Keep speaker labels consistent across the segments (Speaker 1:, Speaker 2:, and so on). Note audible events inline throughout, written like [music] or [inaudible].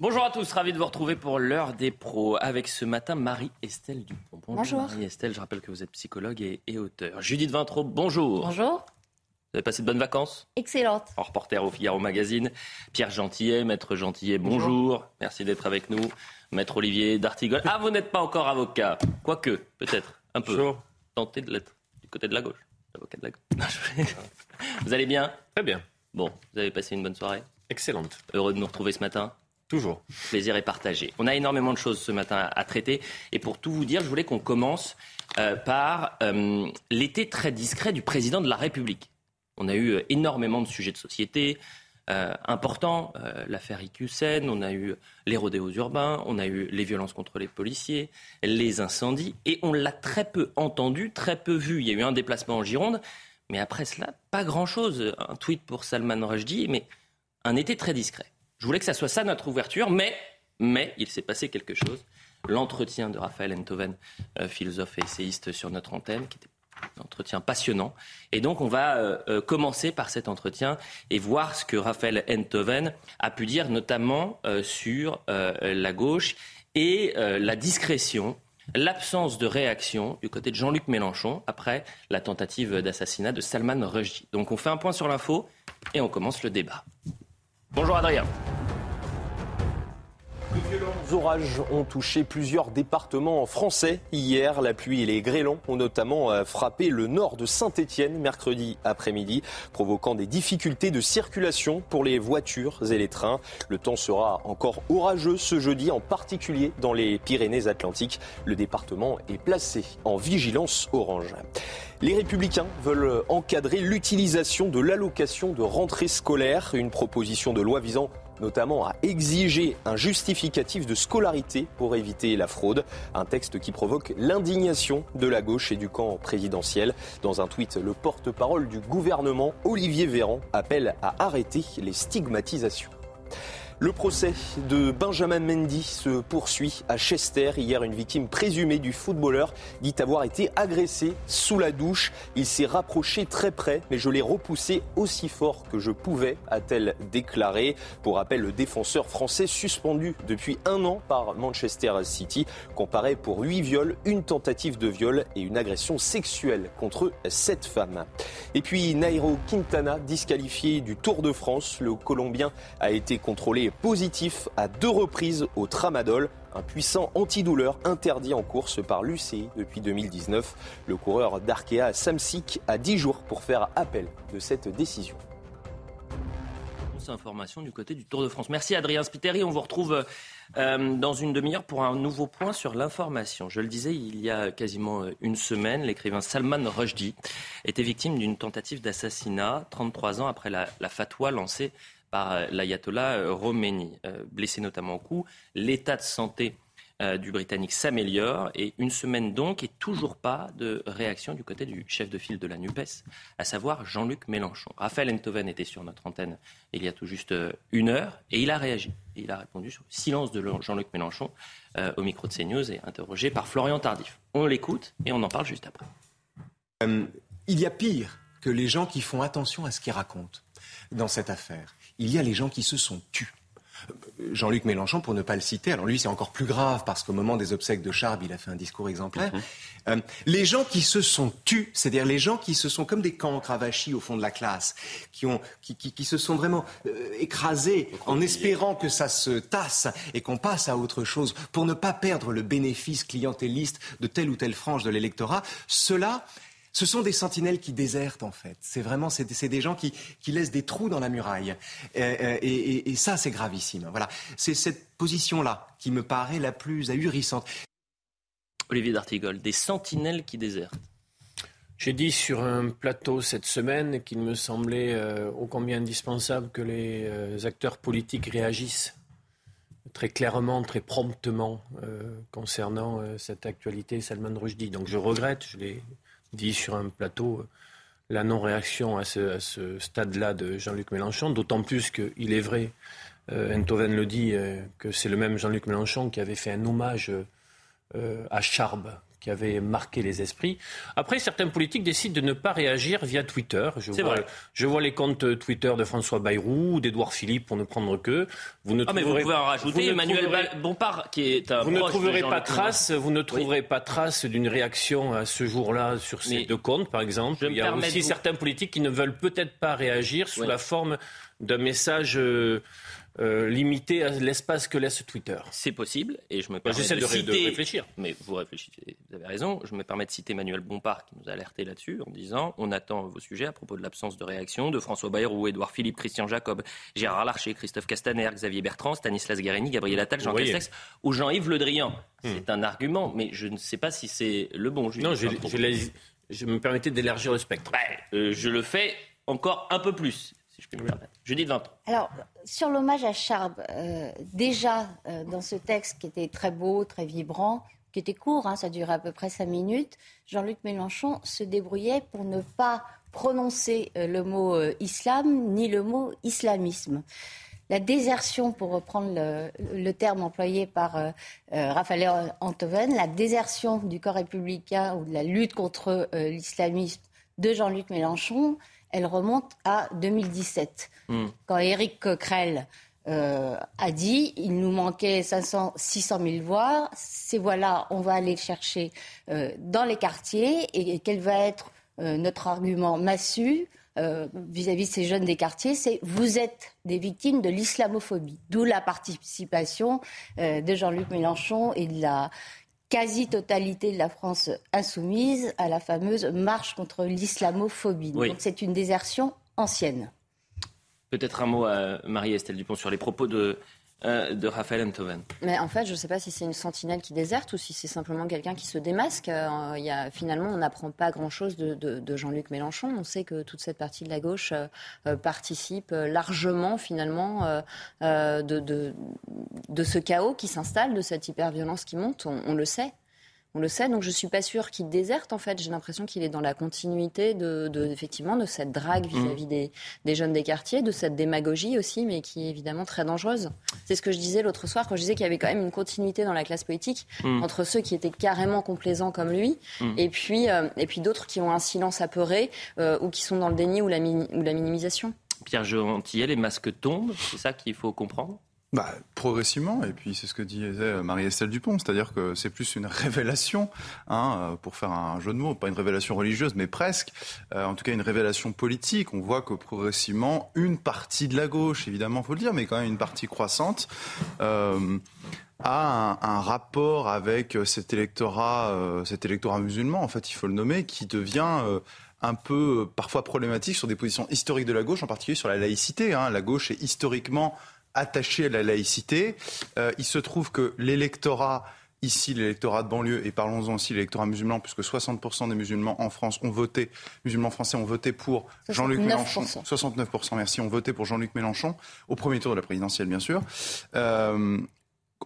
Speaker 1: Bonjour à tous, ravi de vous retrouver pour l'heure des pros avec ce matin Marie-Estelle Dupont.
Speaker 2: Bonjour.
Speaker 1: Marie-Estelle, je rappelle que vous êtes psychologue et, et auteur. Judith Vintraud, bonjour.
Speaker 2: Bonjour.
Speaker 1: Vous avez passé de bonnes vacances?
Speaker 2: Excellente.
Speaker 1: En reporter au Figaro Magazine. Pierre Gentillet, Maître Gentillet, bonjour. Merci d'être avec nous. Maître Olivier d'Artigol. Ah, vous n'êtes pas encore avocat. Quoique, peut-être, un peu.
Speaker 3: Bonjour.
Speaker 1: Tentez de l'être. Du côté de la gauche. L'avocat de la gauche. Non, je- [laughs] vous allez bien?
Speaker 3: Très bien.
Speaker 1: Bon, vous avez passé une bonne soirée?
Speaker 3: Excellente.
Speaker 1: Heureux de nous retrouver ce matin
Speaker 3: Toujours.
Speaker 1: plaisir est partagé. On a énormément de choses ce matin à, traiter. Et pour tout vous dire, je voulais qu'on commence euh, par euh, l'été très discret du président de la République. On a eu euh, énormément de sujets de société importants. L'affaire IQCN, on a eu les rodéos urbains, on a eu les violences contre les policiers, les incendies. Et on l'a très peu entendu, très peu vu. Il y a eu un déplacement en Gironde. Mais après cela, pas grand-chose. Un tweet pour Salman Rushdie, mais un été très discret. Je voulais que ça soit ça notre ouverture, mais, mais il s'est passé quelque chose. L'entretien de Raphaël Enthoven, euh, philosophe et essayiste sur notre antenne, qui était un entretien passionnant. Et donc on va euh, euh, commencer par cet entretien et voir ce que Raphaël Enthoven a pu dire, notamment euh, sur la gauche et la discrétion l'absence de réaction du côté de Jean-Luc Mélenchon après la tentative d'assassinat de Salman Rushdie. Donc on fait un point sur l'info et on commence le débat. Bonjour Adrien.
Speaker 4: Violents orages ont touché plusieurs départements français hier. La pluie et les grêlons ont notamment euh, frappé le nord de Saint-Étienne mercredi après-midi, provoquant des difficultés de circulation pour les voitures et les trains. Le temps sera encore orageux ce jeudi, en particulier dans les Pyrénées-Atlantiques. Le département est placé en vigilance orange. Les républicains veulent encadrer l'utilisation de l'allocation de rentrée scolaire, une proposition de loi visant notamment à exiger un justificatif de scolarité pour éviter la fraude. Un texte qui provoque l'indignation de la gauche et du camp présidentiel. Dans un tweet, le porte-parole du gouvernement, Olivier Véran, appelle à arrêter les stigmatisations. Le procès de Benjamin Mendy se poursuit à Chester. Hier, une victime présumée du footballeur dit avoir été agressée sous la douche. Il s'est rapproché très près, mais je l'ai repoussé aussi fort que je pouvais, a-t-elle déclaré. Pour rappel, le défenseur français suspendu depuis un an par Manchester City comparait pour huit viols, une tentative de viol et une agression sexuelle contre sept femmes. Et puis Nairo Quintana, disqualifié du Tour de France, le Colombien a été contrôlé positif à deux reprises au tramadol, un puissant antidouleur interdit en course par l'UCI depuis 2019. Le coureur d'Arkea Samsic a 10 jours pour faire appel de cette décision.
Speaker 1: Information du côté du Tour de France. Merci Adrien Spiteri. On vous retrouve euh, dans une demi-heure pour un nouveau point sur l'information. Je le disais, il y a quasiment une semaine, l'écrivain Salman Rushdie était victime d'une tentative d'assassinat 33 ans après la, la fatwa lancée par l'ayatollah Khomeini. Euh, blessé notamment au cou, l'état de santé euh, du Britannique s'améliore et une semaine donc et toujours pas de réaction du côté du chef de file de la NUPES, à savoir Jean-Luc Mélenchon. Raphaël Enthoven était sur notre antenne il y a tout juste euh, une heure et il a réagi. Il a répondu sur le silence de Jean-Luc Mélenchon euh, au micro de CNews et interrogé par Florian Tardif. On l'écoute et on en parle juste après.
Speaker 5: Euh, il y a pire que les gens qui font attention à ce qu'ils racontent dans cette affaire. Il y a les gens qui se sont tus. Jean-Luc Mélenchon, pour ne pas le citer, alors lui c'est encore plus grave parce qu'au moment des obsèques de Charb, il a fait un discours exemplaire. Euh, les gens qui se sont tus, c'est-à-dire les gens qui se sont comme des cancres avachis au fond de la classe, qui, ont, qui, qui, qui se sont vraiment euh, écrasés en espérant que ça se tasse et qu'on passe à autre chose pour ne pas perdre le bénéfice clientéliste de telle ou telle frange de l'électorat, cela ce sont des sentinelles qui désertent en fait. C'est vraiment c'est, c'est des gens qui, qui laissent des trous dans la muraille. Et, et, et, ça c'est gravissime. Voilà, c'est cette position-là qui me paraît la plus ahurissante.
Speaker 1: Olivier d'Artigol, des sentinelles qui désertent.
Speaker 3: J'ai dit sur un plateau cette semaine qu'il me semblait euh, ô combien indispensable que les euh, acteurs politiques réagissent très clairement, très promptement concernant cette actualité Salman Rushdie. Donc je regrette, je l'ai dit sur un plateau, la non-réaction à ce, stade-là de Jean-Luc Mélenchon, d'autant plus qu'il est vrai, Enthoven le dit, que c'est le même Jean-Luc Mélenchon qui avait fait un hommage à Charb qui avait marqué les esprits. Après, certains politiques décident de ne pas réagir via Twitter. Je, vois, je vois les comptes Twitter de François Bayrou, d'Edouard Philippe, pour ne prendre que.
Speaker 1: Vous ne ah, mais vous pouvez en rajouter Emmanuel Bompard, qui est un
Speaker 3: Vous ne trouverez pas trace, vous ne trouverez pas trace d'une réaction à ce jour-là sur ces deux comptes, par exemple. Il y a aussi certains politiques qui ne veulent peut-être pas réagir sous la forme d'un message. Euh, euh, limité à l'espace que laisse Twitter.
Speaker 1: C'est possible, et je me permets
Speaker 3: de, citer, réfléchir.
Speaker 1: Mais vous réfléchissez, vous avez raison. Je me permets de citer Emmanuel Bompard qui nous a alerté là-dessus en disant on attend vos sujets à propos de l'absence de réaction de François Bayrou, Édouard Philippe, Christian Jacob, Gérard Larcher, Christophe Castaner, Xavier Bertrand, Stanislas Guérini, Gabriel Attal, Jean Castex ou Jean-Yves Le Drian. Hmm. C'est un argument, mais je ne sais pas si c'est le bon.
Speaker 3: Non, je, je, me permettais d'élargir le spectre.
Speaker 1: Bah, euh, je le fais encore un peu plus si je peux me permettre. Je dis 20 ans.
Speaker 2: Alors, sur l'hommage à Charb, euh, déjà euh, dans ce texte qui était très beau, très vibrant, qui était court, hein, ça durait à peu près 5 minutes, Jean-Luc Mélenchon se débrouillait pour ne pas prononcer euh, le mot islam ni le mot islamisme. La désertion, pour reprendre le, terme employé par Raphaël Antoven, la désertion du corps républicain ou de la lutte contre l'islamisme de Jean-Luc Mélenchon, elle remonte à 2017, hmm. quand Éric Coquerel euh, a dit il nous manquait 500, 600 000 voix. C'est voilà, on va aller chercher euh, dans les quartiers et, quel va être euh, notre argument massu vis-à-vis de ces jeunes des quartiers, c'est vous êtes des victimes de l'islamophobie. D'où la participation de Jean-Luc Mélenchon et de la quasi-totalité de la France insoumise à la fameuse marche contre l'islamophobie. Donc c'est une désertion ancienne.
Speaker 1: Peut-être un mot à Marie-Estelle Dupont sur les propos de, euh, de Raphaël.
Speaker 6: Mais en fait, je ne sais pas si c'est une sentinelle qui déserte ou si c'est simplement quelqu'un qui se démasque. Euh, y a, finalement, on n'apprend pas grand-chose de, Jean-Luc Mélenchon. On sait que toute cette partie de la gauche euh, participe largement, finalement, de, ce chaos qui s'installe, de cette hyperviolence qui monte. on le sait on le sait, donc je suis pas sûre qu'il déserte. En fait, j'ai l'impression qu'il est dans la continuité de, effectivement de cette drague vis-à-vis mmh. des, jeunes des quartiers, de cette démagogie aussi, mais qui est évidemment très dangereuse. C'est ce que je disais l'autre soir quand je disais qu'il y avait quand même une continuité dans la classe politique mmh. entre ceux qui étaient carrément complaisants comme lui mmh. et puis euh, et puis d'autres qui ont un silence apeuré euh, ou qui sont dans le déni ou la, ou la minimisation.
Speaker 1: Pierre Gentillet, les masques tombent, c'est ça qu'il faut comprendre?
Speaker 7: Bah, progressivement, et puis c'est ce que disait Marie-Estelle Dupont, c'est-à-dire que c'est plus une [laughs] révélation, hein, euh, pour faire un jeu de mots, pas une révélation religieuse, mais presque, euh, en tout cas une révélation politique. On voit que progressivement, une partie de la gauche, évidemment, faut le dire, mais quand même une partie croissante, euh, a un, rapport avec cet électorat, cet électorat musulman, en fait, il faut le nommer, qui devient un peu parfois problématique sur des positions historiques de la gauche, en particulier sur la laïcité. Hein. La gauche est historiquement attaché à la laïcité. Euh, il se trouve que l'électorat ici l'électorat de banlieue, et parlons-en aussi l'électorat musulman, puisque 60% des musulmans en France ont voté, musulmans français ont voté pour Jean-Luc Mélenchon. 69%, merci, ont voté pour Jean-Luc Mélenchon, au premier tour de la présidentielle, bien sûr. Euh,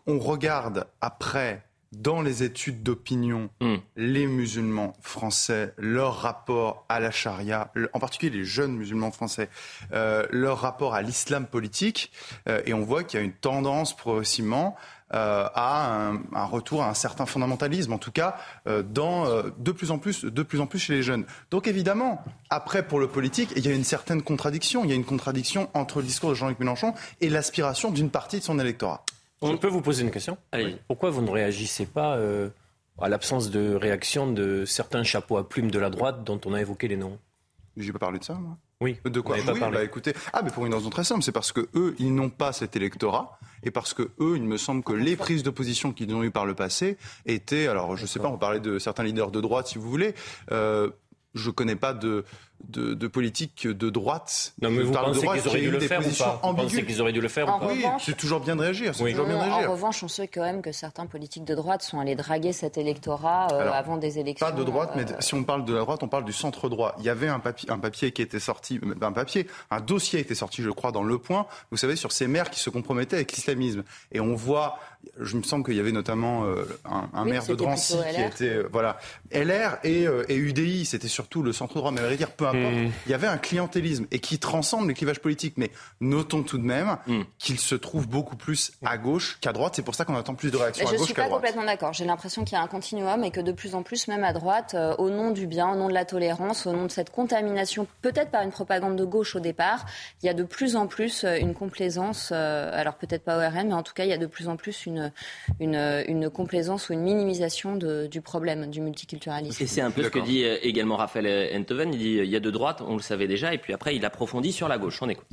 Speaker 7: on regarde après dans les études d'opinion, hmm. les musulmans français, leur rapport à la charia, en particulier les jeunes musulmans français, euh, leur rapport à l'islam politique, euh, et on voit qu'il y a une tendance progressivement euh, à un, retour à un certain fondamentalisme, en tout cas dans, de, plus en plus, de plus en plus chez les jeunes. Donc évidemment, après pour le politique, il y a une certaine contradiction. Il y a une contradiction entre le discours de Jean-Luc Mélenchon et l'aspiration d'une partie de son électorat.
Speaker 3: Je peux vous poser une question? Pourquoi vous ne réagissez pas euh, à l'absence de réaction de certains chapeaux à plumes de la droite dont on a évoqué les noms?
Speaker 7: J'ai pas parlé de ça, moi.
Speaker 3: Oui.
Speaker 7: De quoi
Speaker 3: oui,
Speaker 7: bah, écoutez, ah, mais pour une raison très simple, c'est parce que eux, ils n'ont pas cet électorat et parce que eux, il me semble que les prises d'opposition qu'ils ont eues par le passé étaient, alors je ne sais pas, on parlait de certains leaders de droite, si vous voulez. Euh, je connais pas de de, de politique de droite.
Speaker 3: Non, mais
Speaker 7: Je
Speaker 3: vous pensez qu'ils auraient dû le faire ou pas Vous pensez qu'ils auraient dû le faire
Speaker 6: En
Speaker 3: ou pas
Speaker 7: Oui,
Speaker 6: revanche-
Speaker 7: c'est toujours bien de réagir. C'est
Speaker 3: Oui.
Speaker 7: toujours bien de réagir.
Speaker 6: en revanche, on sait quand même que certains politiques de droite sont allés draguer cet électorat euh,
Speaker 7: Alors,
Speaker 6: avant des élections.
Speaker 7: Pas de droite, mais
Speaker 6: euh,
Speaker 7: si on parle de la droite, on parle du centre droit. Il y avait un papier, un papier qui était sorti, un papier, un dossier été sorti, je crois, dans Le Point. Vous savez, sur ces maires qui se compromettaient avec l'islamisme. Et on voit, je me semble qu'il y avait notamment euh, un, un
Speaker 6: Oui,
Speaker 7: maire de Drancy qui
Speaker 6: LR.
Speaker 7: était, euh, voilà, LR et, euh, et UDI. C'était surtout le centre droit, mais à vrai dire, peu importe.
Speaker 3: Mmh.
Speaker 7: Il y avait un clientélisme et qui transcende les clivages politiques. Mais notons tout de même
Speaker 1: Mmh.
Speaker 7: qu'il se trouve beaucoup plus à gauche qu'à droite. C'est pour ça qu'on attend plus de réactions
Speaker 6: Mais
Speaker 7: à
Speaker 6: je
Speaker 7: gauche
Speaker 6: suis
Speaker 7: qu'à
Speaker 6: pas complètement d'accord. J'ai l'impression qu'il y a un continuum et que de plus en plus, même à droite, euh, au nom du bien, au nom de la tolérance, au nom de cette contamination, peut-être par une propagande de gauche au départ, il y a de plus en plus euh, une complaisance, euh, alors peut-être pas au RN, mais en tout cas, il y a de plus en plus une, une, une complaisance ou une minimisation de- du problème du multiculturalisme.
Speaker 1: Et c'est un peu ce que dit euh, également Raphaël Enthoven. Il dit euh, il y a de droite, on le savait déjà, et puis après il approfondit sur la gauche. On écoute.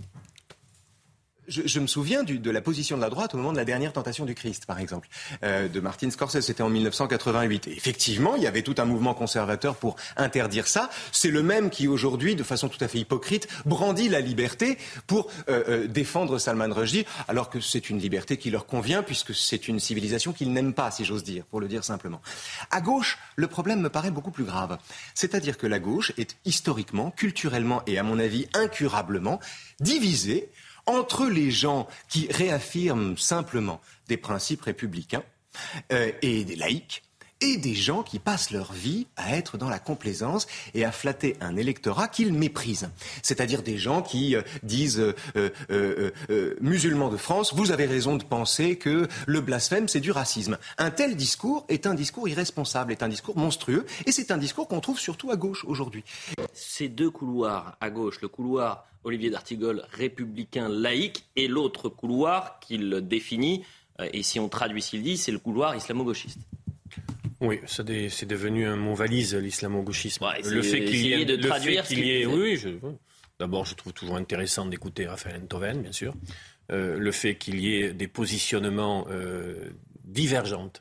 Speaker 5: Je, je me souviens du- de la position de la droite au moment de la dernière tentation du Christ, par exemple, euh, de Martin Scorsese. C'était en 1988. Et effectivement, il y avait tout un mouvement conservateur pour interdire ça. C'est le même qui, aujourd'hui, de façon tout à fait hypocrite, brandit la liberté pour euh, euh, défendre Salman Rushdie, alors que c'est une liberté qui leur convient, puisque c'est une civilisation qu'ils n'aiment pas, si j'ose dire, pour le dire simplement. À gauche, le problème me paraît beaucoup plus grave. C'est-à-dire que la gauche est historiquement, culturellement et, à mon avis, incurablement divisée entre les gens qui réaffirment simplement des principes républicains euh, et des laïcs et des gens qui passent leur vie à être dans la complaisance et à flatter un électorat qu'ils méprisent. C'est-à-dire des gens qui euh, disent euh, euh, musulmans de France, vous avez raison de penser que le blasphème c'est du racisme. Un tel discours est un discours irresponsable, est un discours monstrueux et c'est un discours qu'on trouve surtout à gauche aujourd'hui.
Speaker 1: Ces deux couloirs à gauche, le couloir Olivier d'Artigol républicain laïque et l'autre couloir qu'il définit, et si on traduit ce qu'il dit, c'est le couloir islamo-gauchiste.
Speaker 3: Oui, c'est devenu un mot valise, l'islamo-gauchisme.
Speaker 1: Ouais,
Speaker 3: le fait qu'il y ait,
Speaker 1: de
Speaker 3: le fait
Speaker 1: traduire ce
Speaker 3: qu'il y ait- oui, oui, je-. D'abord, je trouve toujours intéressant d'écouter Raphaël Enthoven, bien sûr. Euh, le fait qu'il y ait des positionnements euh, divergents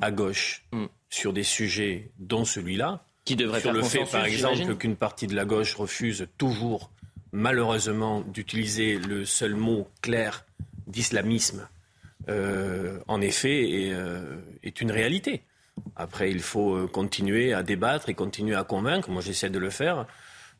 Speaker 3: à gauche
Speaker 1: Mm.
Speaker 3: sur des sujets dont celui-là,
Speaker 1: Qui devrait
Speaker 3: sur
Speaker 1: faire
Speaker 3: le fait, par exemple, qu'une partie de la gauche refuse toujours, malheureusement, d'utiliser le seul mot clair d'islamisme, euh, en effet, est, est une réalité. Après, il faut euh, continuer à débattre et continuer à convaincre. Moi, j'essaie de le faire.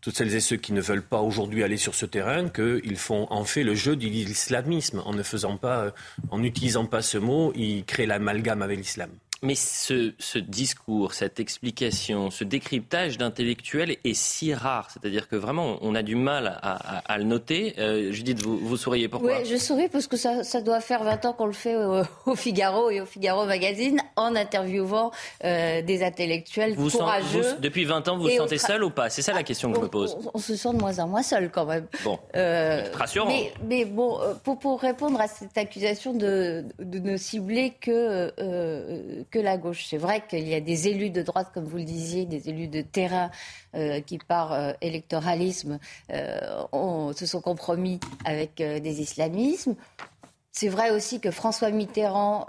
Speaker 3: Toutes celles et ceux qui ne veulent pas aujourd'hui aller sur ce terrain, qu'ils font en fait le jeu de l'islamisme en ne faisant pas, euh, en n'utilisant pas ce mot, ils créent l'amalgame avec l'islam.
Speaker 1: Mais ce, ce discours, cette explication, ce décryptage d'intellectuels est si rare. C'est-à-dire que vraiment, on a du mal à, à- à le noter. Euh, Judith, vous, vous souriez pourquoi
Speaker 2: Oui, je souris parce que ça, ça doit faire 20 ans qu'on le fait au, au Figaro et au Figaro Magazine en interviewant euh, des intellectuels
Speaker 1: vous sent-
Speaker 2: courageux.
Speaker 1: vous- Depuis 20 ans, vous vous sentez seul ou pas? C'est ça la question que je me
Speaker 2: on,
Speaker 1: pose.
Speaker 2: on- on se sent de moins en moins seul quand même.
Speaker 1: Bon,
Speaker 2: Euh,
Speaker 1: rassurant.
Speaker 2: Mais, mais bon, euh, pour, pour répondre à cette accusation de, de ne cibler que, euh, que la gauche, c'est vrai qu'il y a des élus de droite, comme vous le disiez, des élus de terrain euh, qui, par euh, électoralisme, euh, se sont compromis avec des islamismes. C'est vrai aussi que François Mitterrand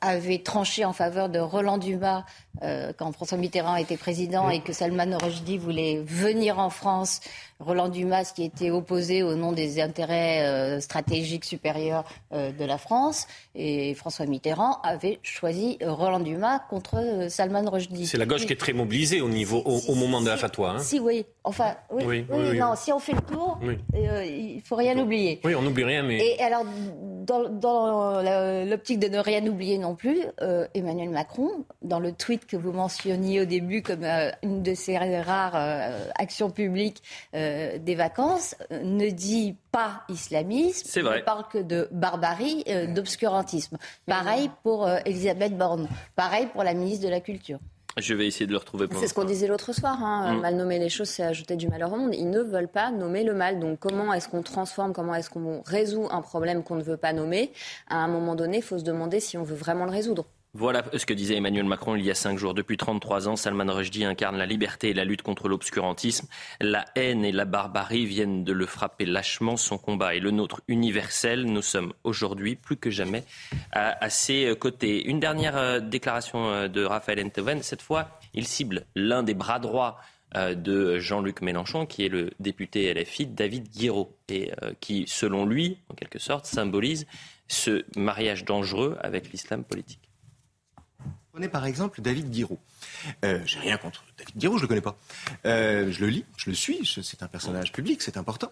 Speaker 2: avait tranché en faveur de Roland Dumas quand François Mitterrand était président et que Salman Rushdie voulait venir en France. Roland Dumas qui était opposé au nom des intérêts euh, stratégiques supérieurs euh, de la France. Et François Mitterrand avait choisi Roland Dumas contre euh, Salman Rushdie.
Speaker 3: C'est la gauche qui est très mobilisée au, niveau, au, au moment de la fatwa. hein.
Speaker 2: Si, oui. Enfin, oui,
Speaker 3: Oui,
Speaker 2: oui,
Speaker 3: oui, oui,
Speaker 2: non, si on fait le tour, euh, il faut rien oublier.
Speaker 3: Oui, on n'oublie rien, mais
Speaker 2: Et alors, dans, l'optique de ne rien oublier non plus, euh, Emmanuel Macron, dans le tweet que vous mentionniez au début comme euh, une de ses rares euh, actions publiques des vacances, ne dit pas islamisme,
Speaker 1: C'est vrai.
Speaker 2: ne parle que de barbarie, d'obscurantisme. Pareil pour Elisabeth Borne, pareil pour la ministre de la Culture.
Speaker 1: Je vais essayer de le retrouver
Speaker 6: C'est ce qu'on disait l'autre soir. Hein.
Speaker 1: Mm.
Speaker 6: Mal nommer les choses, c'est ajouter du malheur au monde. Ils ne veulent pas nommer le mal. Donc comment est-ce qu'on transforme, comment est-ce qu'on résout un problème qu'on ne veut pas nommer? À un moment donné, il faut se demander si on veut vraiment le résoudre.
Speaker 1: Voilà ce que disait Emmanuel Macron il y a cinq jours. Depuis 33 ans, Salman Rushdie incarne la liberté et la lutte contre l'obscurantisme. La haine et la barbarie viennent de le frapper lâchement. Son combat est le nôtre universel. Nous sommes aujourd'hui plus que jamais à, ses côtés. Une dernière euh, déclaration euh, de Raphaël Enthoven. Cette fois, il cible l'un des bras droits euh, de Jean-Luc Mélenchon, qui est le député LFI David Guiraud, et qui, selon lui, en quelque sorte, symbolise ce mariage dangereux avec l'islam politique.
Speaker 5: Prenez par exemple David Guiraud. Euh, J'ai rien contre David Guiraud, je le connais pas. Euh, je le lis, je le suis, c'est un personnage public, c'est important.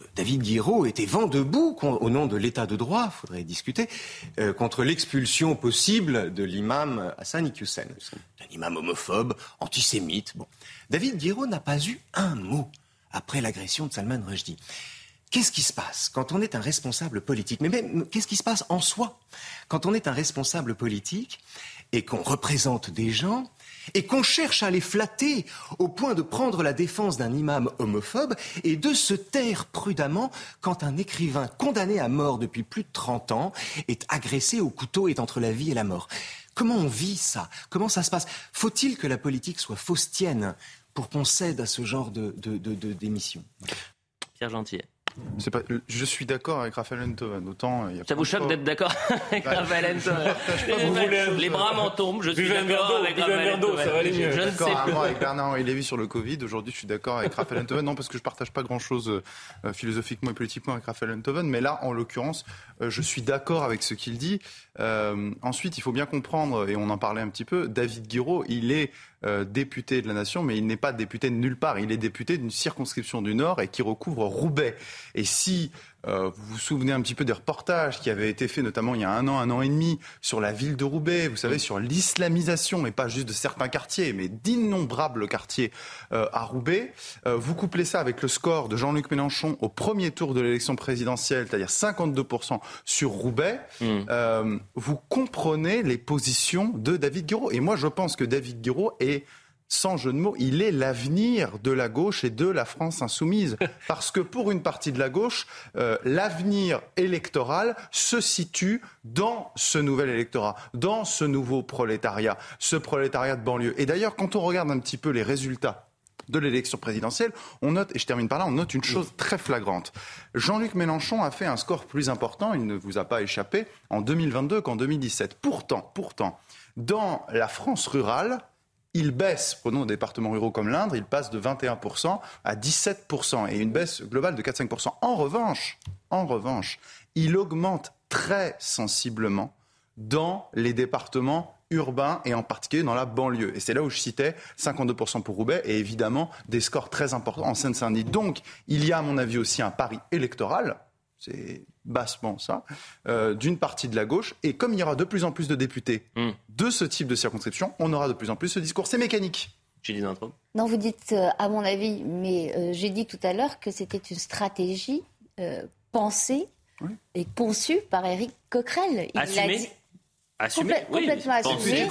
Speaker 5: Euh, David Guiraud était vent debout au nom de l'état de droit, faudrait discuter, euh, contre l'expulsion possible de l'imam Hassan Iqiyoussen, un imam homophobe, antisémite. Bon. David Guiraud n'a pas eu un mot après l'agression de Salman Rushdie. Qu'est-ce qui se passe quand on est un responsable politique? Mais même, qu'est-ce qui se passe en soi quand on est un responsable politique et qu'on représente des gens et qu'on cherche à les flatter au point de prendre la défense d'un imam homophobe et de se taire prudemment quand un écrivain condamné à mort depuis plus de 30 ans est agressé au couteau et est entre la vie et la mort. Comment on vit ça? Comment ça se passe? Faut-il que la politique soit faustienne pour qu'on cède à ce genre de, d'émission?
Speaker 1: Pierre Gentil.
Speaker 7: Pas, je suis d'accord avec Raphaël Enthoven. Autant,
Speaker 1: y a Ça vous choque d'être d'accord [laughs] avec bah, Raphaël Enthoven Les bras m'en tombent. Je suis d'accord avec Raphaël Enthoven. Ça va aller mieux.
Speaker 7: Je ne sais plus. avec Bernard-Henri Lévy sur le Covid. Aujourd'hui, je suis d'accord avec Raphaël Enthoven. Non, parce que je partage pas grand-chose euh, philosophiquement et politiquement avec Raphaël Enthoven. Mais là, en l'occurrence, euh, je suis d'accord avec ce qu'il dit. Euh, ensuite, il faut bien comprendre, et on en parlait un petit peu, David Guiraud, il est euh, député de la nation, mais il n'est pas député de nulle part. Il est député d'une circonscription du Nord et qui recouvre Roubaix. Et si vous vous souvenez un petit peu des reportages qui avaient été faits, notamment il y a un an, un an et demi, sur la ville de Roubaix, vous savez, sur l'islamisation, et pas juste de certains quartiers, mais d'innombrables quartiers euh, à Roubaix. Euh, vous couplez ça avec le score de Jean-Luc Mélenchon au premier tour de l'élection présidentielle, c'est-à-dire 52% sur Roubaix, mmh. vous comprenez les positions de David Guiraud. Et moi, je pense que David Guiraud est sans jeu de mots, il est l'avenir de la gauche et de la France insoumise. [laughs] Parce que pour une partie de la gauche, euh, l'avenir électoral se situe dans ce nouvel électorat, dans ce nouveau prolétariat, ce prolétariat de banlieue. Et d'ailleurs, quand on regarde un petit peu les résultats de l'élection présidentielle, on note, et je termine par là, on note une chose très flagrante. Jean-Luc Mélenchon a fait un score plus important, il ne vous a pas échappé, en 2022 qu'en 2017. Pourtant, pourtant, dans la France rurale, il baisse, prenons des départements ruraux comme l'Indre, il passe de 21% à 17% et une baisse globale de 4-5%. En revanche, en revanche, il augmente très sensiblement dans les départements urbains et en particulier dans la banlieue. Et c'est là où je citais 52% pour Roubaix et évidemment des scores très importants en Seine-Saint-Denis. Donc il y a à mon avis aussi un pari électoral c'est bassement ça, euh, d'une partie de la gauche. Et comme il y aura de plus en plus de députés hmm. de ce type de circonscription, on aura de plus en plus ce discours. C'est mécanique.
Speaker 1: J'ai dit
Speaker 2: Non, vous dites, euh, à mon avis, mais euh, j'ai dit tout à l'heure que c'était une stratégie pensée et conçue par Éric Coquerel.
Speaker 1: Il dit,
Speaker 2: complètement assumé.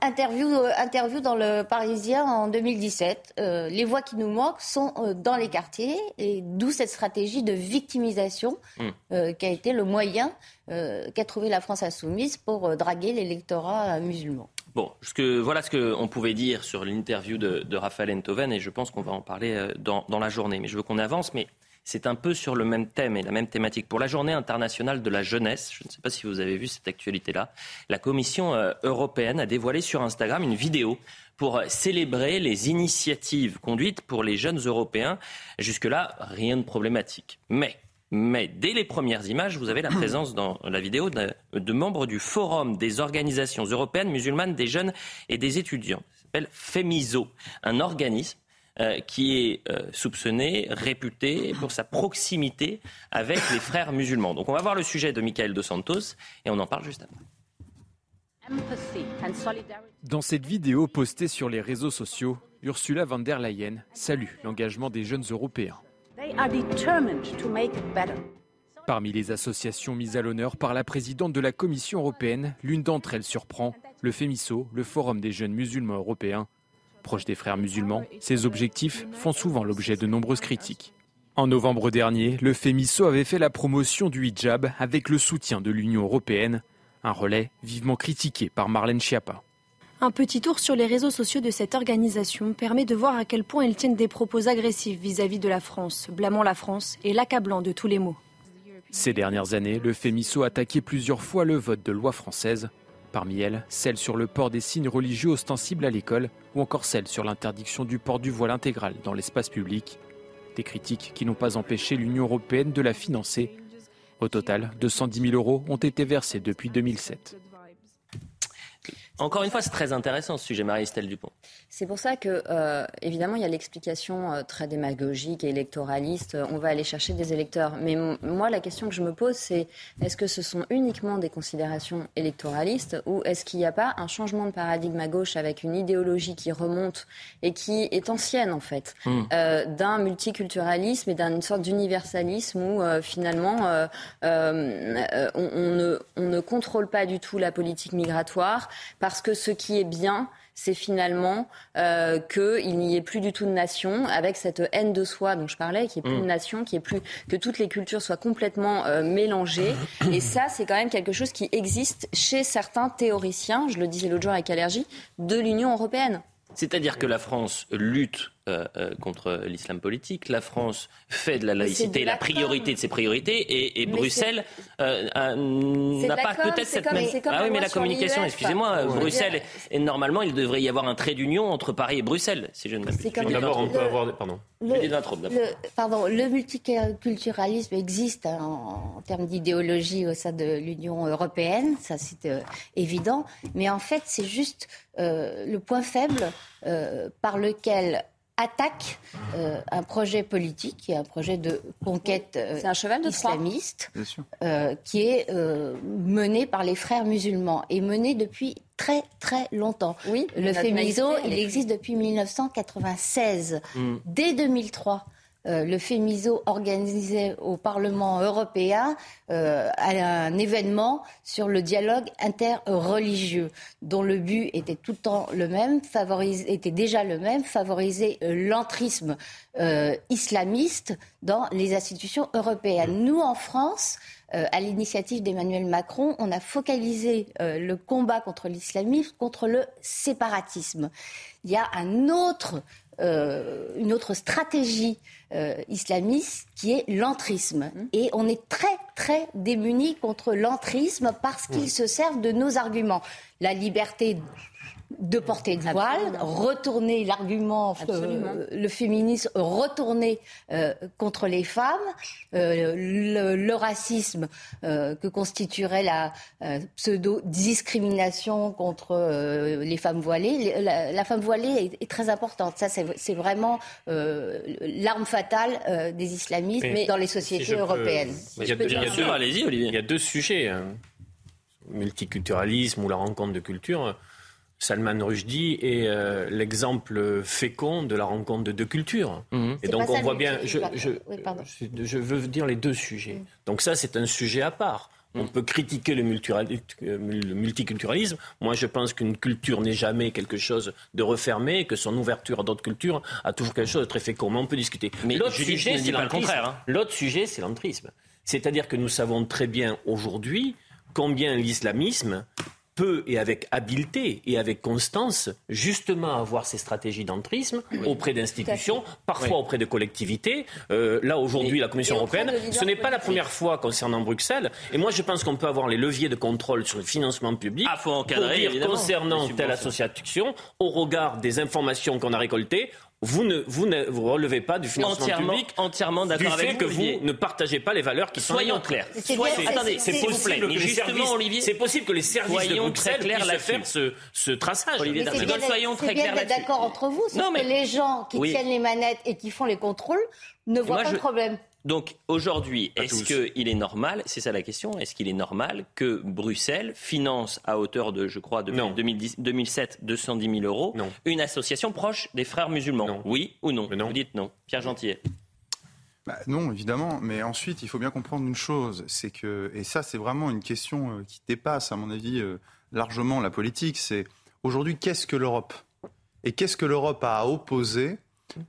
Speaker 2: Interview, euh, interview dans le Parisien en 2017. Euh, les voix qui nous manquent sont euh, dans les quartiers, et d'où cette stratégie de victimisation hmm. qui a été le moyen qu'a trouvé la France insoumise pour draguer l'électorat musulman.
Speaker 1: Bon, ce voilà ce qu'on pouvait dire sur l'interview de, de, Raphaël Enthoven, et je pense qu'on va en parler dans, dans la journée. Mais je veux qu'on avance, mais c'est un peu sur le même thème et la même thématique. Pour la journée internationale de la jeunesse, je ne sais pas si vous avez vu cette actualité-là, la Commission euh, européenne a dévoilé sur Instagram une vidéo pour célébrer les initiatives conduites pour les jeunes Européens. Jusque-là, rien de problématique. Mais mais dès les premières images, vous avez la présence dans la vidéo de, de, membres du Forum des organisations européennes musulmanes des jeunes et des étudiants. Ça s'appelle FEMISO, un organisme euh, qui est euh, soupçonné, réputé pour sa proximité avec les frères musulmans. Donc on va voir le sujet de Michael Dos Santos et on en parle juste après.
Speaker 8: Dans cette vidéo postée sur les réseaux sociaux, Ursula von der Leyen salue l'engagement des jeunes Européens. Parmi les associations mises à l'honneur par la présidente de la Commission européenne, l'une d'entre elles surprend, le FEMISO, le Forum des jeunes musulmans européens, Proche des frères musulmans, ces objectifs font souvent l'objet de nombreuses critiques. En novembre dernier, le FEMISO avait fait la promotion du hijab avec le soutien de l'Union européenne, un relais vivement critiqué par Marlène Schiappa.
Speaker 9: Un petit tour sur les réseaux sociaux de cette organisation permet de voir à quel point ils tiennent des propos agressifs vis-à-vis de la France, blâmant la France et l'accablant de tous les maux.
Speaker 8: Ces dernières années, le FEMISO a attaqué plusieurs fois le vote de loi française Parmi elles, celle sur le port des signes religieux ostensibles à l'école ou encore celle sur l'interdiction du port du voile intégral dans l'espace public. Des critiques qui n'ont pas empêché l'Union européenne de la financer. Au total, 210 000 euros ont été versés depuis 2007.
Speaker 1: Encore une fois, c'est très intéressant ce sujet, Marie-Estelle Dupont.
Speaker 6: C'est pour ça que, euh, évidemment, il y a l'explication euh, très démagogique et électoraliste. On va aller chercher des électeurs. Mais moi, la question que je me pose, c'est est-ce que ce sont uniquement des considérations électoralistes ou est-ce qu'il n'y a pas un changement de paradigme à gauche avec une idéologie qui remonte et qui est ancienne, en fait, hmm. euh, d'un multiculturalisme et d'une sorte d'universalisme où, finalement, on, ne, on ne contrôle pas du tout la politique migratoire parce que ce qui est bien, c'est finalement euh, qu'il n'y ait plus du tout de nation, avec cette haine de soi dont je parlais, qui est plus de mm. nation, qui est plus que toutes les cultures soient complètement euh, mélangées. Et ça, c'est quand même quelque chose qui existe chez certains théoriciens, je le disais l'autre jour avec Allergie, de l'Union européenne.
Speaker 1: C'est-à-dire que la France lutte euh, euh, contre l'islam politique. La France fait de la laïcité la priorité de ses priorités et, Bruxelles euh, n'a pas peut-être cette même. ah oui, mais la communication, excusez-moi, Bruxelles et normalement il devrait y avoir un trait d'union entre Paris et Bruxelles, si je ne m'abuse.
Speaker 3: D'abord, on peut avoir, pardon.
Speaker 2: Le, pardon, le multiculturalisme existe hein, en, termes d'idéologie au sein de l'Union européenne, ça c'est évident, mais en fait c'est juste le point faible par lequel attaque euh, un projet politique, un projet de conquête euh, un cheval de islamiste, euh, qui est mené par les frères musulmans et mené depuis très très longtemps. Oui, le fémiso, il existe depuis 1996. Mm. Dès 2003, euh, le FEMISO organisait au Parlement européen euh, un événement sur le dialogue interreligieux, dont le but était tout le temps le même, était déjà le même, favoriser euh, l'entrisme islamiste dans les institutions européennes. Nous, en France, à l'initiative d'Emmanuel Macron, on a focalisé le combat contre l'islamisme, contre le séparatisme. Il y a un autre, une autre stratégie euh, islamiste qui est l'entrisme. Mmh. Et on est très, très démunis contre l'entrisme parce qu'ils se servent de nos arguments. La liberté de porter le voile, retourner l'argument, euh, le féminisme, retourner euh, contre les femmes, euh, le, racisme que constituerait la pseudo-discrimination contre les femmes voilées. La, femme voilée est, très importante. Ça, c'est vraiment l'arme fatale des islamistes mais dans les sociétés européennes.
Speaker 3: il, y a deux, il y a deux sujets. Hein. Multiculturalisme ou la rencontre de cultures Salman Rushdie est euh, l'exemple fécond de la rencontre de deux cultures. Mhm. Et donc on voit bien, je, je, veux dire les deux sujets. Mhm. Donc ça c'est un sujet à part. On peut critiquer le, multiculturalisme. Moi, je pense qu'une culture n'est jamais quelque chose de refermé, que son ouverture à d'autres cultures a toujours quelque chose de très fécond. Mais on peut discuter. Mais l'autre sujet, c'est l'entrisme. Hein. L'autre sujet, c'est l'entrisme. C'est-à-dire que nous savons très bien aujourd'hui combien l'islamisme peut et avec habileté et avec constance justement avoir ces stratégies d'entrisme auprès d'institutions, parfois auprès de collectivités. Euh, là aujourd'hui, la Commission européenne, ce n'est pas la première fois concernant Bruxelles. Et moi, je pense qu'on peut avoir les leviers de contrôle sur le financement public
Speaker 1: ah, faut encadrer,
Speaker 3: pour dire concernant telle association, au regard des informations qu'on a récoltées, vous ne, vous ne vous relevez pas du financement
Speaker 1: entièrement,
Speaker 3: public
Speaker 1: entièrement d'accord avec
Speaker 3: que vous ne partagez pas les valeurs qui
Speaker 1: sont Soyons clairs.
Speaker 3: attendez, c'est possible que les services, Olivier, c'est possible que les services de Bruxelles puissent faire ce, ce traçage.
Speaker 2: Olivier soyons très clairs d'être d'accord entre vous, non, mais les gens qui tiennent les manettes et qui font les contrôles ne voient pas de problème.
Speaker 1: Donc aujourd'hui, est-ce qu'il est normal, c'est ça la question, est-ce qu'il est normal que Bruxelles finance à hauteur de, je crois, depuis 2007, 210 000 euros, une association proche des frères musulmans? Oui ou non, Vous dites non. Pierre Gentillet
Speaker 7: bah, non, évidemment, mais ensuite, il faut bien comprendre une chose, c'est que, et ça c'est vraiment une question euh, qui dépasse, à mon avis, euh, largement la politique, c'est aujourd'hui, qu'est-ce que l'Europe? Et qu'est-ce que l'Europe a à opposer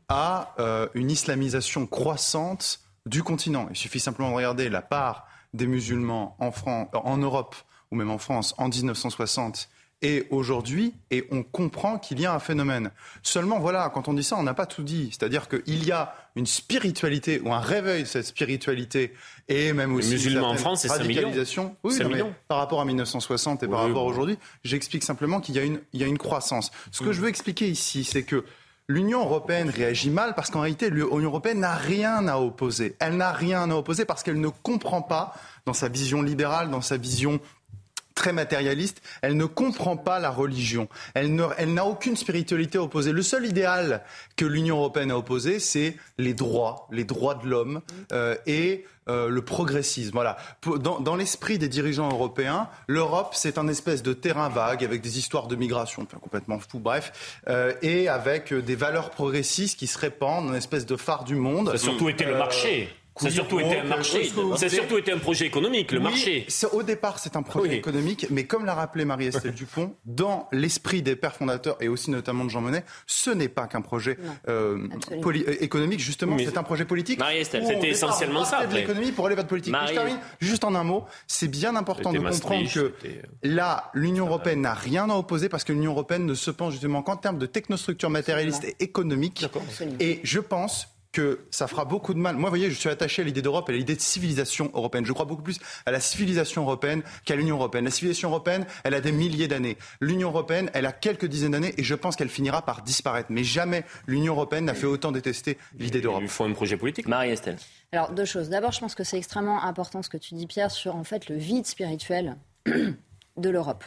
Speaker 7: à euh, une islamisation croissante du continent. Il suffit simplement de regarder la part des musulmans en, France, en Europe ou même en France en 1960 et aujourd'hui, et on comprend qu'il y a un phénomène. Seulement, voilà, quand on dit ça, on n'a pas tout dit. C'est-à-dire qu'il y a une spiritualité ou un réveil de cette spiritualité et même aussi
Speaker 3: musulmans en France, c'est 5 millions.
Speaker 7: radicalisation. Oui,
Speaker 3: 5
Speaker 7: non, mais
Speaker 3: millions.
Speaker 7: par rapport à 1960 et par
Speaker 3: Oui,
Speaker 7: rapport à aujourd'hui, j'explique simplement qu'il y y a une croissance. Ce que je veux expliquer ici, c'est que L'Union européenne réagit mal parce qu'en réalité, l'Union européenne n'a rien à opposer. Elle n'a rien à opposer parce qu'elle ne comprend pas, dans sa vision libérale, dans sa vision très matérialiste, elle ne comprend pas la religion. Elle ne- elle n'a aucune spiritualité à opposer. Le seul idéal que l'Union européenne a opposé, c'est les droits, les droits de l'homme euh, et euh, le progressisme. Voilà. Dans, dans l'esprit des dirigeants européens, l'Europe, c'est un espèce de terrain vague avec des histoires de migration, enfin, complètement fou, bref, euh, et avec des valeurs progressistes qui se répandent, une espèce de phare du monde.
Speaker 3: Ça a surtout été le
Speaker 7: Euh,
Speaker 3: marché. Ça a surtout été un marché. Ça a surtout été un projet économique, le
Speaker 7: Oui,
Speaker 3: marché.
Speaker 7: Au départ, c'est un projet
Speaker 3: Oui.
Speaker 7: économique, mais comme l'a rappelé Marie-Estelle [laughs] Dupont, dans l'esprit des pères fondateurs et aussi notamment de Jean Monnet, ce n'est pas qu'un projet euh, euh, économique, justement, c'est un projet politique.
Speaker 3: Marie-Estelle, c'était essentiellement ça,
Speaker 7: de
Speaker 3: après.
Speaker 7: l'économie pour aller vers le politique.
Speaker 3: Marie-
Speaker 7: je termine juste en un mot, c'est bien important de comprendre que
Speaker 3: c'était-
Speaker 7: là, l'Union européenne n'a rien à opposer parce que l'Union européenne ne se pense justement qu'en termes de technostructure matérialiste et économique. Et je pense que ça fera beaucoup de mal. Moi, vous voyez, je suis attaché à l'idée d'Europe et à l'idée de civilisation européenne. Je crois beaucoup plus à la civilisation européenne qu'à l'Union européenne. La civilisation européenne, elle a des milliers d'années. L'Union européenne, elle a quelques dizaines d'années et je pense qu'elle finira par disparaître. Mais jamais l'Union européenne n'a fait autant détester l'idée
Speaker 3: Il
Speaker 7: d'Europe.
Speaker 3: lui faut un projet politique.
Speaker 1: Marie-Estelle.
Speaker 6: Alors, deux choses. D'abord, je pense que c'est extrêmement important ce que tu dis, Pierre, sur en fait le vide spirituel [clears throat] de l'Europe.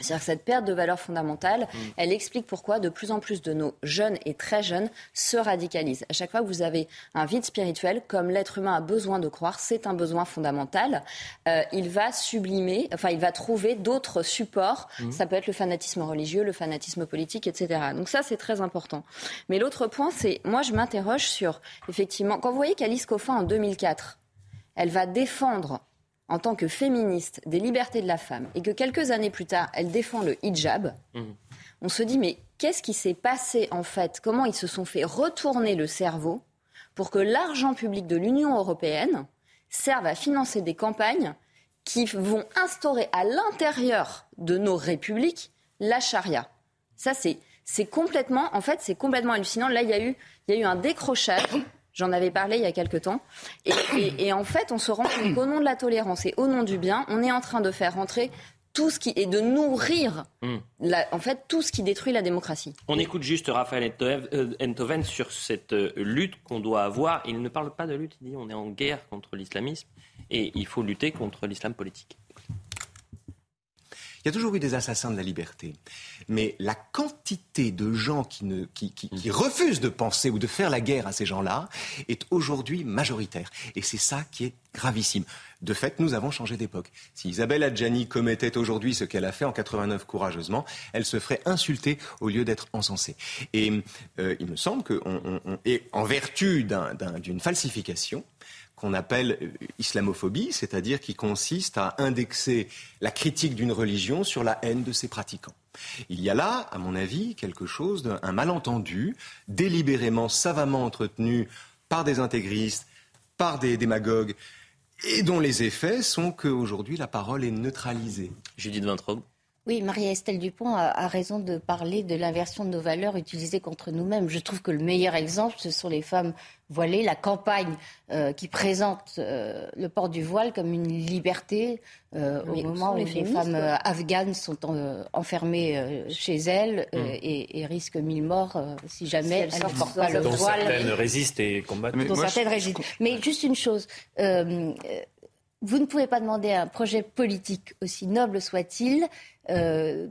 Speaker 6: C'est-à-dire que cette perte de valeurs fondamentales, elle explique pourquoi de plus en plus de nos jeunes et très jeunes se radicalisent. À chaque fois que vous avez un vide spirituel, comme l'être humain a besoin de croire, c'est un besoin fondamental, euh, il va sublimer, enfin il va trouver d'autres supports. Ça peut être le fanatisme religieux, le fanatisme politique, etc. Donc ça, c'est très important. Mais l'autre point, c'est, moi je m'interroge sur, effectivement, quand vous voyez qu'Alice Coffin en 2004, elle va défendre en tant que féministe des libertés de la femme et que quelques années plus tard, elle défend le hijab, on se dit mais qu'est-ce qui s'est passé en fait? Comment ils se sont fait retourner le cerveau pour que l'argent public de l'Union européenne serve à financer des campagnes qui vont instaurer à l'intérieur de nos républiques la charia? Ça c'est c'est complètement en fait c'est complètement hallucinant. Là il y a eu il y a eu un décrochage J'en avais parlé il y a quelque temps. Et, et- et en fait, on se rend compte qu'au nom de la tolérance et au nom du bien, on est en train de faire rentrer tout ce qui et de nourrir,
Speaker 1: Mm.
Speaker 6: la- en fait, tout ce qui détruit la démocratie.
Speaker 1: On écoute juste Raphaël Enthoven- euh, sur cette euh, lutte qu'on doit avoir. Il ne parle pas de lutte, il dit on est en guerre contre l'islamisme et il faut lutter contre l'islam politique.
Speaker 5: Il y a toujours eu des assassins de la liberté. Mais la quantité de gens qui, ne, qui, qui- qui refusent de penser ou de faire la guerre à ces gens-là est aujourd'hui majoritaire. Et c'est ça qui est gravissime. De fait, nous avons changé d'époque. Si Isabelle Adjani commettait aujourd'hui ce qu'elle a fait en 89 courageusement, elle se ferait insulter au lieu d'être encensée. Et euh, il me semble que, on, on- on- et en vertu d'un- d'un- d'une falsification, qu'on appelle euh, islamophobie, c'est-à-dire qui consiste à indexer la critique d'une religion sur la haine de ses pratiquants. Il y a là, à mon avis, quelque chose d'un malentendu, délibérément, savamment entretenu par des intégristes, par des démagogues, et dont les effets sont qu'aujourd'hui la parole est neutralisée.
Speaker 1: Judith Vintraube.
Speaker 2: Oui, Marie-Estelle Dupont a, a raison de parler de l'inversion de nos valeurs utilisées contre nous-mêmes. Je trouve que le meilleur exemple, ce sont les femmes voilées, la campagne euh, qui présente euh, le port du voile comme une liberté euh, au moment où
Speaker 6: les
Speaker 2: femmes euh, afghanes sont en- enfermées euh, chez elles euh,
Speaker 1: Mm.
Speaker 2: et, et risquent mille morts euh, si jamais
Speaker 6: Si elles
Speaker 2: elles ne portent pas le voile
Speaker 3: certaines résistent et combattent.
Speaker 7: Mais
Speaker 2: dont
Speaker 7: moi,
Speaker 2: certaines
Speaker 7: je-
Speaker 2: résistent. Mais juste une chose, vous ne pouvez pas demander à un projet politique, aussi noble soit-il, euh,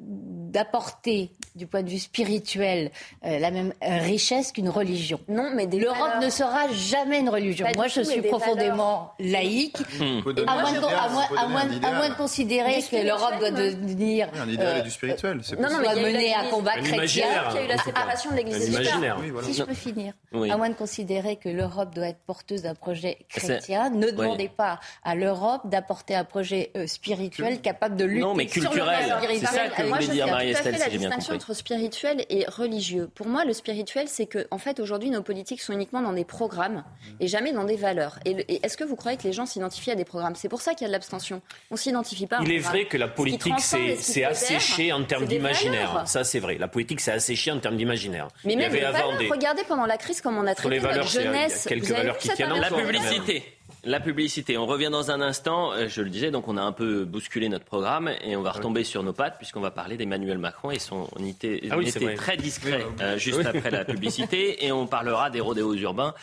Speaker 2: d'apporter, du point de vue spirituel, euh, la même richesse qu'une religion.
Speaker 6: Non, mais
Speaker 2: L'Europe ne sera jamais une religion.
Speaker 6: Pas
Speaker 2: Moi, je
Speaker 6: tout,
Speaker 2: suis profondément laïque.
Speaker 7: donner
Speaker 2: À moins, de,
Speaker 7: idéal,
Speaker 2: à moins-
Speaker 7: faut
Speaker 2: à
Speaker 7: donner
Speaker 2: moins-
Speaker 7: un
Speaker 2: à
Speaker 7: idéal.
Speaker 2: moins de considérer que l'Europe doit devenir
Speaker 7: Oui, un idéal
Speaker 2: euh,
Speaker 7: et du spirituel, c'est
Speaker 6: Non, non, mais
Speaker 2: menée à combat chrétien.
Speaker 6: Il y a eu la séparation de l'Église.
Speaker 7: Oui, voilà.
Speaker 2: Si je peux finir,
Speaker 1: Oui.
Speaker 2: à moins de considérer que l'Europe doit être porteuse d'un projet chrétien, ne demandez pas à l'Europe d'apporter un projet spirituel capable de lutter
Speaker 1: Non, mais
Speaker 2: sur le mal.
Speaker 1: C'est ça que
Speaker 6: moi, je
Speaker 1: dire
Speaker 6: fais
Speaker 1: Marie-Estelle,
Speaker 6: tout à fait
Speaker 1: si
Speaker 6: la
Speaker 1: j'ai bien
Speaker 6: distinction
Speaker 1: compris.
Speaker 6: entre spirituel et religieux. Pour moi, le spirituel, c'est que, en fait, aujourd'hui, nos politiques sont uniquement dans des programmes et jamais dans des valeurs. Et, le- et est-ce que vous croyez que les gens s'identifient à des programmes? C'est pour ça qu'il y a de l'abstention. On s'identifie pas.
Speaker 3: Il est vrai que la politique s'est asséchée en termes d'imaginaire. Ça, c'est vrai. La politique s'est asséchée en termes d'imaginaire.
Speaker 6: Mais même les
Speaker 3: avant
Speaker 6: valeurs, regardez pendant la crise comment on a
Speaker 3: Sur les
Speaker 6: traité
Speaker 3: valeurs,
Speaker 6: notre
Speaker 3: c'est- il y a
Speaker 6: jeunesse.
Speaker 3: quelques valeurs qui tiennent
Speaker 1: La publicité. La publicité. On revient dans un instant. Euh, Je le disais, donc on a un peu bousculé notre programme et on va retomber sur nos pattes puisqu'on va parler d'Emmanuel Macron et son on était,
Speaker 3: Ah oui,
Speaker 1: était très discret euh, juste après la [laughs] publicité et on parlera des rodéos urbains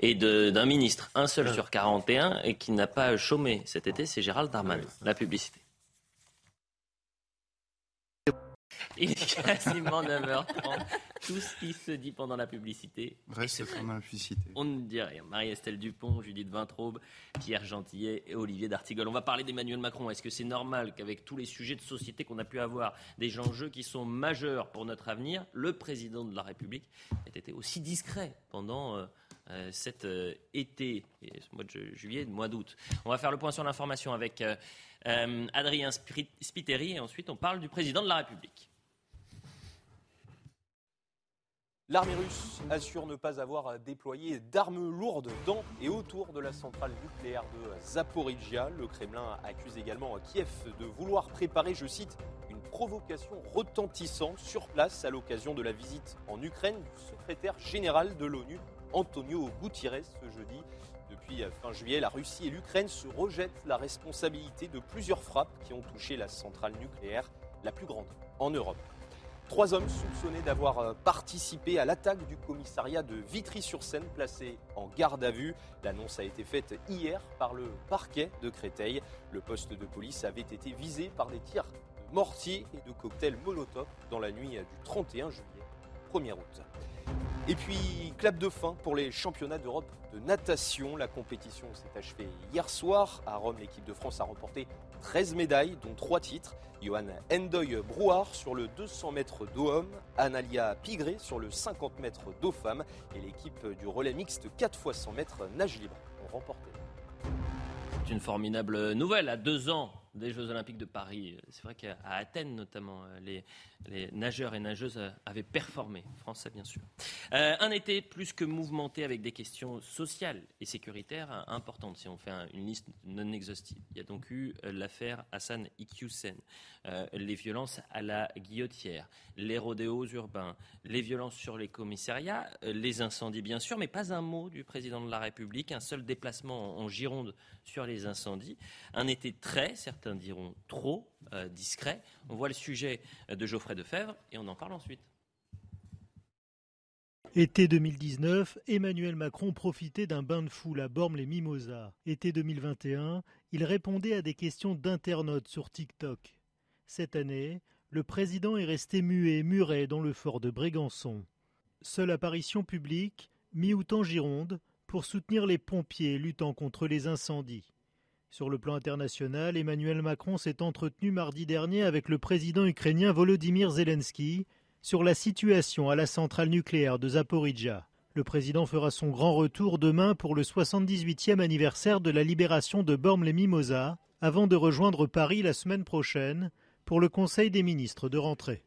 Speaker 1: et d'un ministre, un seul sur 41 et qui n'a pas chômé cet été, c'est Gérald Darmanin. La publicité. Il est quasiment 9h30. Tout ce qui se dit pendant la publicité
Speaker 7: Reste implicité.
Speaker 1: on ne dit rien. Marie-Estelle Dupont, Judith Vintraube, Pierre Gentillet et Olivier d'Artigol. On va parler d'Emmanuel Macron. Est-ce que c'est normal qu'avec tous les sujets de société qu'on a pu avoir, des enjeux qui sont majeurs pour notre avenir, le président de la République ait été aussi discret pendant euh, euh, cet euh, été, et ce mois de ju- juillet, et le mois d'août? On va faire le point sur l'information avec Adrien Spiteri et ensuite on parle du président de la République.
Speaker 4: L'armée russe assure ne pas avoir déployé d'armes lourdes dans et autour de la centrale nucléaire de Zaporizhia. Le Kremlin accuse également Kiev de vouloir préparer, je cite, une provocation retentissante sur place à l'occasion de la visite en Ukraine du secrétaire général de l'ONU, Antonio Gutiérrez, ce jeudi. Depuis fin juillet, la Russie et l'Ukraine se rejettent la responsabilité de plusieurs frappes qui ont touché la centrale nucléaire, la plus grande en Europe. Trois hommes soupçonnés d'avoir euh, participé à l'attaque du commissariat de Vitry-sur-Seine, placé en garde à vue. L'annonce a été faite hier par le parquet de Créteil. Le poste de police avait été visé par des tirs de mortier et de cocktails Molotov dans la nuit du 31 juillet, 1er août. Et puis, clap de fin pour les championnats d'Europe de natation. La compétition s'est achevée hier soir. À Rome, l'équipe de France a remporté 13 médailles, dont 3 titres. Johan Endoy Brouard sur le 200 mètres d'eau homme, Analia Pigré sur le 50 mètres d'eau femme et l'équipe du relais mixte 4 x 100 mètres nage libre ont remporté.
Speaker 1: C'est une formidable nouvelle. À deux ans des Jeux Olympiques de Paris, c'est vrai qu'à Athènes notamment, les, les nageurs et nageuses euh, avaient performé. Français, bien sûr. Euh, un été plus que mouvementé avec des questions sociales et sécuritaires euh, importantes, si on fait un- une liste non exhaustive. Il y a donc eu euh, l'affaire Hassan Iqiyoussen, euh, les violences à la guillotière, les rodéos urbains, les violences sur les commissariats, euh, les incendies, bien sûr, mais pas un mot du président de la République, un seul déplacement en, Gironde sur les incendies. Un été très, certains diront trop, euh, discret. On voit le sujet de Geoffrey Defebvre et on en parle ensuite.
Speaker 10: Été 2019, Emmanuel Macron profitait d'un bain de foule à Bormes-les-Mimosas. Été 2021, il répondait à des questions d'internautes sur TikTok. Cette année, le président est resté muet, muret dans le fort de Brégançon. Seule apparition publique, mi-août en Gironde, pour soutenir les pompiers luttant contre les incendies. Sur le plan international, Emmanuel Macron s'est entretenu mardi dernier avec le président ukrainien Volodymyr Zelensky sur la situation à la centrale nucléaire de Zaporizhia. Le président fera son grand retour demain pour le 78e anniversaire de la libération de Bormes-les-Mimosas, avant de rejoindre Paris la semaine prochaine pour le Conseil des ministres de rentrée.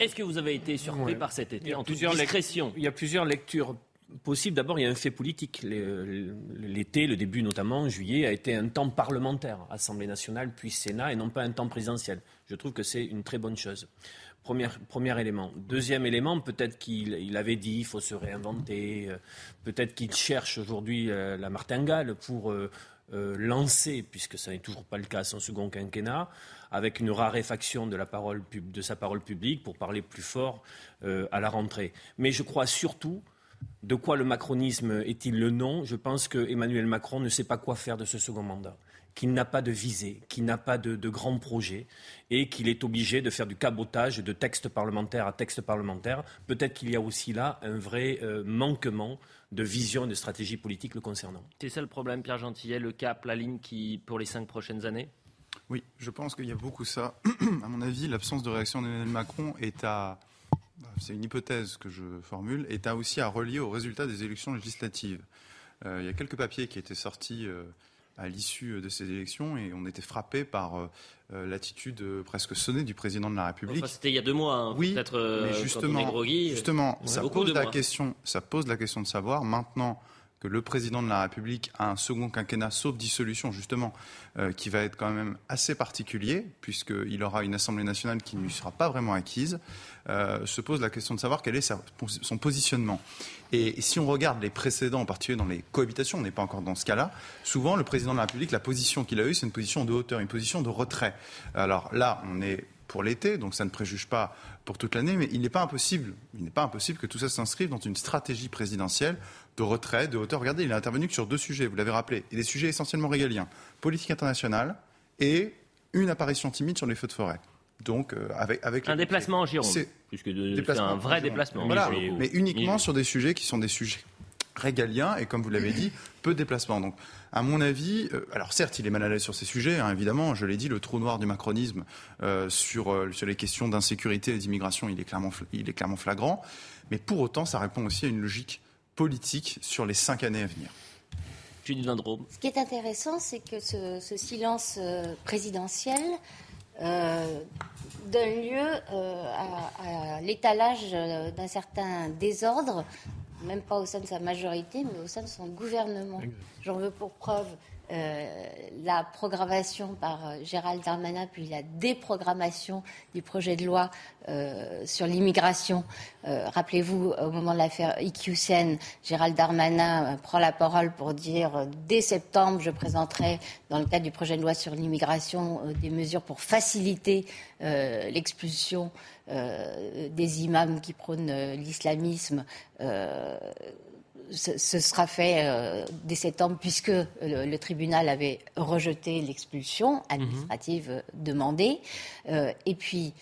Speaker 1: Est-ce que vous avez été surpris
Speaker 3: Ouais.
Speaker 1: par cet été en toute discrétion?
Speaker 3: Il y a plusieurs lectures possibles. D'abord, il y a un fait politique. L'été, le début notamment, juillet, a été un temps parlementaire, Assemblée nationale puis Sénat, et non pas un temps présidentiel. Je trouve que c'est une très bonne chose. Premier, élément. Deuxième élément, peut-être qu'il il avait dit il faut se réinventer, euh, peut-être qu'il cherche aujourd'hui euh, la martingale pour euh, lancer, puisque ça n'est toujours pas le cas, son second quinquennat, avec une raréfaction de, sa parole publique pour parler plus fort à la rentrée. Mais je crois surtout, de quoi le macronisme est-il le nom? Je pense que Emmanuel Macron ne sait pas quoi faire de ce second mandat qu'il n'a pas de visée, qu'il n'a pas de, de grands projets et qu'il est obligé de faire du cabotage de texte parlementaire à texte parlementaire. Peut-être qu'il y a aussi là un vrai euh, manquement de vision et de stratégie politique le concernant.
Speaker 1: C'est ça le problème, Pierre Gentillet, le cap, la ligne qui, pour les cinq prochaines années?
Speaker 7: Oui, je pense qu'il y a beaucoup ça. [clears throat] à mon avis, l'absence de réaction d'Emmanuel Macron est à. C'est une hypothèse que je formule, est à aussi à relier au résultat des élections législatives. Euh, il y a quelques papiers qui étaient sortis euh, à l'issue de ces élections et on était frappé par l'attitude presque sonnée du président de la République.
Speaker 1: C'était il y a deux mois, hein.
Speaker 7: oui,
Speaker 1: peut-être.
Speaker 7: mais justement, justement ça, pose la question, ça pose la question de savoir maintenant que le président de la République a un second quinquennat, sauf dissolution, justement, euh, qui va être quand même assez particulier, puisqu'il aura une Assemblée nationale qui ne lui sera pas vraiment acquise, euh, se pose la question de savoir quel est son positionnement. Et, si on regarde les précédents, en particulier dans les cohabitations, on n'est pas encore dans ce cas-là, souvent le président de la République, la position qu'il a eue, c'est une position de hauteur, une position de retrait. Alors là, on est pour l'été, donc ça ne préjuge pas pour toute l'année, mais il n'est pas impossible, il n'est pas impossible que tout ça s'inscrive dans une stratégie présidentielle de retrait, de hauteur. Regardez, il a intervenu sur deux sujets, vous l'avez rappelé, et des sujets essentiellement régaliens politique internationale et une apparition timide sur les feux de forêt. Donc, euh, avec, avec
Speaker 1: un déplacement en Gironde, puisque c'est un vrai déplacement.
Speaker 7: Voilà, mais uniquement sur des sujets qui sont des sujets régaliens et, comme vous l'avez dit, peu de déplacements. Donc, à mon avis, euh, alors certes, il est mal à l'aise sur ces sujets, hein, évidemment, je l'ai dit, le trou noir du macronisme euh, sur, sur les questions d'insécurité et d'immigration, il, est clairement, il est clairement flagrant, mais pour autant, ça répond aussi à une logique politique sur les cinq années à venir.
Speaker 2: Ce qui est intéressant, c'est que ce, silence euh, présidentiel euh, donne lieu euh, à, l'étalage d'un certain désordre, même pas au sein de sa majorité, mais au sein de son gouvernement. J'en veux pour preuve euh, la programmation par euh, Gérald Darmanin, puis la déprogrammation du projet de loi euh, sur l'immigration. Rappelez-vous, au moment de l'affaire IQCN, Gérald Darmanin prend la parole pour dire dès septembre, je présenterai, dans le cadre du projet de loi sur l'immigration, des mesures pour faciliter l'expulsion des imams qui prônent l'islamisme ce, sera fait euh, dès septembre puisque le, tribunal avait rejeté l'expulsion administrative mhm. demandée. Euh, et puis,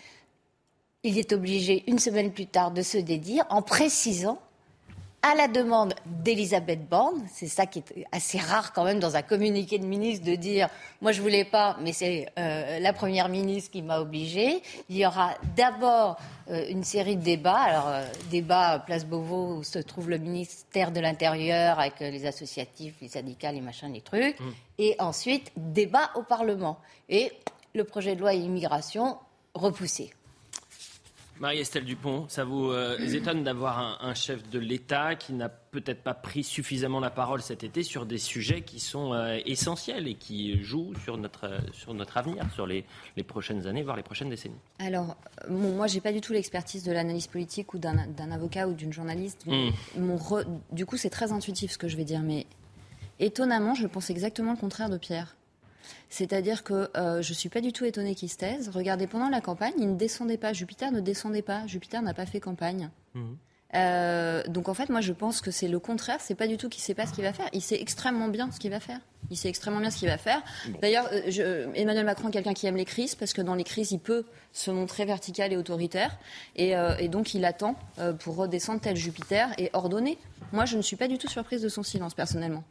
Speaker 2: il est obligé, une semaine plus tard, de se dédire en précisant à la demande d'Elisabeth Borne, c'est ça qui est assez rare quand même dans un communiqué de ministre de dire moi je voulais pas, mais c'est euh, la première ministre qui m'a obligé. Il y aura d'abord euh, une série de débats. Alors euh, débat Place Beauvau où se trouve le ministère de l'Intérieur avec les associatifs, les syndicats, les machins, les trucs, mmh. et ensuite débat au Parlement et le projet de loi immigration repoussé.
Speaker 1: Marie-Estelle Dupont, ça vous euh, étonne d'avoir un, chef de l'État qui n'a peut-être pas pris suffisamment la parole cet été sur des sujets qui sont euh, essentiels et qui jouent sur notre, sur notre avenir, sur les, les prochaines années, voire les prochaines décennies
Speaker 6: Alors, moi, je n'ai pas du tout l'expertise de l'analyse politique ou d'un avocat ou d'une journaliste. Hmm. Mon Du coup, c'est très intuitif ce que je vais dire, mais étonnamment, je pense exactement le contraire de Pierre. C'est-à-dire que euh, je ne suis pas du tout étonnée qu'il se taise. Regardez, pendant la campagne, il ne descendait pas. Jupiter ne descendait pas. Jupiter n'a pas fait campagne. Mhm. Euh, donc en fait, moi je pense que c'est le contraire. C'est pas du tout qu'il sait pas ce qu'il va faire. Il sait extrêmement bien ce qu'il va faire. Il sait extrêmement bien ce qu'il va faire. D'ailleurs, euh, Emmanuel Macron est quelqu'un qui aime les crises parce que dans les crises, il peut se montrer vertical et autoritaire. Et, et donc il attend pour redescendre tel Jupiter et ordonner. Moi, je ne suis pas du tout surprise de son silence personnellement.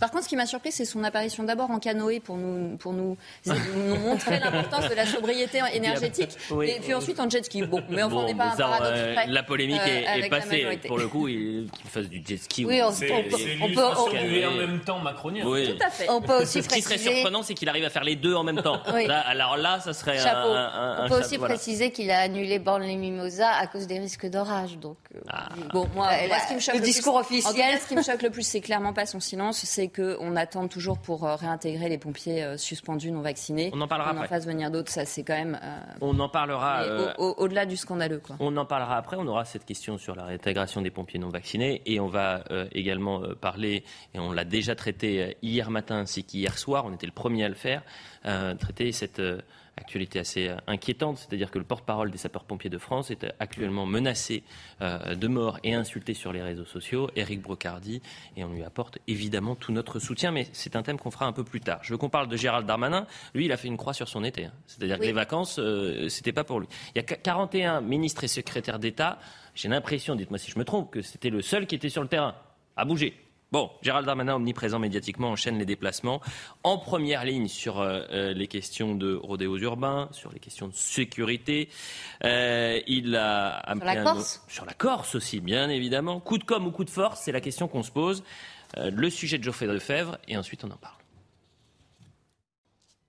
Speaker 6: Par contre, ce qui m'a surpris, c'est son apparition d'abord en canoë pour nous, pour nous, [laughs] montrer l'importance de la sobriété énergétique, et puis ensuite en jet ski. Bon, mais enfin, on n'est pas un paradoxe euh, près,
Speaker 1: La polémique est, euh, passée. Pour le coup, qu'il fasse du jet ski.
Speaker 2: Oui, on,
Speaker 3: peut. On peut en même temps macronien.
Speaker 2: Oui. Tout à fait. On peut aussi
Speaker 1: Ce qui serait surprenant, c'est qu'il arrive à faire les deux en même temps. alors là, ça serait
Speaker 2: Chapeau. un, On peut aussi préciser qu'il a annulé Borne les Mimosas à cause des risques d'orage. Donc, euh,
Speaker 6: ah. bon, moi, ce qui me choque
Speaker 2: le discours officiel.
Speaker 6: Ce qui me choque le plus, c'est clairement pas son silence, c'est qu'on attend toujours pour euh, réintégrer les pompiers euh, suspendus non vaccinés.
Speaker 1: On en parlera
Speaker 6: on
Speaker 1: après.
Speaker 6: en fasse venir d'autres, ça c'est quand même.
Speaker 1: Euh, on en parlera.
Speaker 6: Au-delà du scandaleux. Quoi.
Speaker 1: On en parlera après. On aura cette question sur la réintégration des pompiers non vaccinés et on va également parler, et on l'a déjà traité hier matin ainsi qu'hier soir, on était le premier à le faire, traiter cette actualité assez euh, inquiétante, c'est-à-dire que le porte-parole des sapeurs-pompiers de France est euh, actuellement menacé euh, de mort et insulté sur les réseaux sociaux, Éric Brocardi, et on lui apporte évidemment tout notre soutien, mais c'est un thème qu'on fera un peu plus tard. Je veux qu'on parle de Gérald Darmanin. Lui, il a fait une croix sur son été, hein. c'est-à-dire que les vacances, ce c'était pas pour lui. Il y a 41 ministres et secrétaires d'État. J'ai l'impression, dites-moi si je me trompe, que c'était le seul qui était sur le terrain à bouger. Bon, Gérald Darmanin, omniprésent médiatiquement, enchaîne les déplacements. En première ligne sur euh, euh, les questions de rodéos urbains, sur les questions de sécurité. Euh, il a
Speaker 2: sur la Corse
Speaker 1: Sur la Corse aussi, bien évidemment. Coup de com' ou coup de force, c'est la question qu'on se pose. le sujet de Geoffrey Lefebvre, et ensuite on en parle.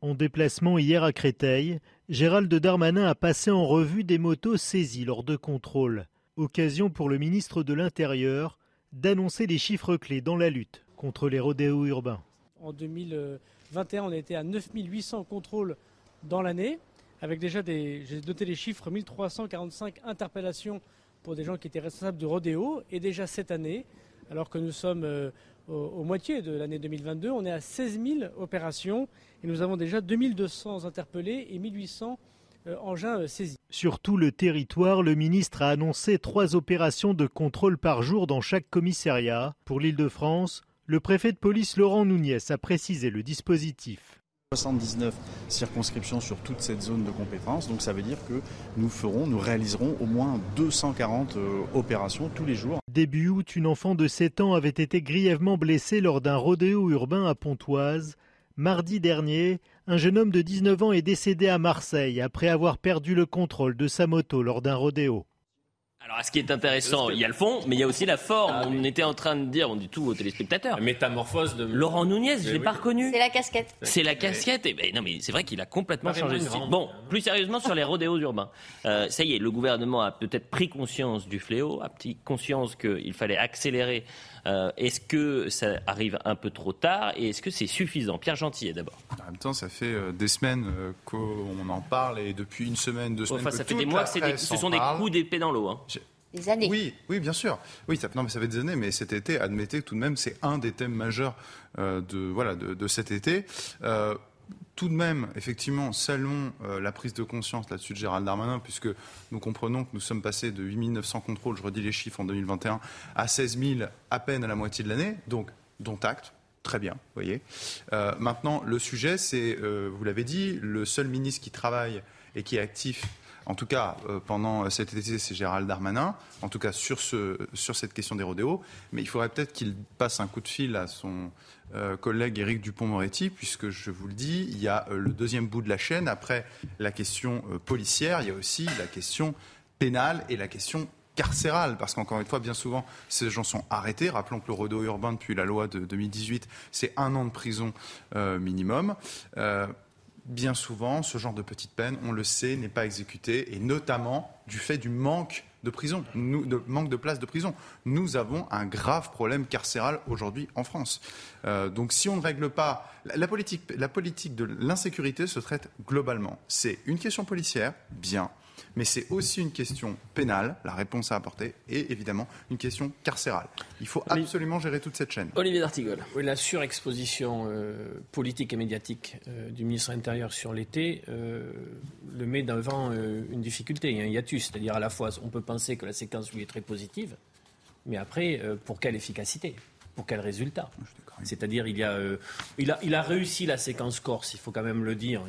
Speaker 10: En déplacement hier à Créteil, Gérald Darmanin a passé en revue des motos saisies lors de contrôles. Occasion pour le ministre de l'Intérieur d'annoncer les chiffres clés dans la lutte contre les rodéos urbains.
Speaker 11: En 2021, on été à 9800 contrôles dans l'année, avec déjà des, j'ai noté les chiffres, 1345 interpellations pour des gens qui étaient responsables de rodéo. Et déjà cette année, alors que nous sommes euh, au, moitié de l'année 2022, on est à 16 000 opérations et nous avons déjà 2200 interpellés et 1800 euh, engins euh, saisis.
Speaker 10: Sur tout le territoire, le ministre a annoncé trois opérations de contrôle par jour dans chaque commissariat. Pour l'Île-de-France, le préfet de police Laurent Nouniès a précisé le dispositif.
Speaker 12: 79 circonscriptions sur toute cette zone de compétence. Donc ça veut dire que nous ferons, nous réaliserons au moins 240 euh, opérations tous les jours.
Speaker 10: Début août, une enfant de 7 ans avait été grièvement blessée lors d'un rodéo urbain à Pontoise. Mardi dernier, un jeune homme de 19 ans est décédé à Marseille après avoir perdu le contrôle de sa moto lors d'un rodéo.
Speaker 1: Alors, ce qui est intéressant, il y a le fond, mais il y a aussi la forme. Ah on était en train de dire, on dit tout aux téléspectateurs.
Speaker 3: La métamorphose de
Speaker 1: Laurent Nunez, je l'ai pas reconnu.
Speaker 2: C'est la casquette.
Speaker 1: C'est la casquette. Et ben, non, mais c'est vrai qu'il a complètement changé de style. Bon, plus sérieusement sur les rodéos urbains. Euh, ça y est, le gouvernement a peut-être pris conscience du fléau, a pris conscience qu'il fallait accélérer euh, est-ce que ça arrive un peu trop tard et est-ce que c'est suffisant? Pierre Gentillet d'abord.
Speaker 7: En même temps, ça fait euh, des semaines euh, qu'on en parle et depuis une semaine, deux semaines.
Speaker 1: Enfin, ça fait des mois que ce sont des coups d'épée dans l'eau. Hein.
Speaker 2: Des années.
Speaker 7: Oui, oui, bien sûr. Oui, ça, non, mais ça fait des années, mais cet été, admettez que tout de même, c'est un des thèmes majeurs de, voilà, de, cet été tout de même, effectivement, saluons euh, la prise de conscience là-dessus de Gérald Darmanin, puisque nous comprenons que nous sommes passés de 8 900 contrôles, je redis les chiffres, en 2021, à 16 000 à peine à la moitié de l'année, donc dont acte. Très bien, voyez. Euh, maintenant, le sujet, c'est, euh, vous l'avez dit, le seul ministre qui travaille et qui est actif en tout cas, pendant cet été, c'est Gérald Darmanin, en tout cas sur, ce, sur cette question des rodéos. Mais il faudrait peut-être qu'il passe un coup de fil à son, euh, collègue Éric Dupont-Moretti, puisque je vous le dis, il y a euh, le deuxième bout de la chaîne. Après la question euh, policière, il y a aussi la question pénale et la question carcérale, parce qu'encore une fois, bien souvent, ces gens sont arrêtés. Rappelons que le rodeo urbain, depuis la loi de 2018, c'est un an de prison minimum. Bien souvent, ce genre de petite peine, on le sait, n'est pas exécuté, et notamment du fait du manque de prison, de manque de places de prison. Nous avons un grave problème carcéral aujourd'hui en France. Euh, donc si on ne règle pas la politique de l'insécurité se traite globalement. C'est une question policière, bien mais c'est aussi une question pénale, la réponse à apporter, et évidemment une question carcérale. Il faut absolument gérer toute cette chaîne.
Speaker 1: Olivier D'Artigol.
Speaker 3: Oui, la surexposition euh, politique et médiatique euh, du ministre de l'Intérieur sur l'été euh, le met devant une difficulté, un hiatus. C'est-à-dire à la fois, on peut penser que la séquence lui est très positive, mais après, pour quelle efficacité? Pour quel résultat? C'est-à-dire, il, il, a, il a réussi la séquence Corse, il faut quand même le dire.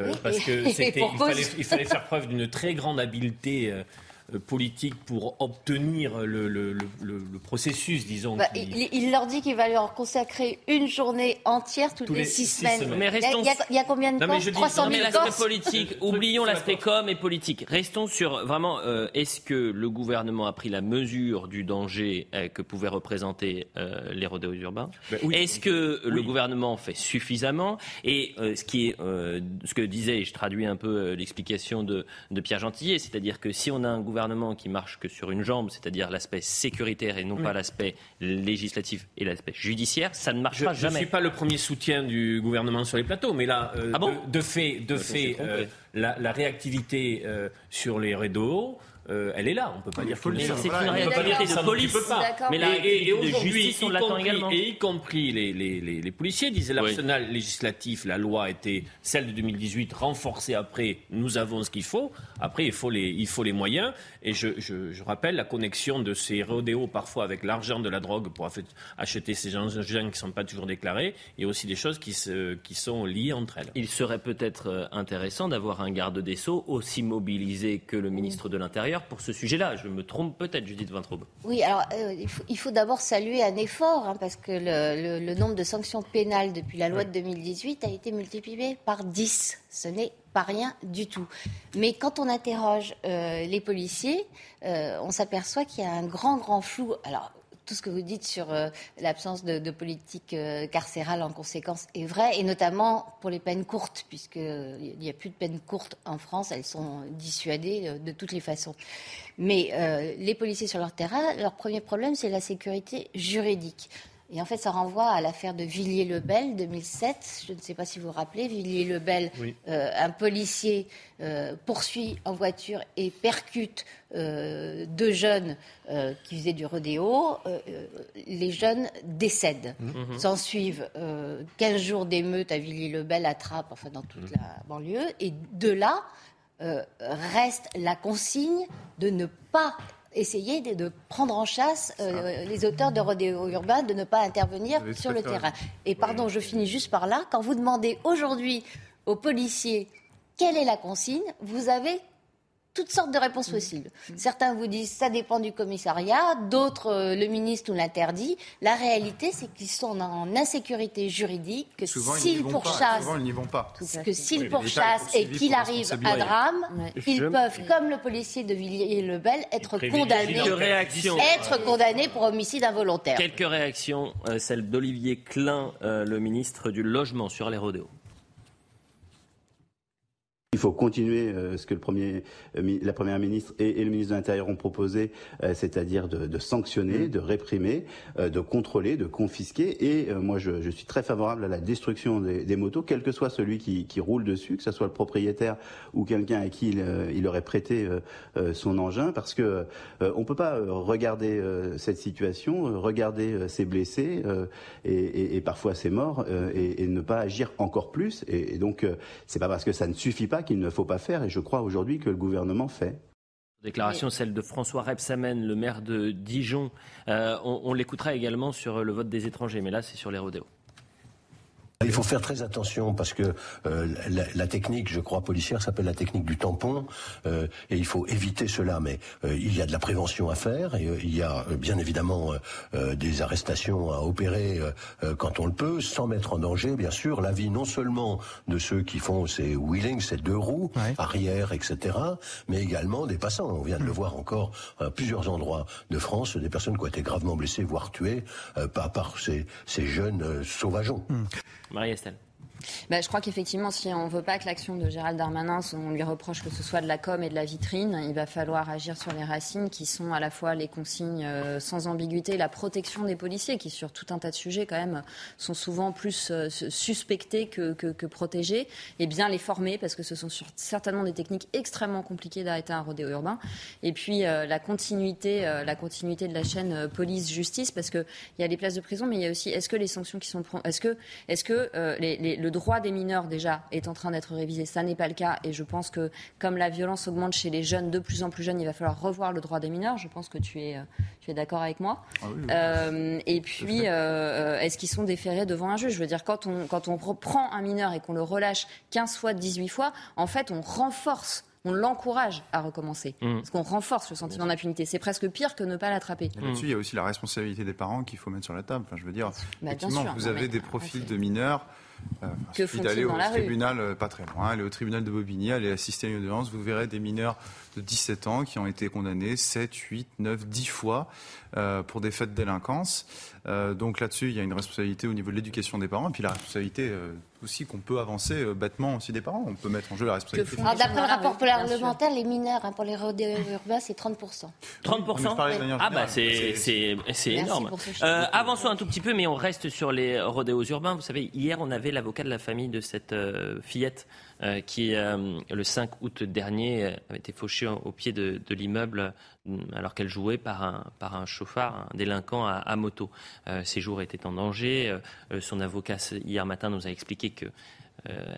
Speaker 3: Euh, parce que [laughs] il fallait, faire preuve d'une très grande habileté euh, politique pour obtenir le, le, processus, disons.
Speaker 2: Bah, il, leur dit qu'il va leur consacrer une journée entière toutes les, six, semaines. Mais restons... il, y a, combien de temps 300 000
Speaker 1: l'aspect politique. [laughs] Oublions l'aspect com et politique. Restons sur vraiment. Euh, est-ce que le gouvernement a pris la mesure du danger euh, que pouvaient représenter les rodéos urbains ben Est-ce que le gouvernement fait suffisamment Et ce qui est ce que disait, et je traduis un peu l'explication de, de Pierre Gentillet, c'est-à-dire que si on a un gouvernement gouvernement qui marche que sur une jambe, c'est-à-dire l'aspect sécuritaire et non pas l'aspect législatif et l'aspect judiciaire, ça ne marchera jamais.
Speaker 3: Je ne suis pas le premier soutien du gouvernement sur les plateaux, mais là, euh, ah de, fait, de fait euh, la, réactivité euh, sur les réseaux, euh, elle est là. On ne peut pas dire
Speaker 1: qu'il C'est une réalité de police.
Speaker 3: Mais là, et, aujourd'hui, et y compris les, les, les, policiers disaient l'arsenal législatif, la loi était celle de 2018 renforcée après. Nous avons ce qu'il faut. Après, il faut les, il faut les moyens. Et je, je, je rappelle la connexion de ces rodéos parfois avec l'argent de la drogue pour acheter ces gens qui ne sont pas toujours déclarés et aussi des choses qui, se, qui sont liées entre elles.
Speaker 1: Il serait peut-être euh, intéressant d'avoir un garde des Sceaux aussi mobilisé que le ministre de l'Intérieur pour ce sujet-là. Je me trompe peut-être, Judith Vintraube.
Speaker 2: Oui, alors euh, il faut, d'abord saluer un effort, hein, parce que le, nombre de sanctions pénales depuis la loi de 2018 a été multiplié par 10. Ce n'est pas rien du tout. Mais quand on interroge euh, les policiers, euh, on s'aperçoit qu'il y a un grand, grand flou. Alors, tout ce que vous dites sur euh, l'absence de, politique euh, carcérale en conséquence est vrai, et notamment pour les peines courtes, puisqu'il n'y a plus de peines courtes en France, elles sont dissuadées de toutes les façons. Mais les policiers sur leur terrain, leur premier problème, c'est la sécurité juridique. Et en fait, ça renvoie à l'affaire de Villiers-le-Bel 2007. Je ne sais pas si vous vous rappelez, Villiers-le-Bel, euh, un policier euh, poursuit en voiture et percute euh, deux jeunes qui faisaient du rodéo. les jeunes décèdent. Mmh. Mmh. S'en suivent 15 jours d'émeute à Villiers-le-Bel, à Trappes, enfin dans toute mmh. la banlieue. Et de là reste la consigne de ne pas essayer de, prendre en chasse euh, les auteurs de rodéo urbain, de ne pas intervenir sur le terrain. Et pardon, je finis juste par là. Quand vous demandez aujourd'hui aux policiers quelle est la consigne, vous avez toutes sortes de réponses mm. possibles. Mm. Certains vous disent ça dépend du commissariat, d'autres euh, le ministre nous l'interdit. La réalité, c'est qu'ils sont en insécurité juridique, que s'ils pourchassent, que s'ils pourchassent et qu'il arrive un drame, ils peuvent, comme le policier de Villiers-le-Bel, être condamnés, être condamnés pour homicide involontaire.
Speaker 1: Quelques réactions, euh, celle d'Olivier Klein, euh, le ministre du Logement sur les rodéos.
Speaker 13: Il faut continuer euh, ce que le premier, euh, la première ministre et, le ministre de l'Intérieur ont proposé, euh, c'est-à-dire de, sanctionner, mm. de réprimer, de contrôler, de confisquer. Et moi, je, suis très favorable à la destruction des, motos, quel que soit celui qui, roule dessus, que ce soit le propriétaire ou quelqu'un à qui il, aurait prêté son engin, parce que on peut pas regarder cette situation, regarder ces blessés et, parfois ces morts et, ne pas agir encore plus. Et, donc, c'est pas parce que ça ne suffit pas qu'il ne faut pas faire, et je crois aujourd'hui que le gouvernement fait.
Speaker 1: Déclaration, celle de François Rebsamen, le maire de Dijon. Euh, on, on l'écoutera également sur le vote des étrangers, mais là c'est sur les rodéos.
Speaker 14: Il faut faire très attention parce que euh, la, technique, je crois, policière s'appelle la technique du tampon euh, et il faut éviter cela. Mais euh, il y a de la prévention à faire et il y a bien évidemment des arrestations à opérer quand on le peut, sans mettre en danger, bien sûr, la vie non seulement de ceux qui font ces wheelings, ces deux roues, arrière, etc., mais également des passants. On vient de le voir encore à plusieurs endroits de France, des personnes qui ont été gravement blessées, voire tuées, par, par ces, ces jeunes sauvageons. Mm.
Speaker 1: Marie-Estelle.
Speaker 6: Bah, je crois qu'effectivement, si on ne veut pas que l'action de Gérald Darmanin, on lui reproche que ce soit de la com et de la vitrine, il va falloir agir sur les racines qui sont à la fois les consignes euh, sans ambiguïté, la protection des policiers qui, sur tout un tas de sujets, quand même, sont souvent plus euh, suspectés que, protégés, et bien les former parce que ce sont certainement des techniques extrêmement compliquées d'arrêter un rodéo urbain. Et puis euh, la continuité, la continuité de la chaîne police-justice parce qu'il y a les places de prison, mais il y a aussi est-ce que les sanctions qui sont est-ce que est-ce que droit des mineurs déjà est en train d'être révisé. Ça n'est pas le cas et je pense que comme la violence augmente chez les jeunes, de plus en plus jeunes, il va falloir revoir le droit des mineurs. Je pense que tu es, euh, tu es d'accord avec moi. Ah euh, et puis, euh, est-ce qu'ils sont déférés devant un juge? Je veux dire, quand on, quand on prend un mineur et qu'on le relâche 15 fois, 18 fois, en fait, on renforce on l'encourage à recommencer. Mmh. Parce qu'on renforce le sentiment d'impunité. C'est presque pire que ne pas l'attraper.
Speaker 7: Là-dessus, il y a aussi la responsabilité des parents qu'il faut mettre sur la table. Enfin, je veux dire, bah, effectivement, vous avez des profils de mineurs euh, il suffit d'aller au tribunal, euh, pas très loin, aller au tribunal de Bobigny, aller assister à une audience, vous verrez des mineurs de 17 ans qui ont été condamnés 7, 8, 9, 10 fois euh, pour des faits de délinquance. Euh, donc là-dessus, il y a une responsabilité au niveau de l'éducation des parents et puis la responsabilité euh, aussi qu'on peut avancer bêtement aussi des parents. On peut mettre en jeu la responsabilité.
Speaker 2: D'après le rapport parlementaire, les mineurs hein, pour les rodéos urbains, c'est 30%.
Speaker 1: 30% Ah bah c'est énorme. avançons un tout petit peu, mais on reste sur les rodéos urbains. Vous savez, hier, on avait l'avocat de la famille de cette fillette qui, euh, le 5 août dernier, euh, avait été fauchée au pied de, l'immeuble alors qu'elle jouait par un, par un chauffard, un délinquant à, moto. ses jours étaient en danger. son avocat, hier matin, nous a expliqué qu'elle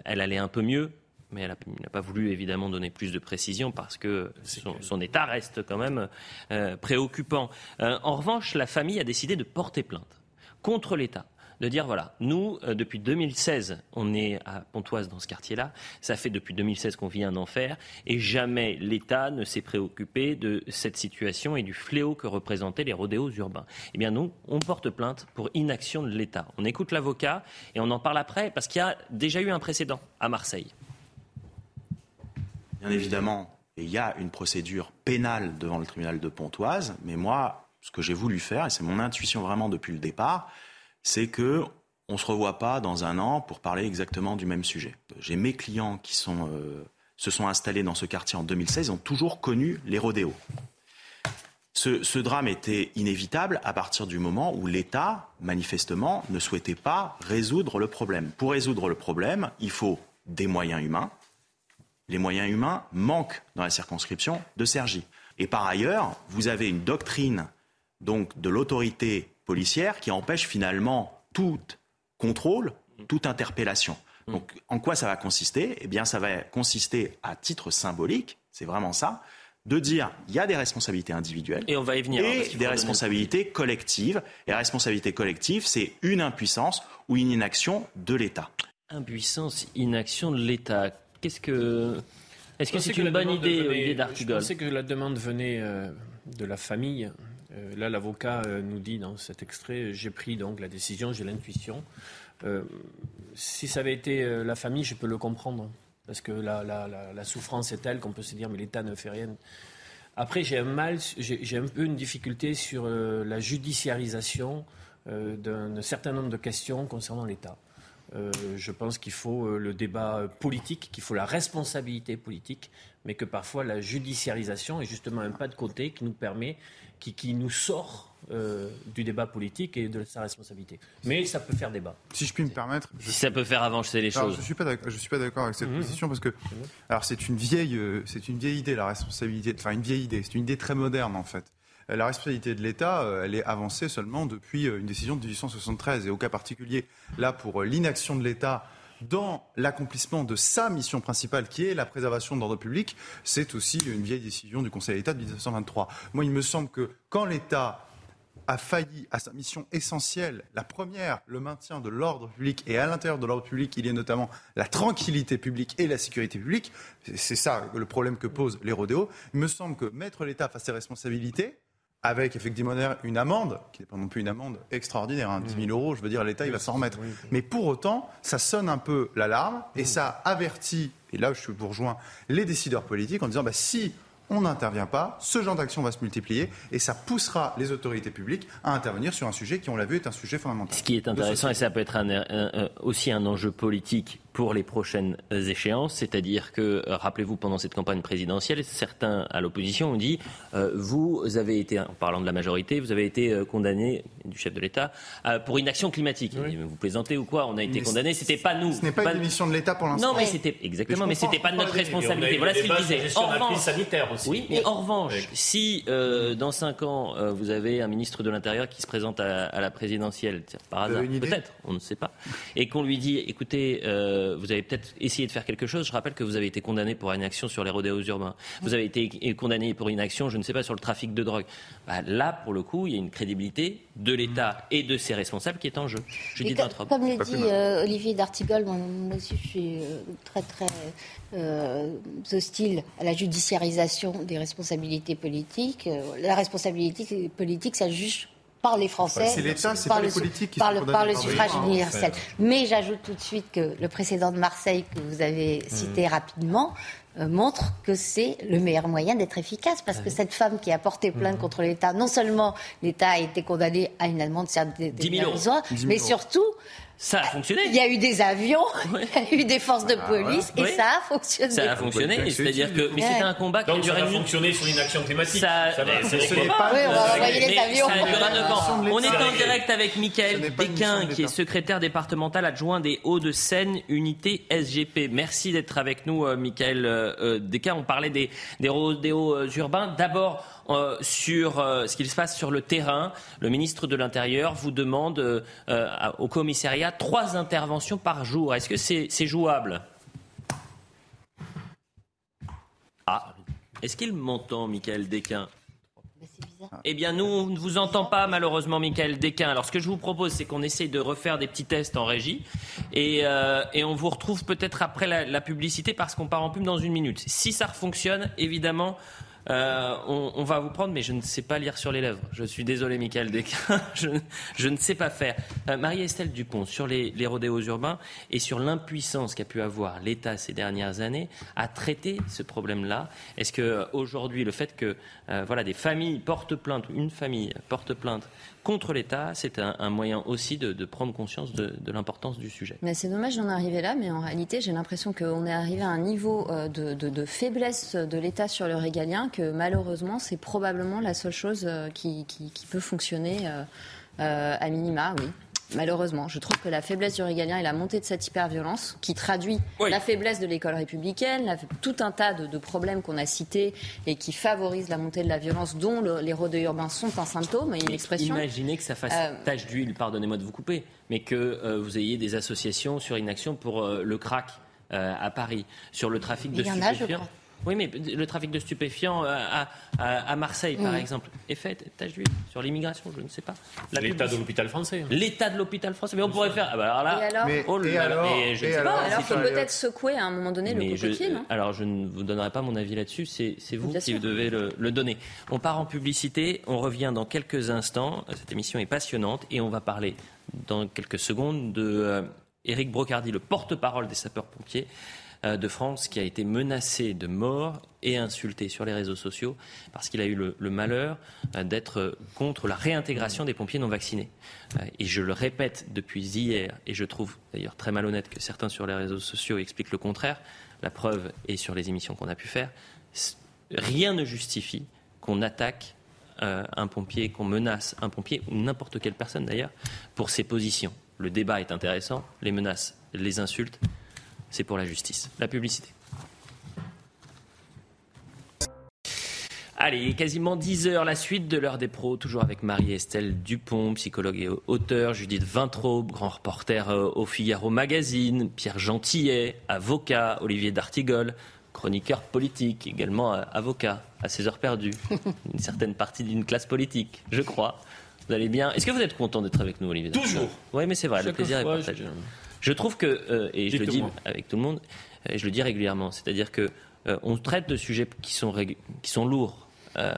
Speaker 1: allait un peu mieux, mais elle n'a pas voulu évidemment donner plus de précision parce que son, état reste quand même préoccupant. en revanche, la famille a décidé de porter plainte contre l'État de dire voilà, nous, euh, depuis 2016, on est à Pontoise dans ce quartier-là, ça fait depuis 2016 qu'on vit un enfer, et jamais l'État ne s'est préoccupé de cette situation et du fléau que représentaient les rodéos urbains. Eh bien, nous, on porte plainte pour inaction de l'État. On écoute l'avocat et on en parle après, parce qu'il y a déjà eu un précédent à Marseille.
Speaker 15: Bien évidemment, il y a une procédure pénale devant le tribunal de Pontoise, mais moi, ce que j'ai voulu faire, et c'est mon intuition vraiment depuis le départ, c'est que on se revoit pas dans un an pour parler exactement du même sujet. J'ai mes clients qui euh, se sont installés dans ce quartier en 2016, ils ont toujours connu les rodéos. Ce, drame était inévitable à partir du moment où l'État, manifestement, ne souhaitait pas résoudre le problème. Pour résoudre le problème, il faut des moyens humains. Les moyens humains manquent dans la circonscription de Cergy. Et par ailleurs, vous avez une doctrine donc de l'autorité policière qui empêche finalement tout contrôle, toute interpellation. Donc en quoi ça va consister? Eh bien ça va consister à titre symbolique, c'est vraiment ça, de dire il y a des responsabilités individuelles
Speaker 1: et on va y venir
Speaker 15: et des responsabilités collectives. Et la responsabilité collective, c'est une impuissance ou une inaction de l'État.
Speaker 1: Impuissance, inaction de l'État. Qu'est-ce que est-ce que c'est une bonne idée, d'Artigol
Speaker 3: Je pensais que la demande venait euh, de la famille. Euh, là, l'avocat euh, nous dit dans cet extrait j'ai pris donc la décision, j'ai l'intuition. si ça avait été la famille, je peux le comprendre. Parce que la, la, la souffrance est telle qu'on peut se dire mais l'État ne fait rien. Après, j'ai un mal, j'ai un peu une difficulté sur la judiciarisation d'un certain nombre de questions concernant l'État. Euh, je pense qu'il faut euh, le débat politique, qu'il faut la responsabilité politique, mais que parfois la judiciarisation est justement un pas de côté qui nous permet, qui, nous sort euh, du débat politique et de sa responsabilité. Mais ça peut faire débat.
Speaker 7: Si je puis me permettre,
Speaker 1: si ça peut faire avancer les choses.
Speaker 7: Je suis pas je suis pas d'accord avec cette mhm. position parce que alors c'est une vieille c'est une vieille idée la responsabilité enfin une vieille idée c'est une idée très moderne en fait. Euh, la responsabilité de l'État, euh, elle est avancée seulement depuis euh, une décision de 1873. Et au cas particulier, là, pour l'inaction de l'État dans l'accomplissement de sa mission principale, qui est la préservation de l'ordre public, c'est aussi une vieille décision du Conseil d'État de 1923. Moi, il me semble que quand l'État a failli à sa mission essentielle, la première, le maintien de l'ordre public, et à l'intérieur de l'ordre public, il y a notamment la tranquillité publique et la sécurité publique, c'est ça le problème que posent les rodéos, il me semble que mettre l'État face à ses responsabilités, avec effectivement une amende, qui n'est pas non plus une amende extraordinaire, hein, 10 000 euros, je veux dire, l'État, il va s'en remettre. Mais pour autant, ça sonne un peu l'alarme et ça avertit, et là je vous rejoins, les décideurs politiques en disant, bah, si on n'intervient pas, ce genre d'action va se multiplier et ça poussera les autorités publiques à intervenir sur un sujet qui, on l'a vu, est un sujet fondamental.
Speaker 1: Ce qui est intéressant, et ça peut être aussi un enjeu politique pour les prochaines échéances. C'est-à-dire que, euh, rappelez-vous, pendant cette campagne présidentielle, certains à l'opposition ont dit euh, vous avez été, en parlant de la majorité, vous avez été euh, condamné, du chef de l'État, pour une action climatique. vous plaisantez ou quoi On a été condamné, c'était pas nous.
Speaker 7: Ce n'est pas, une mission de l'État pour l'instant.
Speaker 1: Non, mais c'était exactement, mais, c'était pas notre responsabilité. Voilà ce qu'il disait.
Speaker 3: En revanche, sanitaire aussi.
Speaker 1: Oui, mais en revanche, si dans cinq ans vous avez un ministre de l'Intérieur qui se présente à, la présidentielle, par hasard, peut-être, on ne sait pas, et qu'on lui dit écoutez. Euh, vous avez peut-être essayé de faire quelque chose. Je rappelle que vous avez été condamné pour une action sur les rodéos urbains. Vous avez été condamné pour une action, je ne sais pas, sur le trafic de drogue. Bah, là, pour le coup, il y a une crédibilité de l'État et de ses responsables qui est en jeu.
Speaker 2: Je dis comme, comme le dit euh, Olivier D'Artigol, moi aussi je suis euh, très très hostile à la judiciarisation des responsabilités politiques. la responsabilité politique, ça juge par les Français,
Speaker 7: c'est l'État, c'est par, qui
Speaker 2: par, le, par le suffrage universel. Mais j'ajoute tout de suite que le précédent de Marseille que vous avez cité mmh. rapidement euh, montre que c'est le meilleur moyen d'être efficace parce que cette femme qui a porté plainte mmh. contre l'État, non seulement l'État a été condamné à une amende certes dérisoire, mais surtout
Speaker 1: ça a fonctionné.
Speaker 2: Il y a eu des avions, [laughs] il y a eu des forces de ah, police et ça a fonctionné.
Speaker 1: Ça a fonctionné, c'est-à-dire que mais c'était un combat qui a duré
Speaker 3: ça a fonctionné sur une action climatique.
Speaker 1: Ça,
Speaker 2: ça va, pas. Oui, on va envoyer les avions.
Speaker 1: On est en direct avec Michael Desquin, qui est secrétaire départemental adjoint des Hauts-de-Seine, unité SGP. Merci d'être avec nous, euh, Michael euh, euh, Desquin. On parlait des, des urbains. D'abord, euh, sur euh, ce qu'il se passe sur le terrain. Le ministre de l'Intérieur vous demande euh, au commissariat trois interventions par jour. Est-ce que c'est jouable? Ah, est-ce qu'il m'entend, Michael Desquin? Eh bien, nous, on ne vous entend pas, malheureusement, Michael Desquin. Alors, ce que je vous propose, c'est qu'on essaye de refaire des petits tests en régie. Et, on vous retrouve peut-être après la, la publicité parce qu'on part en pub dans une minute. Si ça fonctionne, évidemment, Euh, on, va vous prendre, mais je ne sais pas lire sur les lèvres. Je suis désolé, Michael Desquin, [laughs] je, ne sais pas faire. Euh, Marie-Estelle Dupont, sur les, les, rodéos urbains et sur l'impuissance qu'a pu avoir l'État ces dernières années à traiter ce problème-là. Est-ce que aujourd'hui, le fait que voilà, des familles portent plainte, une famille porte plainte contre l'État, c'est un, moyen aussi de, prendre conscience de, l'importance du sujet.
Speaker 6: Mais c'est dommage d'en arriver là, mais en réalité, j'ai l'impression qu'on est arrivé à un niveau euh, de, faiblesse de l'État sur le régalien que malheureusement, c'est probablement la seule chose euh, qui, peut fonctionner euh, à minima, oui. Malheureusement, je trouve que la faiblesse du régalien et la montée de cette hyperviolence, qui traduit la faiblesse de l'école républicaine, tout un tas de, problèmes qu'on a cités et qui favorisent la montée de la violence, dont les rodeux urbains sont un symptôme et une expression.
Speaker 1: Imaginez que ça fasse euh, tache d'huile, pardonnez-moi de vous couper, mais que euh, vous ayez des associations sur une action pour euh, le crack à Paris, sur le trafic de stupéfiants. Oui, mais le trafic de stupéfiants euh, à, Marseille, par exemple, est fait, tâche d'huile, sur l'immigration, je ne sais pas.
Speaker 3: L'état de l'hôpital français. Hein.
Speaker 1: L'état de l'hôpital français. Mais on pourrait faire. Ah bah alors là,
Speaker 6: et alors,
Speaker 1: oh
Speaker 6: je alors, il faut peut-être secouer à un moment donné le cocotier, non
Speaker 1: Alors, je ne vous donnerai pas mon avis là-dessus, c'est vous qui devez le, donner. On part en publicité, on revient dans quelques instants. Cette émission est passionnante et on va parler dans quelques secondes de euh, Éric Brocardi, le porte-parole des sapeurs-pompiers. Euh, de France qui a été menacé de mort et insulté sur les réseaux sociaux parce qu'il a eu le, malheur euh, d'être contre la réintégration des pompiers non vaccinés. Euh, et je le répète depuis hier, et je trouve d'ailleurs très malhonnête que certains sur les réseaux sociaux expliquent le contraire, la preuve est sur les émissions qu'on a pu faire, rien ne justifie qu'on attaque un pompier, qu'on menace un pompier, ou n'importe quelle personne d'ailleurs, pour ses positions. Le débat est intéressant, les menaces, les insultes, c'est pour la justice. La publicité. Allez, quasiment 10 heures, la suite de l'heure des pros, toujours avec Marie-Estelle Dupont, psychologue et auteur, Judith Vintraube, grand reporter euh, au Figaro Magazine, Pierre Gentillet, avocat, Olivier D'Artigol, chroniqueur politique, également euh, avocat, à ses heures perdues, [laughs] une certaine partie d'une classe politique, je crois. Vous allez bien Est-ce que vous êtes content d'être avec nous, Olivier
Speaker 3: Toujours.
Speaker 1: Oui, mais c'est vrai, le plaisir est partagé. Je trouve que, euh, et je le dis avec tout le monde, et je le dis régulièrement, c'est-à-dire que euh, on traite de sujets qui sont, qui sont lourds, euh,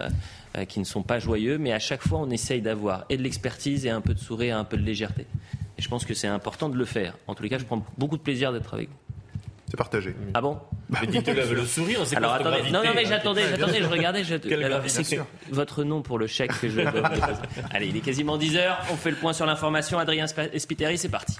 Speaker 1: qui ne sont pas joyeux, mais à chaque fois on essaye d'avoir et de l'expertise et un peu de sourire, et un peu de légèreté. Et je pense que c'est important de le faire. En tous les cas, je prends beaucoup de plaisir d'être avec vous.
Speaker 7: C'est partagé.
Speaker 1: Ah bon?
Speaker 3: Mais dites-le le sourire, c'est Alors
Speaker 1: attendez, non, non, mais j'attendais, j'attendais, je regardais. Je... Alors, c'est votre nom pour le chèque que je. [laughs] Allez, il est quasiment 10 heures. On fait le point sur l'information. Adrien Spiteri, c'est parti.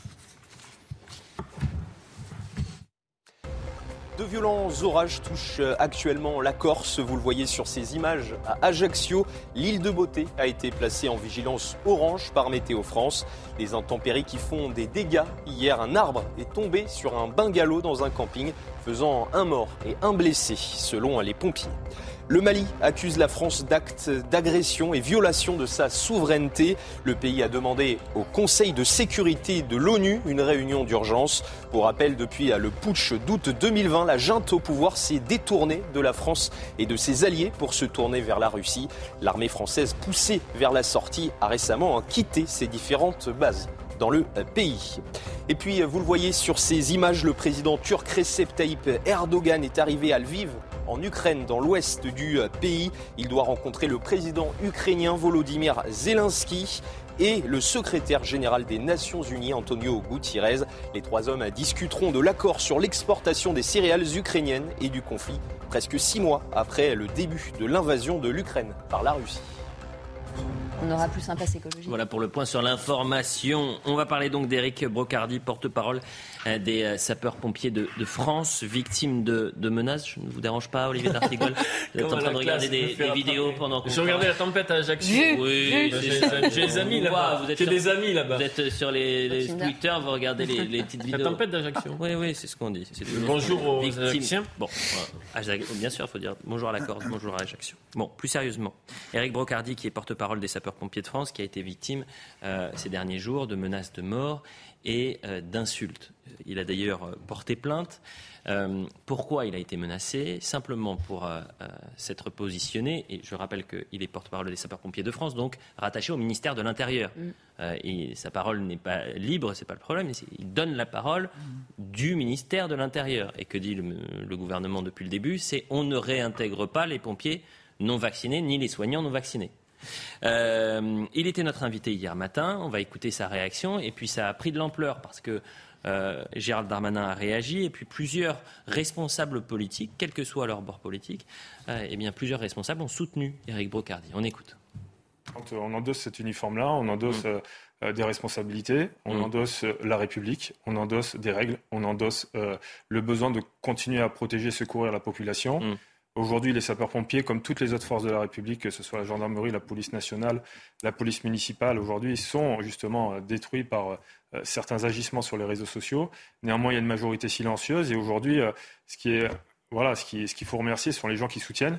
Speaker 4: De violents orages touchent euh, actuellement la Corse. Vous le voyez sur ces images à Ajaccio. L'île de Beauté a été placée en vigilance orange par Météo France. Des intempéries qui font des dégâts. Hier, un arbre est tombé sur un bungalow dans un camping, faisant un mort et un blessé, selon les pompiers. Le Mali accuse la France d'actes d'agression et violation de sa souveraineté. Le pays a demandé au Conseil de sécurité de l'ONU une réunion d'urgence. Pour rappel, depuis le putsch d'août 2020, la junte au pouvoir s'est détournée de la France et de ses alliés pour se tourner vers la Russie. L'armée française poussée vers la sortie a récemment quitté ses différentes bases dans le pays. Et puis, vous le voyez sur ces images, le président turc Recep Tayyip Erdogan est arrivé à Lviv en Ukraine, dans l'ouest du pays. Il doit rencontrer le président ukrainien Volodymyr Zelensky et le secrétaire général des Nations Unies, Antonio Gutiérrez. Les trois hommes discuteront de l'accord sur l'exportation des céréales ukrainiennes et du conflit, presque six mois après le début de l'invasion de l'Ukraine par la Russie.
Speaker 6: On aura plus un passe écologique.
Speaker 1: Voilà pour le point sur l'information. On va parler donc d'Éric Brocardi, porte-parole euh, des euh, sapeurs-pompiers de, France, victime de, menaces. Je ne vous dérange pas, Olivier D'Artigol [laughs] Vous êtes en train de regarder des, vidéos pendant que
Speaker 3: Je regardais la tempête à Ajaccio.
Speaker 1: Oui,
Speaker 3: j'ai des amis là-bas. Vous êtes des amis là-bas.
Speaker 1: Vous êtes sur les, Twitter, vous regardez les, petites vidéos.
Speaker 3: La tempête d'Ajaccio.
Speaker 1: Oui, oui, c'est ce qu'on dit.
Speaker 3: Bonjour aux Ajacciens.
Speaker 1: Bon, bien sûr, il faut dire bonjour à la Corse, bonjour à Ajaccio. Bon, plus sérieusement, Éric Brocardi, qui est porte-parole des sapeurs pompiers de France, qui a été victime euh, ces derniers jours de menaces de mort et euh, d'insultes. Il a d'ailleurs euh, porté plainte. pourquoi il a été menacé? Simplement pour s'être positionné, et je rappelle qu'il est porte-parole des sapeurs-pompiers de France, donc rattaché au ministère de l'Intérieur. Mm. et sa parole n'est pas libre, c'est pas le problème, il donne la parole mm. du ministère de l'Intérieur. Et que dit le, le gouvernement depuis le début? C'est on ne réintègre pas les pompiers non vaccinés ni les soignants non vaccinés. Euh, il était notre invité hier matin, on va écouter sa réaction, et puis ça a pris de l'ampleur parce que euh, Gérald Darmanin a réagi, et puis plusieurs responsables politiques, quel que soit leur bord politique, euh, eh bien plusieurs responsables ont soutenu Éric Brocardi. On écoute.
Speaker 16: Quand on endosse cet uniforme-là, on endosse mm. des responsabilités, on mm. endosse la République, on endosse des règles, on endosse le besoin de continuer à protéger, secourir la population. Mm. Aujourd'hui, les sapeurs-pompiers, comme toutes les autres forces de la République, que ce soit la gendarmerie, la police nationale, la police municipale, aujourd'hui, sont justement euh, détruits par euh, certains agissements sur les réseaux sociaux. Néanmoins, il y a une majorité silencieuse. Et aujourd'hui, euh, ce qui est voilà, ce qu'il faut remercier, ce sont les gens qui soutiennent,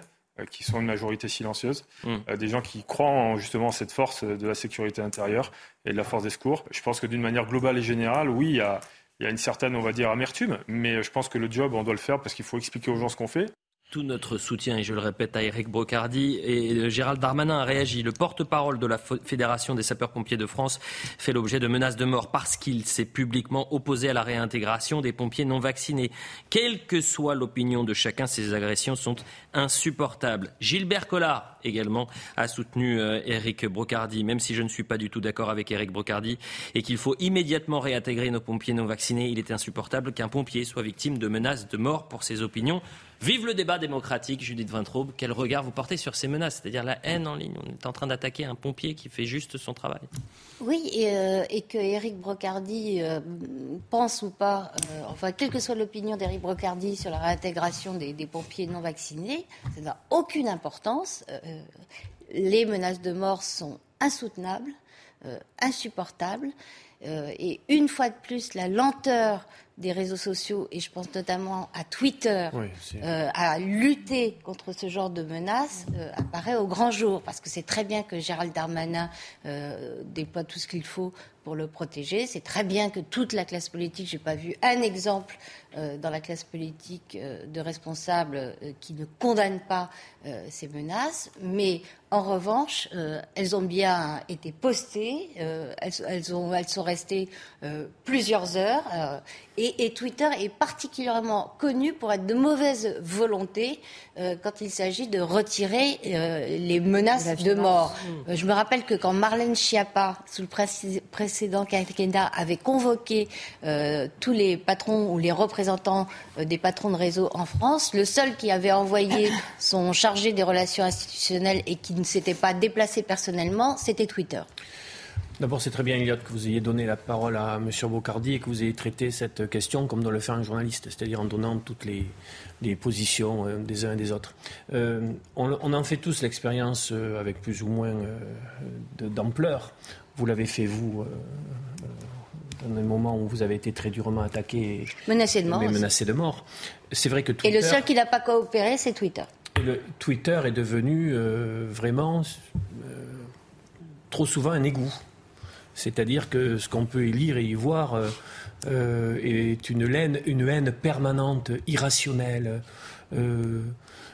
Speaker 16: qui sont une majorité silencieuse, mmh. des gens qui croient en justement cette force de la sécurité intérieure et de la force des secours. Je pense que d'une manière globale et générale, oui, il y a, il y a une certaine, on va dire, amertume, mais je pense que le job, on doit le faire parce qu'il faut expliquer aux gens ce qu'on fait
Speaker 1: tout notre soutien, et je le répète, à Eric Brocardi. Et Gérald Darmanin a réagi. Le porte-parole de la Fédération des sapeurs-pompiers de France fait l'objet de menaces de mort parce qu'il s'est publiquement opposé à la réintégration des pompiers non vaccinés. Quelle que soit l'opinion de chacun, ces agressions sont insupportables. Gilbert Collard également a soutenu Eric euh, Brocardi, même si je ne suis pas du tout d'accord avec Eric Brocardi et qu'il faut immédiatement réintégrer nos pompiers non vaccinés. Il est insupportable qu'un pompier soit victime de menaces de mort pour ses opinions. Vive le débat démocratique, Judith Vintraube. Quel regard vous portez sur ces menaces, c'est-à-dire la haine en ligne? On est en train d'attaquer un pompier qui fait juste son travail.
Speaker 2: Oui, et, euh, que Éric Brocardi euh, pense ou pas, euh, enfin, quelle que soit l'opinion d'Éric Brocardi sur la réintégration des, des, pompiers non vaccinés, ça n'a aucune importance. les menaces de mort sont insoutenables, insupportables. et une fois de plus, la lenteur des réseaux sociaux, et je pense notamment à Twitter, euh, à lutter contre ce genre de menaces, euh, apparaît au grand jour. Parce que c'est très bien que Gérald Darmanin euh, déploie tout ce qu'il faut pour le protéger. C'est très bien que toute la classe politique, j'ai pas vu un exemple dans la classe politique de responsables qui ne condamnent pas ces menaces. Mais en revanche, elles ont bien été postées, elles, elles, ont, elles sont restées plusieurs heures. Et, Twitter est particulièrement connu pour être de mauvaise volonté euh, quand il s'agit de retirer euh, les menaces de mort. Euh, je me rappelle que quand Marlène Schiappa, sous le précédent quinquennat, avait convoqué tous les patrons ou les représentants des patrons de réseau en France, le seul qui avait envoyé [coughs] son chargé des relations institutionnelles et qui ne s'était pas déplacé personnellement, c'était Twitter.
Speaker 3: D'abord, c'est très bien, Elliot, que vous ayez donné la parole à M. Bocardi et que vous ayez traité cette question comme doit le faire un journaliste, c'est-à-dire en donnant toutes les, positions euh, des uns et des autres. Euh, on, en fait tous l'expérience euh, avec plus ou moins d'ampleur. Vous l'avez fait, vous, dans un moment où vous avez été très durement attaqué.
Speaker 2: Menacé de mort.
Speaker 3: menacé de mort. C'est vrai que
Speaker 2: Et le seul qui n'a pas coopéré, c'est Twitter.
Speaker 3: le Twitter est devenu vraiment trop souvent un égout. C'est-à-dire que ce qu'on peut y lire et y voir euh, euh, est une haine, une haine permanente, irrationnelle, euh,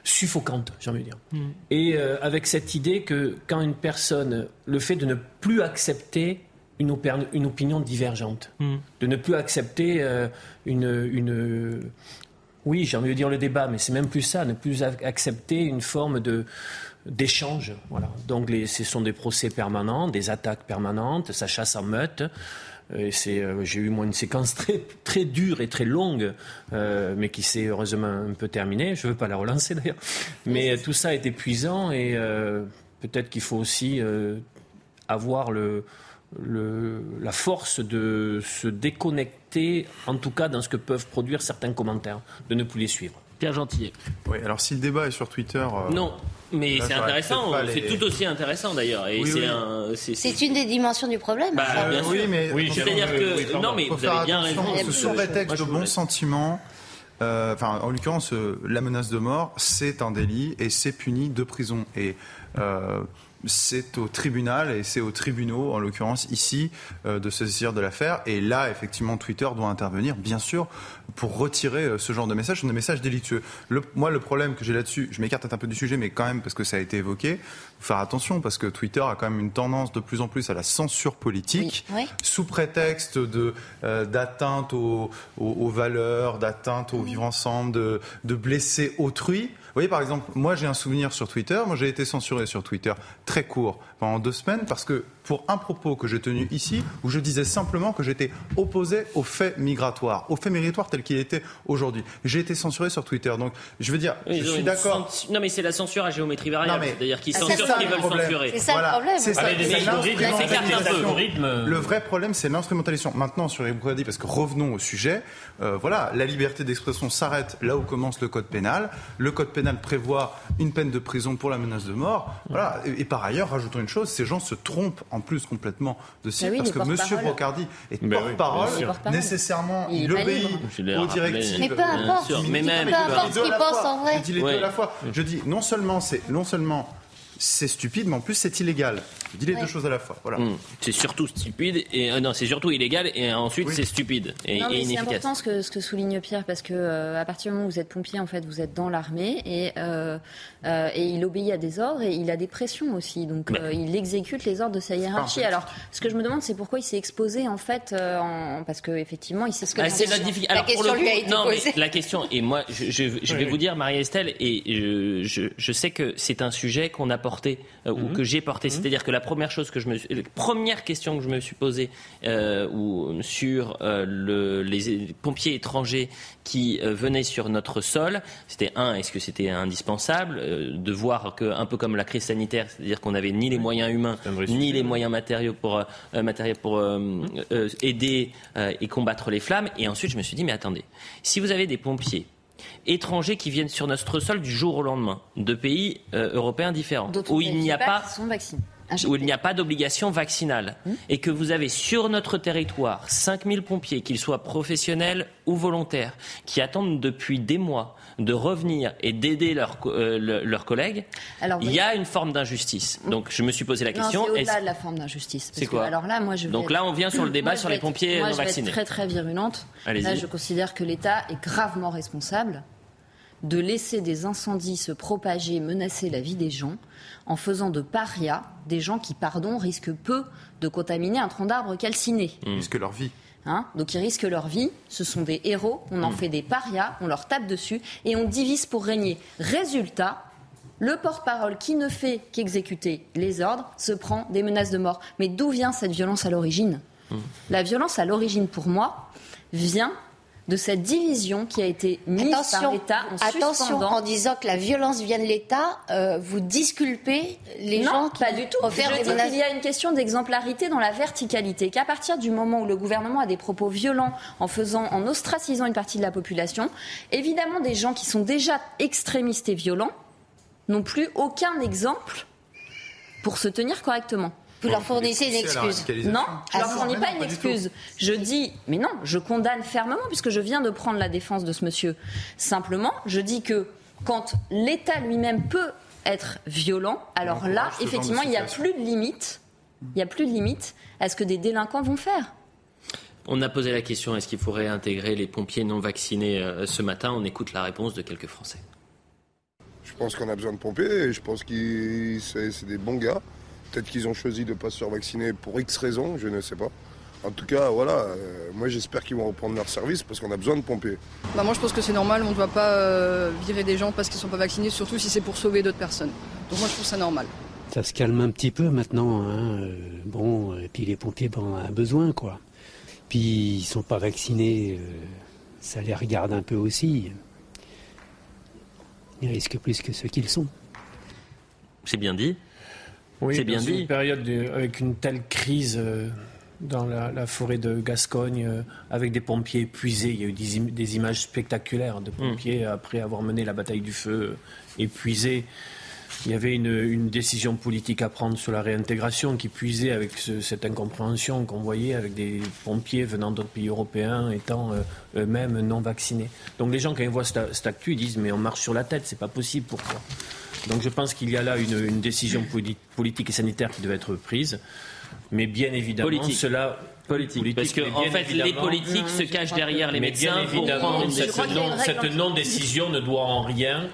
Speaker 3: suffocante, j'ai envie de dire. Mm. Et avec cette idée que quand une personne, le fait de ne plus accepter une, une opinion divergente, mm. de ne plus accepter une, une oui, j'ai envie de dire le débat, mais c'est même plus ça, ne plus accepter une forme de, d'échanges. Voilà. Donc les, ce sont des procès permanents, des attaques permanentes, ça chasse en meute. Euh, euh, j'ai eu moi une séquence très, très dure et très longue, euh, mais qui s'est heureusement un peu terminée. Je ne veux pas la relancer d'ailleurs. Mais tout ça est épuisant et peut-être qu'il faut aussi avoir le, la force de se déconnecter, en tout cas dans ce que peuvent produire certains commentaires, de ne plus les suivre.
Speaker 1: Pierre Gentillet.
Speaker 7: Oui, alors si le débat est sur Twitter.
Speaker 1: Non, mais c'est intéressant, c'est tout aussi intéressant d'ailleurs.
Speaker 2: c'est une des dimensions du problème.
Speaker 1: Bah, oui, mais c'est-à-dire que non, mais vous avez bien raison.
Speaker 7: Ce sont des textes de bons sentiments. Euh, enfin, en l'occurrence, euh, la menace de mort, c'est un délit et c'est puni de prison. Et euh, c'est au tribunal et c'est aux tribunaux, en l'occurrence ici, euh, de se saisir de l'affaire. Et là, effectivement, Twitter doit intervenir, bien sûr, pour retirer euh, ce genre de messages. Ce sont des messages délictueux. moi, le problème que j'ai là-dessus, je m'écarte un peu du sujet, mais quand même, parce que ça a été évoqué, faut faire attention, parce que Twitter a quand même une tendance de plus en plus à la censure politique, sous prétexte de euh, d'atteinte aux, valeurs, d'atteinte au vivre ensemble, de, de blesser autrui. Voyez, par exemple, moi j'ai un souvenir sur Twitter. Moi j'ai été censuré sur Twitter très court pendant deux semaines parce que pour un propos que j'ai tenu ici où je disais simplement que j'étais opposé aux faits migratoires, aux faits migratoires tels qu'il était aujourd'hui. J'ai été censuré sur Twitter. Donc je veux dire,
Speaker 1: Oui,
Speaker 7: je suis d'accord.
Speaker 1: censure- Non, mais c'est la censure à géométrie variable. C'est-à-dire qu'ils
Speaker 7: Ah,
Speaker 1: censurent
Speaker 7: c'est ça,
Speaker 1: ce qu'ils
Speaker 7: le
Speaker 1: veulent
Speaker 7: problème.
Speaker 1: censurer.
Speaker 2: C'est ça le problème.
Speaker 1: C'est ça.
Speaker 7: L'instrumentalisation. Le vrai problème, c'est l'instrumentalisation. Maintenant, sur les dit parce que revenons au sujet, euh, voilà, la liberté d'expression s'arrête là où commence le code pénal. Le code pénal prévoit une peine de prison pour la menace de mort. Voilà. Et, et par ailleurs, rajoutons une chose, ces gens se trompent en plus complètement de cible
Speaker 6: oui,
Speaker 7: parce que Monsieur. Brocardi est
Speaker 1: Ben oui,
Speaker 7: porte-parole. Nécessairement,
Speaker 6: Il
Speaker 7: obéit aux directives.
Speaker 2: Mais peu importe.
Speaker 1: mais même-
Speaker 2: Peu importe ce pensent
Speaker 7: fois.
Speaker 2: en vrai.
Speaker 7: Je dis les deux à la fois. Je dis non seulement c'est non seulement c'est stupide, mais en plus c'est illégal. Je dis les
Speaker 2: Ouais.
Speaker 7: deux choses à la fois. Voilà.
Speaker 1: Hum, C'est surtout stupide et euh, non, c'est surtout illégal et ensuite c'est stupide et,
Speaker 6: Non,
Speaker 1: et
Speaker 6: mais c'est
Speaker 1: inefficace.
Speaker 6: important ce que, ce que souligne Pierre parce que euh, à partir du moment où vous êtes pompier, en fait, vous êtes dans l'armée et, euh, euh, et il obéit à des ordres et il a des pressions aussi. Donc
Speaker 1: Mais-
Speaker 6: euh, il exécute les ordres de sa hiérarchie. Alors, ce que je me demande, c'est pourquoi il s'est exposé en fait, euh, en- parce que effectivement, il sait ce que
Speaker 1: Ah, c'est la difficulté. Alors, pour le
Speaker 2: question lui a été
Speaker 1: non, mais la question, et moi, je, je- je vais
Speaker 10: Oui,
Speaker 1: vous dire, Marie-Estelle, et je, je, je sais que c'est un sujet qu'on a porté, euh, ou
Speaker 10: Mhm.
Speaker 1: que j'ai porté. C'est-à-dire que la première chose que je me suis, la première question que je me suis posée, euh, ou, sur euh, le, les pompiers étrangers qui venaient sur notre sol, c'était un, est-ce que c'était indispensable de voir que, un peu comme la crise sanitaire, c'est-à-dire qu'on n'avait ni les moyens humains, ni les moyens matériaux pour, matériels pour aider et combattre les flammes. Et ensuite, je me suis dit, mais attendez, si vous avez des pompiers étrangers qui viennent sur notre sol du jour au lendemain, de pays euh, européens différents, où il n'y a pas
Speaker 6: sont
Speaker 1: où il n'y a pas d'obligation vaccinale et que vous avez sur notre territoire 5000 pompiers, qu'ils soient professionnels ou volontaires, qui attendent depuis des mois de revenir et d'aider leurs euh, le- collègues,
Speaker 6: Alors,
Speaker 1: il y a une forme d'injustice. Donc je me suis posé la
Speaker 6: Non, c'est
Speaker 1: question.
Speaker 6: au-delà de la forme d'injustice.
Speaker 1: C'est
Speaker 6: que,
Speaker 1: quoi
Speaker 6: Alors là, moi, je vais
Speaker 1: Donc
Speaker 6: être-
Speaker 1: là, on vient sur le débat
Speaker 6: Moi,
Speaker 1: sur les pompiers
Speaker 6: moi,
Speaker 1: non
Speaker 6: je vais
Speaker 1: vaccinés.
Speaker 6: être très très virulente. Là, je considère que l'État est gravement responsable de laisser des incendies se propager, menacer la vie des gens, en faisant de parias des gens qui, pardon, risquent peu de contaminer un tronc d'arbre calciné.
Speaker 7: Puisque leur vie.
Speaker 6: Hein Donc ils risquent leur vie, ce sont des héros, on en fait des parias, on leur tape dessus et on divise pour régner. Résultat, le porte-parole qui ne fait qu'exécuter les ordres se prend des menaces de mort. Mais d'où vient cette violence à l'origine? La violence à l'origine, pour moi, vient de cette division qui a été mise par l'État en
Speaker 2: attention,
Speaker 6: suspendant
Speaker 2: en disant que la violence vient de l'État, euh, vous disculpez les
Speaker 6: non,
Speaker 2: gens qui
Speaker 6: pas du tout. Je dis qu'il y a une question d'exemplarité dans la verticalité. Qu'à partir du moment où le gouvernement a des propos violents en faisant, en ostracisant une partie de la population, évidemment des gens qui sont déjà extrémistes et violents n'ont plus aucun exemple pour se tenir correctement.
Speaker 2: Vous leur fournissez une excuse.
Speaker 6: Non, je
Speaker 2: Ah,
Speaker 6: leur
Speaker 2: si.
Speaker 6: fournis pas une excuse. Je dis, mais non, je condamne fermement puisque je viens de prendre la défense de ce monsieur. Simplement, je dis que quand l'État lui-même peut être violent, alors là, effectivement, il n'y a plus de limite. Il n'y a plus de limite à ce que des délinquants vont faire.
Speaker 1: On a posé la question est-ce qu'il faut réintégrer les pompiers non vaccinés euh, ce matin? On écoute la réponse de quelques Français.
Speaker 17: Je pense qu'on a besoin de pompiers et je pense que c'est c'est des bons gars. Peut-être qu'ils ont choisi de ne pas se faire vacciner pour X raisons, je ne sais pas. En tout cas, voilà, euh, moi j'espère qu'ils vont reprendre leur service parce qu'on a besoin de pompiers.
Speaker 18: Bah moi je pense que c'est normal, on ne doit pas euh, virer des gens parce qu'ils ne sont pas vaccinés, surtout si c'est pour sauver d'autres personnes. Donc moi je trouve ça normal.
Speaker 19: Ça se calme un petit peu maintenant. hein, euh, Bon, et puis les pompiers ben, on en a besoin, quoi. Puis ils sont pas vaccinés, euh, ça les regarde un peu aussi. Ils risquent plus que ceux qu'ils sont.
Speaker 1: C'est bien dit.
Speaker 3: Oui,
Speaker 1: C'est bien
Speaker 3: dans
Speaker 1: dit.
Speaker 3: Une période de- avec une telle crise euh, dans la, la forêt de Gascogne, euh, avec des pompiers épuisés, il y a eu des, im- des images spectaculaires de pompiers après avoir mené la bataille du feu euh, épuisés. Il y avait une, une décision politique à prendre sur la réintégration qui puisait avec ce- cette incompréhension qu'on voyait avec des pompiers venant d'autres pays européens étant eux-mêmes non vaccinés. Donc les gens, quand ils voient cette, cette actu, ils disent mais on marche sur la tête, c'est pas possible, pourquoi Donc je pense qu'il y a là une, une décision poli- politique et sanitaire qui devait être prise. Mais bien évidemment,
Speaker 1: Politique.
Speaker 3: cela.
Speaker 1: Politique. Parce que, en fait, les politiques se cachent derrière les
Speaker 3: mais
Speaker 1: médecins
Speaker 3: bien
Speaker 1: pour
Speaker 3: évidemment,
Speaker 1: prendre une
Speaker 3: cette non- cette non-décision ne doit en rien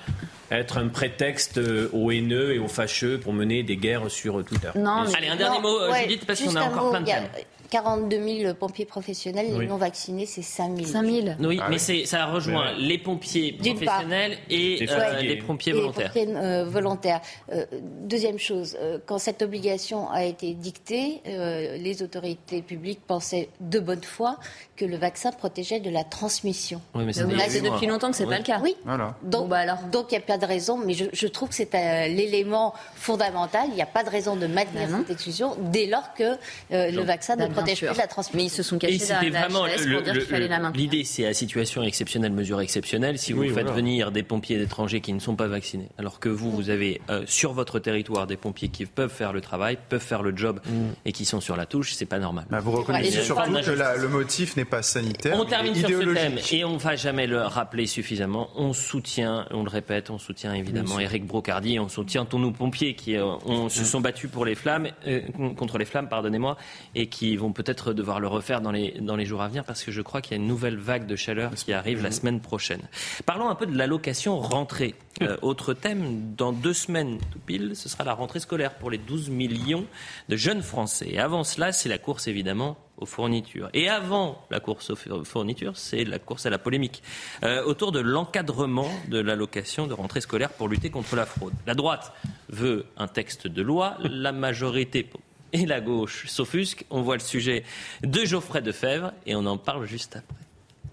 Speaker 3: être un prétexte euh, aux haineux et aux fâcheux pour mener des guerres sur Twitter.
Speaker 6: Non,
Speaker 1: Allez, un dernier mot, euh,
Speaker 2: Ouais,
Speaker 1: Judith, parce qu'on a encore
Speaker 2: mot,
Speaker 1: plein de
Speaker 2: a-
Speaker 1: thèmes.
Speaker 2: 42 000 pompiers professionnels, les non vaccinés, c'est 5 000.
Speaker 6: 5 000
Speaker 1: Oui,
Speaker 2: Ah
Speaker 1: mais
Speaker 2: oui.
Speaker 1: ça rejoint les pompiers professionnels et
Speaker 2: Et
Speaker 1: euh,
Speaker 2: pompiers.
Speaker 1: les pompiers
Speaker 2: Et
Speaker 1: volontaires.
Speaker 2: pompiers, euh, volontaires. Euh, deuxième chose, euh, quand cette obligation a été dictée, euh, les autorités publiques pensaient de bonne foi que le vaccin protégeait de la transmission.
Speaker 1: Oui, mais huit
Speaker 2: c'est
Speaker 1: mois.
Speaker 2: depuis longtemps que c'est
Speaker 1: Oui.
Speaker 2: pas le cas. Oui.
Speaker 7: Voilà.
Speaker 2: Donc, donc il n'y a pas de raison, mais je, je trouve que c'est euh, l'élément fondamental. Il n'y a pas de raison de maintenir cette exclusion dès lors que euh, le vaccin ne
Speaker 6: Bah,
Speaker 2: protège plus de la transmission.
Speaker 6: Mais ils se sont
Speaker 1: Et
Speaker 6: cachés
Speaker 1: c'était
Speaker 6: derrière
Speaker 1: vraiment
Speaker 6: la HTS
Speaker 1: le-
Speaker 6: pour dire
Speaker 1: le-
Speaker 6: qu'il fallait
Speaker 1: le-
Speaker 6: la maintenir.
Speaker 1: l'idée, c'est à situation exceptionnelle, mesure exceptionnelle. Si vous
Speaker 3: Oui,
Speaker 1: faites
Speaker 3: voilà.
Speaker 1: venir des pompiers étrangers qui ne sont pas vaccinés, alors que vous, vous avez euh, sur votre territoire des pompiers qui peuvent faire le travail, peuvent faire le job et qui sont sur la touche, c'est pas normal.
Speaker 7: Bah, vous reconnaissez surtout que la- le motif n'est pas sanitaire.
Speaker 1: On termine sur ce thème et on va jamais le rappeler suffisamment. On soutient, on le répète, on soutient évidemment. Éric Brocardi, on soutient tous nos pompiers qui euh, ont- se sont battus pour les flammes, euh, contre les flammes, pardonnez-moi, et qui vont peut-être devoir le refaire dans les, dans les jours à venir parce que je crois qu'il y a une nouvelle vague de chaleur qui arrive la semaine prochaine. Parlons un peu de l'allocation rentrée. Euh, autre thème, dans deux semaines tout pile, ce sera la rentrée scolaire pour les 12 millions de jeunes Français. Et avant cela, c'est la course évidemment aux fournitures. Et avant la course aux fournitures, c'est la course à la polémique euh, autour de l'encadrement de l'allocation de rentrée scolaire pour lutter contre la fraude. La droite veut un texte de loi, la majorité et la gauche s'offusquent. On voit le sujet de Geoffrey Defebvre et on en parle juste après.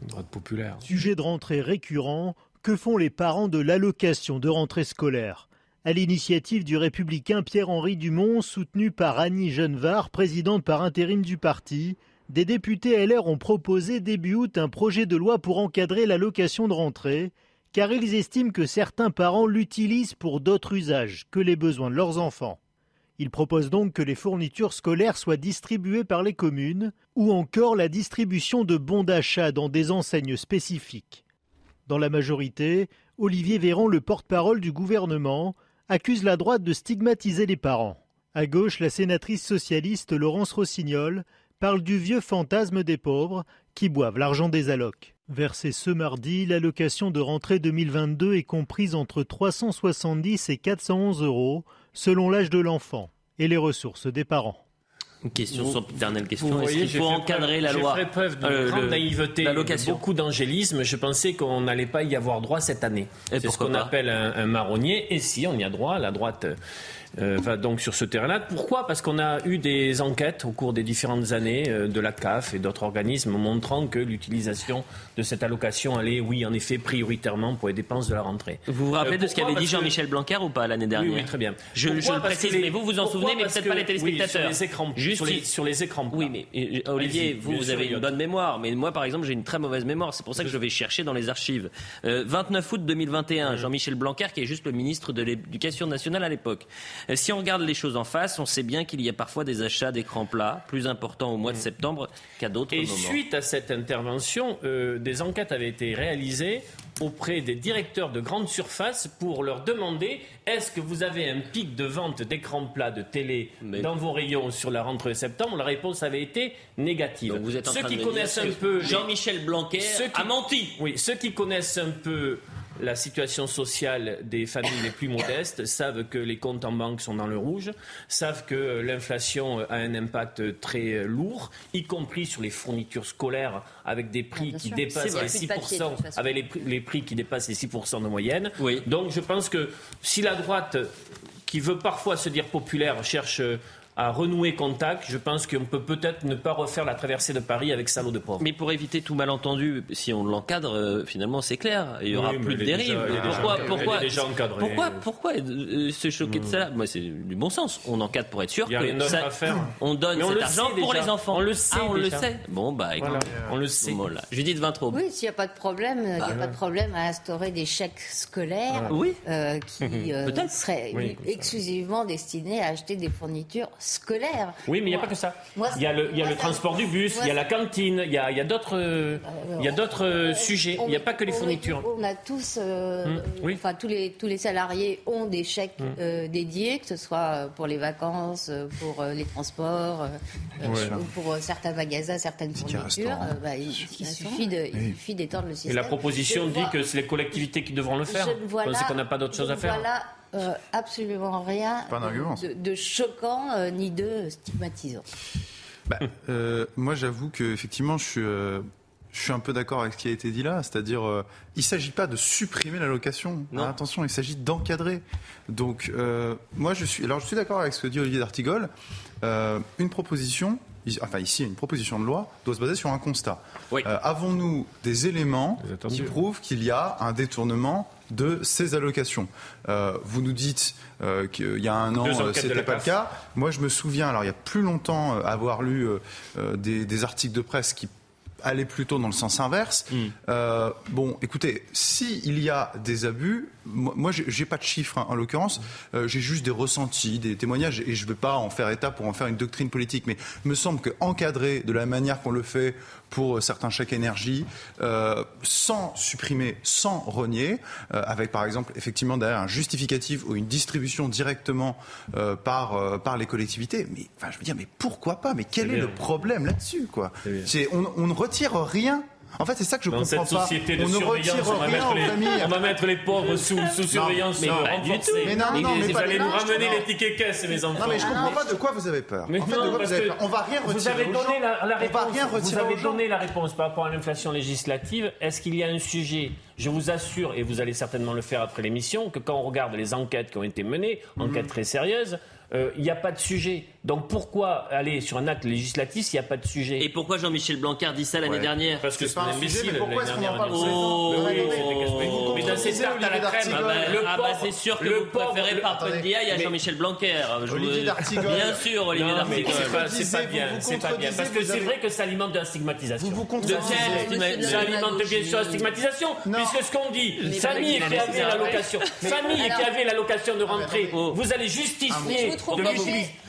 Speaker 3: Droite populaire.
Speaker 10: Sujet de rentrée récurrent, que font les parents de l'allocation de rentrée scolaire? À l'initiative du républicain Pierre-Henri Dumont, soutenu par Annie Genevard, présidente par intérim du parti, des députés LR ont proposé début août un projet de loi pour encadrer l'allocation de rentrée, car ils estiment que certains parents l'utilisent pour d'autres usages que les besoins de leurs enfants. Ils proposent donc que les fournitures scolaires soient distribuées par les communes ou encore la distribution de bons d'achat dans des enseignes spécifiques. Dans la majorité, Olivier Véran, le porte-parole du gouvernement, accuse la droite de stigmatiser les parents. À gauche, la sénatrice socialiste Laurence Rossignol parle du vieux fantasme des pauvres qui boivent l'argent des allocs. Versée ce mardi, l'allocation de rentrée 2022 est comprise entre 370 et 411 euros selon l'âge de l'enfant et les ressources des parents.
Speaker 1: Une question
Speaker 3: Vous-
Speaker 1: sempiternelle
Speaker 3: Vous
Speaker 1: question. Est-ce qu'il faut encadrer
Speaker 3: preuve-
Speaker 1: la loi
Speaker 3: J'ai fait preuve d'une
Speaker 1: Euh,
Speaker 3: grande
Speaker 1: le-
Speaker 3: naïveté, de beaucoup d'angélisme. Je pensais qu'on n'allait pas y avoir droit cette année. C'est ce qu'on appelle un, un marronnier. Et si, on y a droit. La droite euh, va donc sur ce terrain-là. Pourquoi? Parce qu'on a eu des enquêtes au cours des différentes années euh, de la CAF et d'autres organismes montrant que l'utilisation de cette allocation allait, oui, en effet, prioritairement pour les dépenses de la rentrée.
Speaker 1: Vous vous rappelez
Speaker 3: Euh,
Speaker 1: de ce qu'avait dit
Speaker 3: que-
Speaker 1: Jean-Michel Blanquer ou pas l'année dernière
Speaker 3: Oui, oui, très bien.
Speaker 1: Je,
Speaker 3: Pourquoi?
Speaker 1: je le précise,
Speaker 3: les-
Speaker 1: mais vous vous en
Speaker 3: pourquoi?
Speaker 1: souvenez, mais peut-être
Speaker 3: que-
Speaker 1: pas les
Speaker 3: oui,
Speaker 1: téléspectateurs.
Speaker 3: sur les écrans,
Speaker 1: Juste
Speaker 3: sur les,
Speaker 1: si-
Speaker 3: sur les écrans.
Speaker 1: Oui, mais euh, Olivier, vous, vous avez une bonne mémoire, mais moi, par exemple, j'ai une très mauvaise mémoire. C'est pour ça que je vais chercher dans les archives. Euh, 29 août 2021, Jean-Michel Blanquer, qui est juste le ministre de l'Éducation nationale à l'époque. Euh, si on regarde les choses en face, on sait bien qu'il y a parfois des achats d'écrans plats plus importants au mois de septembre qu'à d'autres
Speaker 3: Et
Speaker 1: moments.
Speaker 3: suite à cette intervention, euh, des enquêtes avaient été réalisées auprès des directeurs de grandes surfaces pour leur demander est-ce que vous avez un pic de vente d'écrans plats de télé dans vos rayons sur la rentrée de septembre? La réponse avait été négative.
Speaker 1: Donc vous êtes en
Speaker 3: ceux
Speaker 1: train
Speaker 3: qui
Speaker 1: de
Speaker 3: connaissent un peu
Speaker 1: Jean-Michel Blanquer
Speaker 3: ceux qui-
Speaker 1: a menti.
Speaker 3: Oui, ceux qui connaissent un peu la situation sociale des familles les plus modestes savent que les comptes en banque sont dans le rouge, savent que l'inflation a un impact très lourd, y compris sur les fournitures scolaires avec des prix
Speaker 6: bien
Speaker 3: qui
Speaker 6: sûr.
Speaker 3: dépassent les
Speaker 6: vrai. Plus de papier, de
Speaker 3: 6%,
Speaker 6: toute façon.
Speaker 3: avec les prix, les prix qui dépassent les 6% de moyenne. Donc je pense que si la droite, qui veut parfois se dire populaire, cherche à renouer contact, je pense qu'on peut peut-être ne pas refaire la traversée de Paris avec salaud de pauvre.
Speaker 1: Mais pour éviter tout malentendu, si on l'encadre, euh, finalement c'est clair, il y aura
Speaker 3: Oui,
Speaker 1: plus de dérive. pourquoi, pourquoi, pourquoi, pourquoi euh, se choquer de ça? Moi, c'est du bon sens. On encadre pour être sûr
Speaker 3: Il y a
Speaker 1: que ça- on donne
Speaker 3: on
Speaker 1: cet
Speaker 3: le
Speaker 1: argent pour les enfants.
Speaker 3: On le sait
Speaker 1: Ah, on
Speaker 3: déjà.
Speaker 1: le sait. Bon, bah, écoute,
Speaker 3: Voilà. On le sait.
Speaker 1: Voilà. Judith Vintraube.
Speaker 2: Oui, s'il n'y a pas de problème, il n'y a
Speaker 1: Ah,
Speaker 2: pas de problème à instaurer des chèques scolaires
Speaker 1: Ah.
Speaker 2: Euh, qui [laughs] euh, seraient exclusivement destinés à acheter des fournitures
Speaker 3: Oui, mais il n'y a
Speaker 2: Moi-
Speaker 3: pas que ça.
Speaker 2: moi,
Speaker 3: il y a le, il y a
Speaker 2: moi,
Speaker 3: le
Speaker 2: ça-
Speaker 3: transport du bus,
Speaker 2: moi,
Speaker 3: il y a la cantine, il y a, d'autres euh, il y a d'autres euh, sujets. Il n'y a pas que les
Speaker 2: on-
Speaker 3: fournitures.
Speaker 2: On a tous, euh,
Speaker 3: oui.
Speaker 2: enfin tous les tous les salariés ont des chèques euh, dédiés, que ce soit pour les vacances, euh, pour euh, les transports, euh, euh,
Speaker 3: Ouais.
Speaker 2: ou pour euh, certains magasins, certaines fournitures. Euh, bah, il, il suffit de, il suffit d'étendre le
Speaker 3: Et
Speaker 2: système.
Speaker 3: la proposition
Speaker 2: Je
Speaker 3: dit
Speaker 2: vois-
Speaker 3: que c'est les collectivités qui devront le faire.
Speaker 2: je ne vois
Speaker 3: Vous pensez
Speaker 2: là-
Speaker 3: qu'on n'a pas d'autre chose à faire
Speaker 2: euh, absolument rien de, de choquant euh, ni de stigmatisant.
Speaker 7: Bah, euh, moi, j'avoue que effectivement, je suis, euh, je suis un peu d'accord avec ce qui a été dit là. C'est-à-dire, euh, il ne s'agit pas de supprimer l'allocation.
Speaker 1: Non.
Speaker 7: attention, il s'agit d'encadrer. Donc, euh, moi, je suis, alors, je suis d'accord avec ce que dit Olivier d'Artigol. Euh, une proposition, enfin ici, une proposition de loi doit se baser sur un constat. Euh, Avons-nous des éléments qui prouvent qu'il y a un détournement de ces allocations. Euh, Vous nous dites euh, qu'il y a un an,
Speaker 20: Deux
Speaker 7: euh, c'était pas le cas. Moi, je me souviens, alors il y a plus longtemps, avoir lu des, des articles de presse qui allaient plutôt dans le sens inverse. Euh, bon, écoutez, si il y a des abus, moi, j'ai pas de chiffres hein, en l'occurrence, euh, j'ai juste des ressentis, des témoignages, et je ne veux pas en faire état pour en faire une doctrine politique, mais il me semble que encadrer de la manière qu'on le fait pour euh, certains chèques énergie, euh, sans supprimer, sans renier, euh, avec par exemple effectivement derrière un justificatif ou une distribution directement euh, par, euh, par les collectivités. Mais enfin, je veux dire, mais pourquoi pas? Mais quel est
Speaker 3: bien.
Speaker 7: le problème là-dessus quoi? C'est- on, on ne retire rien. En fait, c'est ça que je
Speaker 3: Dans
Speaker 7: comprends
Speaker 3: cette
Speaker 7: pas.
Speaker 3: de
Speaker 7: on ne retire
Speaker 3: on va,
Speaker 7: rien
Speaker 3: mettre les,
Speaker 7: familles.
Speaker 3: on va mettre les pauvres sous, sous
Speaker 7: Non,
Speaker 3: surveillance
Speaker 7: mais
Speaker 3: renforcée.
Speaker 7: tout. Mais non, non, mais
Speaker 3: vous allez nous
Speaker 7: non,
Speaker 3: ramener
Speaker 7: non.
Speaker 3: les tickets caisse, mes enfants.
Speaker 7: Non, mais je comprends pas de quoi vous avez peur.
Speaker 3: Mais
Speaker 7: en fait,
Speaker 3: non,
Speaker 7: de quoi vous avez peur On va rien
Speaker 3: Vous
Speaker 7: retirer
Speaker 3: avez
Speaker 7: aux
Speaker 3: donné la, réponse. vous avez donné la réponse par rapport à l'inflation législative. Est-ce qu'il y a un sujet? Je vous assure, et vous allez certainement le faire après l'émission, que quand on regarde les enquêtes qui ont été menées, enquêtes très sérieuses, euh, il n'y a pas de sujet. Donc pourquoi aller sur un acte législatif s'il n'y a pas de sujet
Speaker 1: Et pourquoi Jean-Michel Blanquer dit ça l'année
Speaker 3: Ouais.
Speaker 1: dernière
Speaker 3: Parce que
Speaker 7: C'est un sujet,
Speaker 3: imbécile
Speaker 7: mais pourquoi est-ce qu'on en parle
Speaker 1: Oh, oh, oh, oh,
Speaker 3: Mais dans ces tartes à la crème.
Speaker 1: Ah bah,
Speaker 3: le
Speaker 1: ah bah, c'est sûr que
Speaker 3: le
Speaker 1: vous préférez
Speaker 3: pauvre-
Speaker 1: Papa
Speaker 3: Attendez,
Speaker 1: Ndiaye à
Speaker 3: mais-
Speaker 1: Jean-Michel Blanquer. Je
Speaker 7: Olivier
Speaker 1: vous-
Speaker 7: D'Artigol.
Speaker 1: Bien sûr, Olivier D'Artigol.
Speaker 3: c'est pas, bien, c'est pas bien. Parce que c'est vrai que ça alimente de la stigmatisation.
Speaker 7: Vous vous contredisez.
Speaker 3: Ça alimente bien sûr la stigmatisation, puisque ce qu'on dit, famille qui avait l'allocation, famille qui avait l'allocation de rentrée, vous allez justifier
Speaker 21: trouve
Speaker 3: de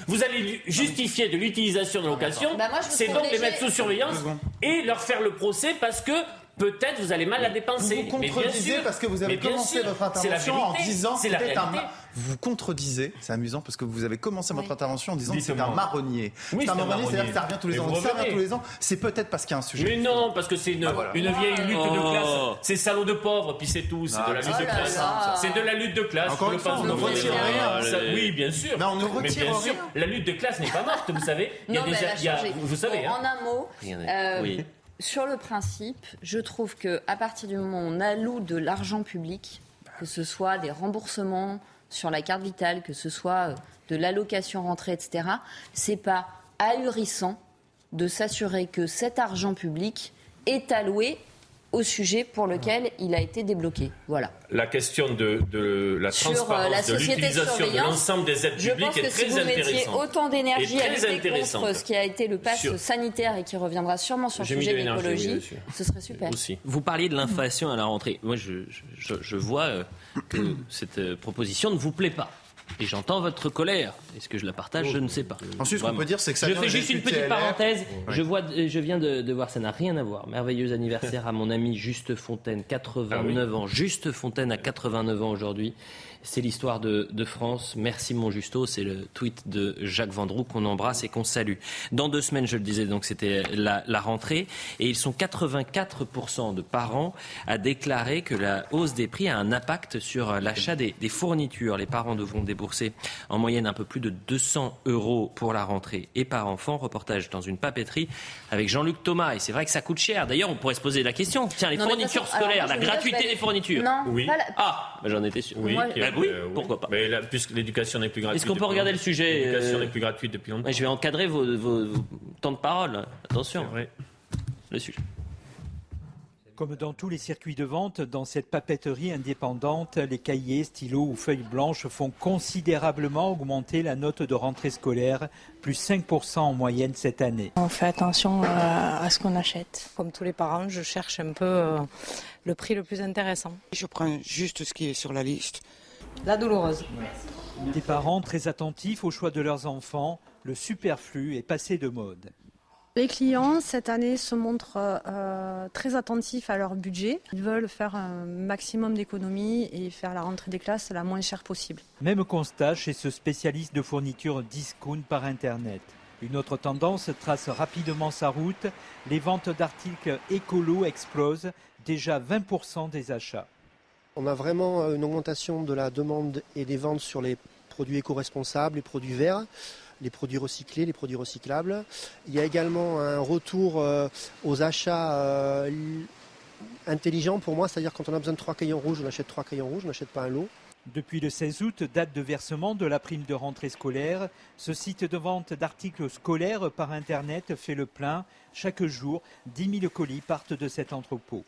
Speaker 3: vous allez justifier de l'utilisation de l'allocation,
Speaker 21: Bah, moi, je vous
Speaker 3: c'est donc les mettre sous surveillance et leur faire le procès parce que peut-être vous allez mal la dépenser.
Speaker 7: Vous vous
Speaker 3: Mais bien
Speaker 7: contredisez
Speaker 3: sûr,
Speaker 7: parce que vous avez commencé
Speaker 3: sûr,
Speaker 7: votre intervention en disant
Speaker 3: c'est la
Speaker 7: c'était un Vous contredisez, c'est amusant parce que vous avez commencé votre intervention en disant que c'est un marronnier.
Speaker 3: Oui,
Speaker 7: c'est un marronnier, c'est-à-dire que ça revient tous les
Speaker 3: Mais
Speaker 7: ans. ça revient tous les ans, c'est peut-être parce qu'il y a un sujet.
Speaker 3: Mais non, parce que c'est une, une vieille lutte de
Speaker 1: Oh.
Speaker 3: classe. C'est salaud de pauvre, puis c'est tout. C'est
Speaker 7: Ah,
Speaker 3: de la
Speaker 7: mais
Speaker 3: lutte de
Speaker 7: pas
Speaker 3: classe. C'est de la lutte de classe.
Speaker 7: Encore une fois, on ne
Speaker 3: que
Speaker 7: retire rien.
Speaker 3: Oui, bien sûr.
Speaker 7: Mais on ne retire rien.
Speaker 3: la lutte de classe n'est pas morte, vous savez. Il y a
Speaker 6: Non,
Speaker 3: des-
Speaker 6: mais elle a
Speaker 3: il y a-
Speaker 6: changé.
Speaker 3: vous savez.
Speaker 6: Bon,
Speaker 3: hein.
Speaker 6: En un mot, euh,
Speaker 3: Oui.
Speaker 6: Sur le principe, je trouve que à partir du moment où on alloue de l'argent public, que ce soit des remboursements sur la carte vitale, que ce soit euh, de l'allocation rentrée, etc., c'est pas ahurissant de s'assurer que cet argent public est alloué au sujet pour lequel il a été débloqué. Voilà.
Speaker 3: La question de, de la
Speaker 6: Sur euh,
Speaker 3: transparence,
Speaker 6: la
Speaker 3: de
Speaker 6: société de
Speaker 3: l'utilisation de l'ensemble des aides
Speaker 6: je
Speaker 3: publiques
Speaker 6: pense
Speaker 3: est
Speaker 6: que si
Speaker 3: très
Speaker 6: vous mettiez
Speaker 3: intéressante.
Speaker 6: autant d'énergie à lutter contre ce qui a été le pass
Speaker 3: Sur-
Speaker 6: sanitaire et qui reviendra sûrement sur le sujet
Speaker 3: de
Speaker 6: l'écologie, ce serait super.
Speaker 3: Aussi.
Speaker 1: Vous parliez de l'inflation à la rentrée. Moi, je, je, je vois euh, que cette euh, proposition ne vous plaît pas. Et j'entends votre colère. Est-ce que je la partage? Je ne sais pas.
Speaker 7: Ensuite, ce qu'on peut dire, c'est que ça
Speaker 1: Je fais juste une petite
Speaker 7: LR.
Speaker 1: parenthèse. Je, vois, euh, je viens de, de voir, ça n'a rien à voir. Merveilleux anniversaire à mon ami Juste Fontaine, 89 ans. Juste Fontaine a 89 ans aujourd'hui. C'est l'histoire de, de France. Merci mon Justo. C'est le tweet de Jacques Vendroux qu'on embrasse et qu'on salue. Dans deux semaines, je le disais, donc c'était la, la rentrée. Et ils sont 84% de parents à déclarer que la hausse des prix a un impact sur l'achat des, des fournitures. Les parents devront débourser en moyenne un peu plus de 200 euros pour la rentrée et par enfant. Reportage dans une papeterie avec Jean-Luc Thomas. Et c'est vrai que ça coûte cher. D'ailleurs, on pourrait se poser la question. Tiens, les
Speaker 6: Non,
Speaker 1: fournitures
Speaker 6: façon,
Speaker 1: scolaires, la
Speaker 6: dire,
Speaker 1: gratuité des fournitures.
Speaker 6: Non,
Speaker 3: Oui.
Speaker 6: pas la-
Speaker 1: Ah, bah, j'en étais sûr.
Speaker 3: Oui,
Speaker 6: Moi-
Speaker 1: Bah oui,
Speaker 3: euh,
Speaker 1: pourquoi pas.
Speaker 3: Mais là, puisque l'éducation n'est plus gratuite.
Speaker 1: Est-ce qu'on peut regarder le sujet
Speaker 3: L'éducation
Speaker 1: euh,
Speaker 3: n'est plus gratuite depuis longtemps.
Speaker 1: Je vais encadrer vos, vos- vos temps de parole. Attention. Le sujet.
Speaker 22: Comme dans tous les circuits de vente, dans cette papeterie indépendante, les cahiers, stylos ou feuilles blanches font considérablement augmenter la note de rentrée scolaire, plus 5% en moyenne cette année.
Speaker 23: On fait attention à, à ce qu'on achète. Comme tous les parents, je cherche un peu euh, le prix le plus intéressant.
Speaker 24: Je prends juste ce qui est sur la liste.
Speaker 23: La douloureuse.
Speaker 22: Des parents très attentifs au choix de leurs enfants, le superflu est passé de mode.
Speaker 25: Les clients, cette année, se montrent euh, très attentifs à leur budget. Ils veulent faire un maximum d'économies et faire la rentrée des classes la moins chère possible.
Speaker 22: Même constat chez ce spécialiste de fournitures discount par Internet. Une autre tendance trace rapidement sa route. Les ventes d'articles écolo explosent, déjà 20% des achats.
Speaker 26: On a vraiment euh, une augmentation de la demande et des ventes sur les produits éco-responsables, les produits verts. les produits recyclés, les produits recyclables. Il y a également un retour aux achats intelligents pour moi, c'est-à-dire quand on a besoin de trois crayons rouges, on achète trois crayons rouges, on n'achète pas un lot.
Speaker 22: Depuis le 16 août, date de versement de la prime de rentrée scolaire, ce site de vente d'articles scolaires par Internet fait le plein. Chaque jour, 10 000 colis partent de cet entrepôt.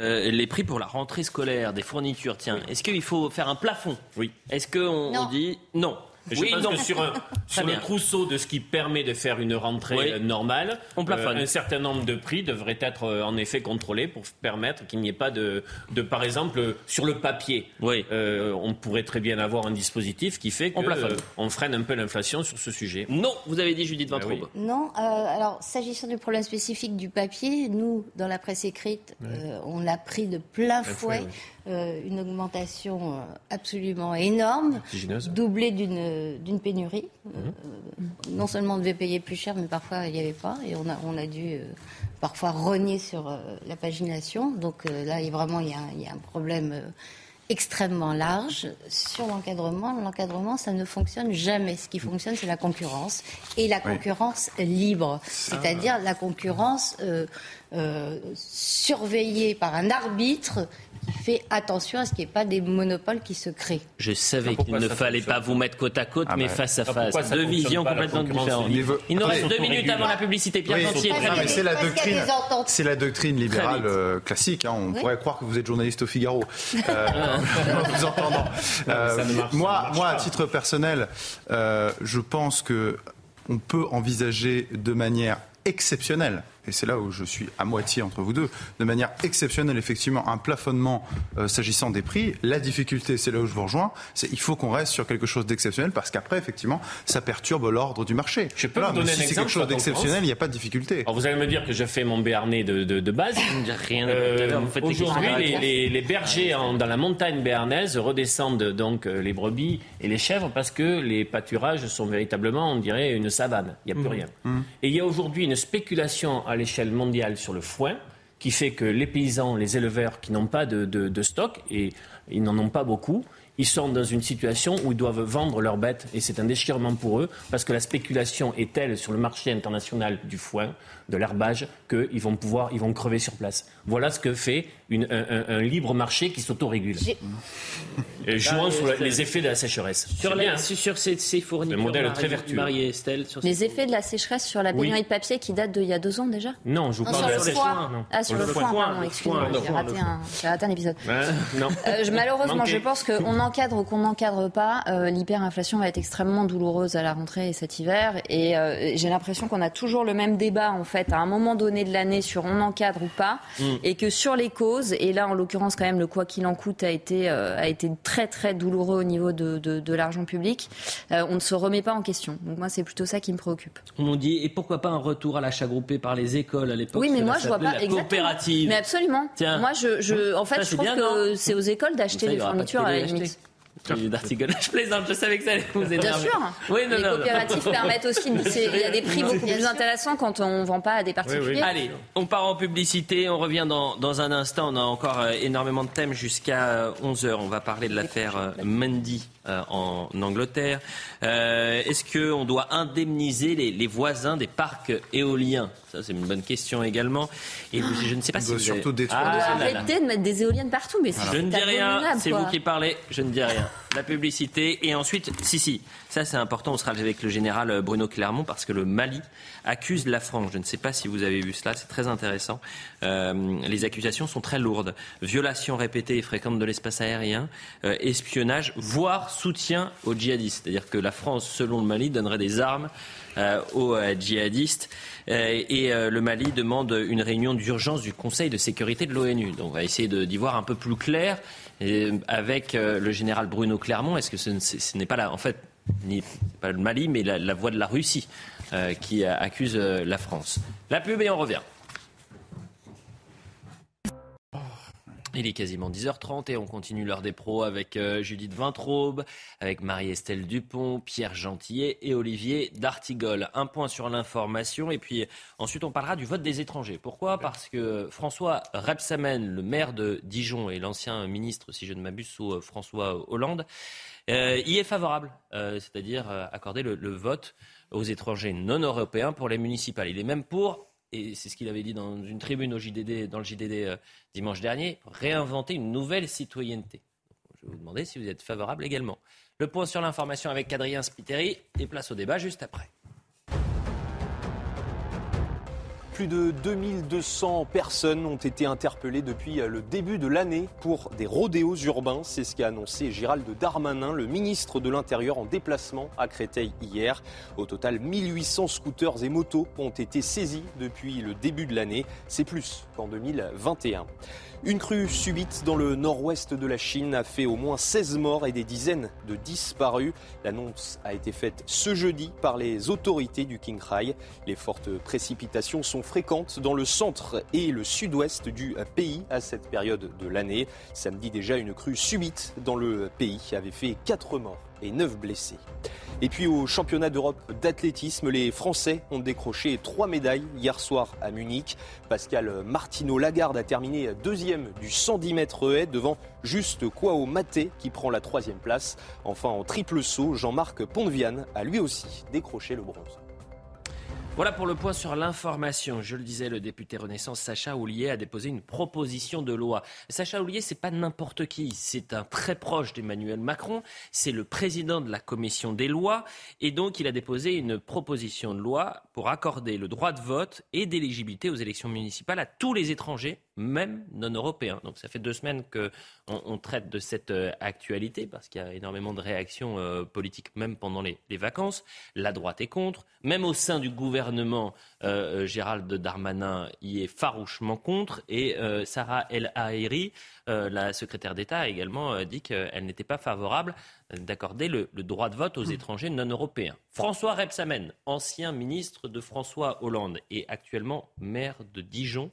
Speaker 1: Euh, les prix pour la rentrée scolaire des fournitures, tiens, est-ce qu'il faut faire un plafond?
Speaker 3: Oui.
Speaker 1: Est-ce qu'on on dit non?
Speaker 3: Je oui, pense que sur un, sur trousseau de ce qui permet de faire une rentrée euh, normale,
Speaker 1: On plafonne.
Speaker 3: Euh, un certain nombre de prix devraient être euh, en effet contrôlés pour permettre qu'il n'y ait pas de, de, par exemple, sur le papier.
Speaker 1: Oui.
Speaker 3: on pourrait très bien avoir un dispositif qui fait qu'on on freine un peu l'inflation sur ce sujet.
Speaker 1: Non, vous avez dit Judith Vintraube.
Speaker 3: Ben
Speaker 2: Non, alors s'agissant du problème spécifique du papier, nous, dans la presse écrite, on l'a pris de plein fouet. Euh, une augmentation euh, absolument énorme, doublée d'une pénurie. Euh, mhm. non seulement on devait payer plus cher, mais parfois il n'y avait pas, et on a, on a dû parfois renier sur la pagination. Donc là, il, vraiment, il y, a, il y a un problème extrêmement large sur l'encadrement. L'encadrement, ça ne fonctionne jamais. Ce qui fonctionne, c'est la concurrence et la concurrence libre, c'est-à-dire la concurrence euh, surveillée par un arbitre fait attention à ce qu'il n'y ait pas des monopoles qui se créent.
Speaker 1: Je savais qu'il ne fallait pas vous mettre côte à côte, ah mais bah, face à face. Deux visions complètement différentes. Il nous reste deux minutes avant la publicité. Pierre
Speaker 7: oui, c'est la doctrine, c'est la doctrine libérale euh, classique. Hein. On pourrait croire que vous êtes journaliste au Figaro. Euh, [laughs] vous entendant. Euh, moi, moi, à titre personnel, je pense que on peut envisager de manière exceptionnelle et c'est là où je suis à moitié entre vous deux, de manière exceptionnelle, effectivement, un plafonnement euh, s'agissant des prix. La difficulté, c'est là où je vous rejoins, c'est il faut qu'on reste sur quelque chose d'exceptionnel parce qu'après, effectivement, ça perturbe l'ordre du marché.
Speaker 3: Je peux vous donner
Speaker 7: si
Speaker 3: un exemple.
Speaker 7: c'est quelque chose d'exceptionnel, il n'y a pas de difficulté.
Speaker 3: Alors vous allez me dire que je fais mon béarnais de, de, base. [laughs]
Speaker 1: Rien
Speaker 3: euh, Aujourd'hui, les, les, bergers dans la montagne béarnaise redescendent donc euh, les brebis et les chèvres parce que les pâturages sont véritablement, on dirait, une savane. Il n'y a plus mmh. rien. Mmh. Et il y a aujourd'hui une spéculation à l'échelle mondiale sur le foin, qui fait que les paysans, les éleveurs qui n'ont pas de, stock, et ils n'en ont pas beaucoup, ils sont dans une situation où ils doivent vendre leurs bêtes. Et c'est un déchirement pour eux parce que la spéculation est telle sur le marché international du foin, de l'herbage, qu'ils vont pouvoir, ils vont crever sur place. Voilà ce que fait un, libre marché qui s'autorégule. Jouant sur les effets de la sécheresse.
Speaker 1: Sur, sur ces, ces fournitures,
Speaker 3: un modèle très vertueux.
Speaker 1: Marie Estelle,
Speaker 6: les effets de la sécheresse sur la baignoire de papier qui date d'il y a deux ans déjà
Speaker 3: Non, je vous
Speaker 6: parle de la sécheresse. Ah, sur le, foin, pardon, excusez-moi, j'ai raté, un épisode.
Speaker 3: non.
Speaker 6: Euh, malheureusement, je pense qu'on encadre ou qu'on n'encadre pas, euh, l'hyperinflation va être extrêmement douloureuse à la rentrée et cet hiver. Et euh, j'ai l'impression qu'on a toujours le même débat, en fait, à un moment donné de l'année sur on encadre ou pas. Mm. Et que sur les causes, et là, en l'occurrence, quand même, le quoi qu'il en coûte a été, a été très, très douloureux au niveau de, de, l'argent public. on ne se remet pas en question. Donc, moi, c'est plutôt ça qui me préoccupe.
Speaker 1: On dit, et pourquoi pas un retour à l'achat groupé par les écoles à l'époque
Speaker 6: Oui, mais moi, je vois pas.
Speaker 1: La coopérative.
Speaker 6: Mais absolument. Moi, je, je en fait, je trouve que c'est aux écoles d'acheter les fournitures à la limite.
Speaker 1: Je plaisante, je savais que ça allait vous aider.
Speaker 6: Bien sûr.
Speaker 1: Oui,
Speaker 6: les coopératives permettent aussi. Il y a des prix beaucoup plus intéressants quand on ne vend pas à des particuliers.
Speaker 1: Allez, on part en publicité. On revient dans, dans un instant. On a encore euh, énormément de thèmes jusqu'à 11h. Euh, on va parler de l'affaire euh, Mendy en Angleterre. Est-ce qu'on doit indemniser les, les, voisins des parcs éoliens? Ça, c'est une bonne question également. Et je, ne sais pas si vous
Speaker 7: surtout
Speaker 6: avez...
Speaker 7: détruire.
Speaker 6: Ah, arrêter de mettre des éoliennes partout, mais
Speaker 1: Je ne dis rien. C'est vous qui parlez. Je ne dis rien la publicité. Et ensuite, si, si, c'est important, on sera avec le général Bruno Clermont parce que le Mali accuse la France. Je ne sais pas si vous avez vu cela, c'est très intéressant. Euh, les accusations sont très lourdes. Violation répétée et fréquente de l'espace aérien, euh, espionnage, voire soutien aux djihadistes. C'est-à-dire que la France, selon le Mali, donnerait des armes euh, aux djihadistes. et le Mali demande une réunion d'urgence du Conseil de sécurité de l'ONU. Donc on va essayer d'y voir un peu plus clair avec euh, le général Bruno Clermont, est-ce que ce, n'est pas là, en fait, ni pas le Mali, mais la, voix de la Russie euh, qui accuse euh, la France La pub et on revient. Il est quasiment 10h30 et on continue l'heure des pros avec euh, Judith Vintraube, avec Marie-Estelle Dupont, Pierre Gentillet et Olivier D'Artigol. Un point sur l'information et puis ensuite on parlera du vote des étrangers. Pourquoi? Parce que François Rebsamen, le maire de Dijon et l'ancien ministre, si je ne m'abuse, sous euh, François Hollande, euh, y est favorable, c'est-à-dire accorder le, vote aux étrangers non européens pour les municipales. Il est même pour et c'est ce qu'il avait dit dans une tribune au JDD, dans le JDD euh, dimanche dernier, réinventer une nouvelle citoyenneté. Je vais vous demander si vous êtes favorable également. Le point sur l'information avec Adrien Spiteri et place au débat juste après.
Speaker 4: Plus de 2200 personnes ont été interpellées depuis le début de l'année pour des rodéos urbains. C'est ce qu'a annoncé Gérald Darmanin, le ministre de l'Intérieur, en déplacement à Créteil hier. Au total, 1800 scooters et motos ont été saisis depuis le début de l'année. C'est plus qu'en 2021. Une crue subite dans le nord-ouest de la Chine a fait au moins 16 morts et des dizaines de disparus. L'annonce a été faite ce jeudi par les autorités du Qinghai. Les fortes précipitations sont fréquentes dans le centre et le sud-ouest du pays à cette période de l'année. Samedi déjà, une crue subite dans le pays avait fait 4 morts et 9 blessés. Et puis au championnat d'Europe d'athlétisme, les Français ont décroché trois médailles hier soir à Munich. Pascal Martino Lagarde a terminé deuxième du 110 mètres haie devant juste Kwao Maté qui prend la troisième place. Enfin en triple saut, Jean-Marc Pontviane a lui aussi décroché le bronze.
Speaker 1: Voilà pour le point sur l'information. Je le disais, le député Renaissance Sacha Houlier a déposé une proposition de loi. Sacha Houlier, c'est pas n'importe qui. C'est un très proche d'Emmanuel Macron. C'est le président de la commission des lois. Et donc, il a déposé une proposition de loi pour accorder le droit de vote et d'éligibilité aux élections municipales à tous les étrangers même non européens. Donc ça fait deux semaines qu'on on traite de cette euh, actualité parce qu'il y a énormément de réactions euh, politiques, même pendant les, vacances. La droite est contre. Même au sein du gouvernement, euh, Gérald Darmanin y est farouchement contre. Et Sarah El Haïry, la secrétaire d'État, a également dit qu'elle n'était pas favorable d'accorder le, droit de vote aux hmm. étrangers non européens. François Rebsamen, ancien ministre de François Hollande et actuellement maire de Dijon,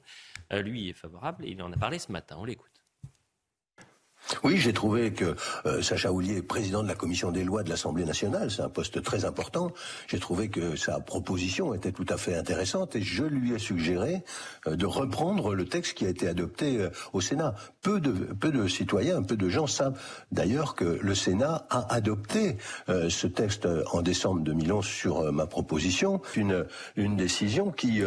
Speaker 1: lui est favorable et il en a parlé ce matin. On l'écoute.
Speaker 14: Oui, j'ai trouvé que euh, Sacha Houlier, président de la commission des lois de l'Assemblée nationale, c'est un poste très important. J'ai trouvé que sa proposition était tout à fait intéressante et je lui ai suggéré euh, de reprendre le texte qui a été adopté euh, au Sénat. Peu de, peu de citoyens, peu de gens savent d'ailleurs que le Sénat a adopté ce texte en décembre 2011 sur ma proposition. Une, une décision qui,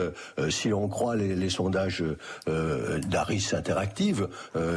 Speaker 14: si on croit les, les sondages d'Aris Interactive,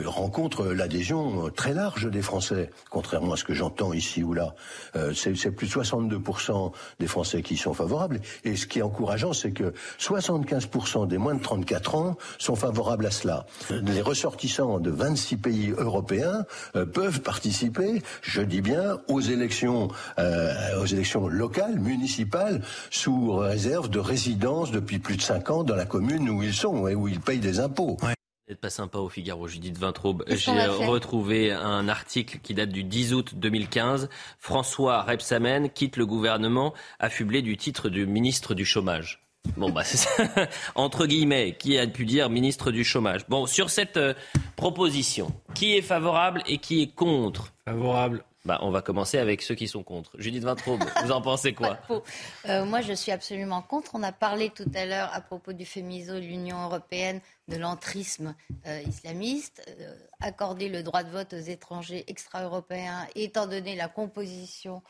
Speaker 14: rencontre l'adhésion très large des Français, contrairement à ce que j'entends ici ou là. Euh, c'est plus de 62% des Français qui sont favorables. Et ce qui est encourageant, c'est que 75% des moins de 34 ans sont favorables à cela. Les ressortissants de 26 pays européens euh, peuvent participer, je dis bien, aux élections, euh, aux élections locales, municipales, sous réserve de résidence depuis plus de 5 ans dans la commune où ils sont et où ils payent des impôts
Speaker 1: n'êtes pas sympa au Figaro, Judith Vintraube. J'ai retrouvé un article qui date du 10 août 2015. François Rebsamen quitte le gouvernement affublé du titre de ministre du chômage. Bon, bah, [laughs] c'est ça. Entre guillemets, qui a pu dire ministre du chômage? Bon, sur cette euh, proposition, qui est favorable et qui est contre?
Speaker 27: Favorable.
Speaker 1: Bah, on va commencer avec ceux qui sont contre. Judith Vintraube, vous en pensez quoi [laughs]
Speaker 2: euh, Moi, je suis absolument contre. On a parlé tout à l'heure à propos du FEMISO, l'Union européenne, de l'entrisme euh, islamiste. Euh, accorder le droit de vote aux étrangers extra-européens, étant donné la composition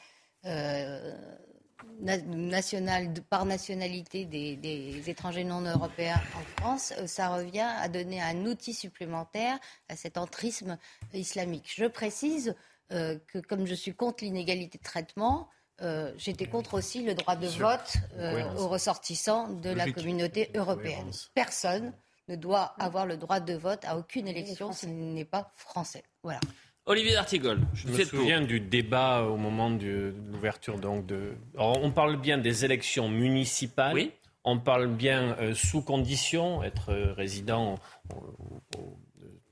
Speaker 2: nationale, par nationalité des, des, étrangers non européens en France, ça revient à donner un outil supplémentaire à cet entrisme islamique. Je précise euh, que comme je suis contre l'inégalité de traitement, euh, j'étais contre aussi le droit de vote euh, aux ressortissants de la communauté européenne. Personne ne doit avoir le droit de vote à aucune élection s'il n'est pas français. Voilà.
Speaker 1: Olivier D'Artigol,
Speaker 27: je me souviens du débat au moment de l'ouverture donc de. on parle bien des élections municipales. Oui. On parle bien sous condition, être résident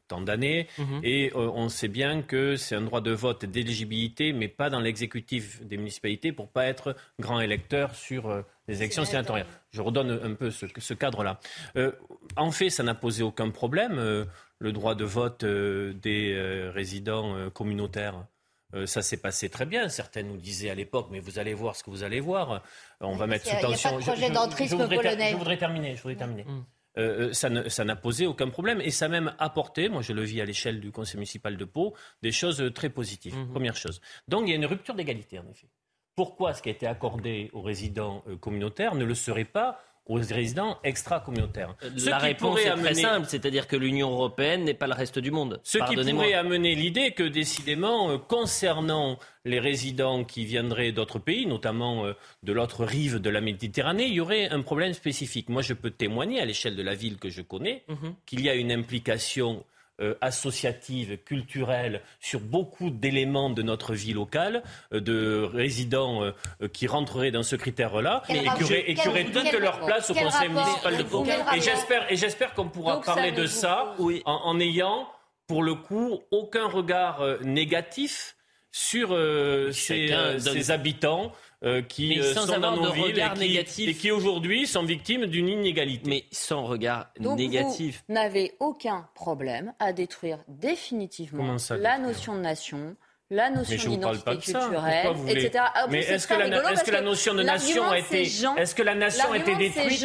Speaker 3: tant d'années.
Speaker 1: Mhm.
Speaker 3: Et euh, on sait bien que c'est un droit de vote d'éligibilité, mais pas dans l'exécutif des municipalités pour pas être grand électeur sur euh, les élections sénatoriales. Je redonne un peu ce, ce cadre-là. Euh, en fait, ça n'a posé aucun problème, euh, le droit de vote euh, des euh, résidents euh, communautaires. Euh, ça s'est passé très bien. Certains nous disaient à l'époque, mais vous allez voir ce que vous allez voir. On va mettre sous
Speaker 2: a- il y a
Speaker 3: tension.
Speaker 2: pas de
Speaker 3: Je-
Speaker 2: projet
Speaker 3: je-
Speaker 2: d'entrisme
Speaker 3: je voudrais ter-
Speaker 2: polonais.
Speaker 3: Je voudrais terminer. Je voudrais terminer.
Speaker 1: Mm.
Speaker 3: Euh, euh, ça n'a posé aucun problème et ça a même apporté, moi je le vis à l'échelle du conseil municipal de Pau, des choses euh, très positives.
Speaker 1: Mhm.
Speaker 3: Première chose. Donc il y a une rupture d'égalité en effet. Pourquoi ce qui a été accordé aux résidents communautaires ne le serait pas aux résidents extra-communautaires Ce
Speaker 1: Euh, La
Speaker 3: qui
Speaker 1: réponse
Speaker 3: pourrait
Speaker 1: est très
Speaker 3: amener-
Speaker 1: simple, c'est-à-dire que l'Union européenne n'est pas le reste du monde.
Speaker 3: ce qui pourrait amener l'idée que, décidément, euh, concernant les résidents qui viendraient d'autres pays, notamment euh, de l'autre rive de la Méditerranée, il y aurait un problème spécifique. Moi, je peux témoigner à l'échelle de la ville que je connais
Speaker 1: Mhm.
Speaker 3: qu'il y a une implication euh, associative, culturelle, sur beaucoup d'éléments de notre vie locale, euh, de résidents euh, qui rentreraient dans ce critère-là, et qui auraient, et qui auraient
Speaker 2: quel
Speaker 3: toute leur place au conseil
Speaker 2: rapport-
Speaker 3: municipal de Pau. Et j'espère, et j'espère qu'on pourra
Speaker 2: Donc
Speaker 3: parler de ça en, en ayant, pour le coup, aucun regard négatif sur euh, euh, ces habitants euh, qui
Speaker 1: Mais
Speaker 3: euh,
Speaker 1: sans
Speaker 3: sont
Speaker 1: avoir
Speaker 3: dans nos
Speaker 1: de
Speaker 3: villes
Speaker 1: regard
Speaker 3: et qui,
Speaker 1: négatif.
Speaker 3: et qui aujourd'hui sont victimes d'une inégalité.
Speaker 1: Mais sans regard
Speaker 6: Donc
Speaker 1: négatif.
Speaker 6: vous n'avez aucun problème à détruire définitivement
Speaker 3: ça,
Speaker 6: la notion de nation, la notion
Speaker 3: Mais
Speaker 6: d'identité culturelle,
Speaker 3: vous
Speaker 6: etc. Ah,
Speaker 3: Mais
Speaker 6: c'est
Speaker 3: est-ce que,
Speaker 6: parce
Speaker 3: que la notion de nation a été, est-ce que la nation a été détruite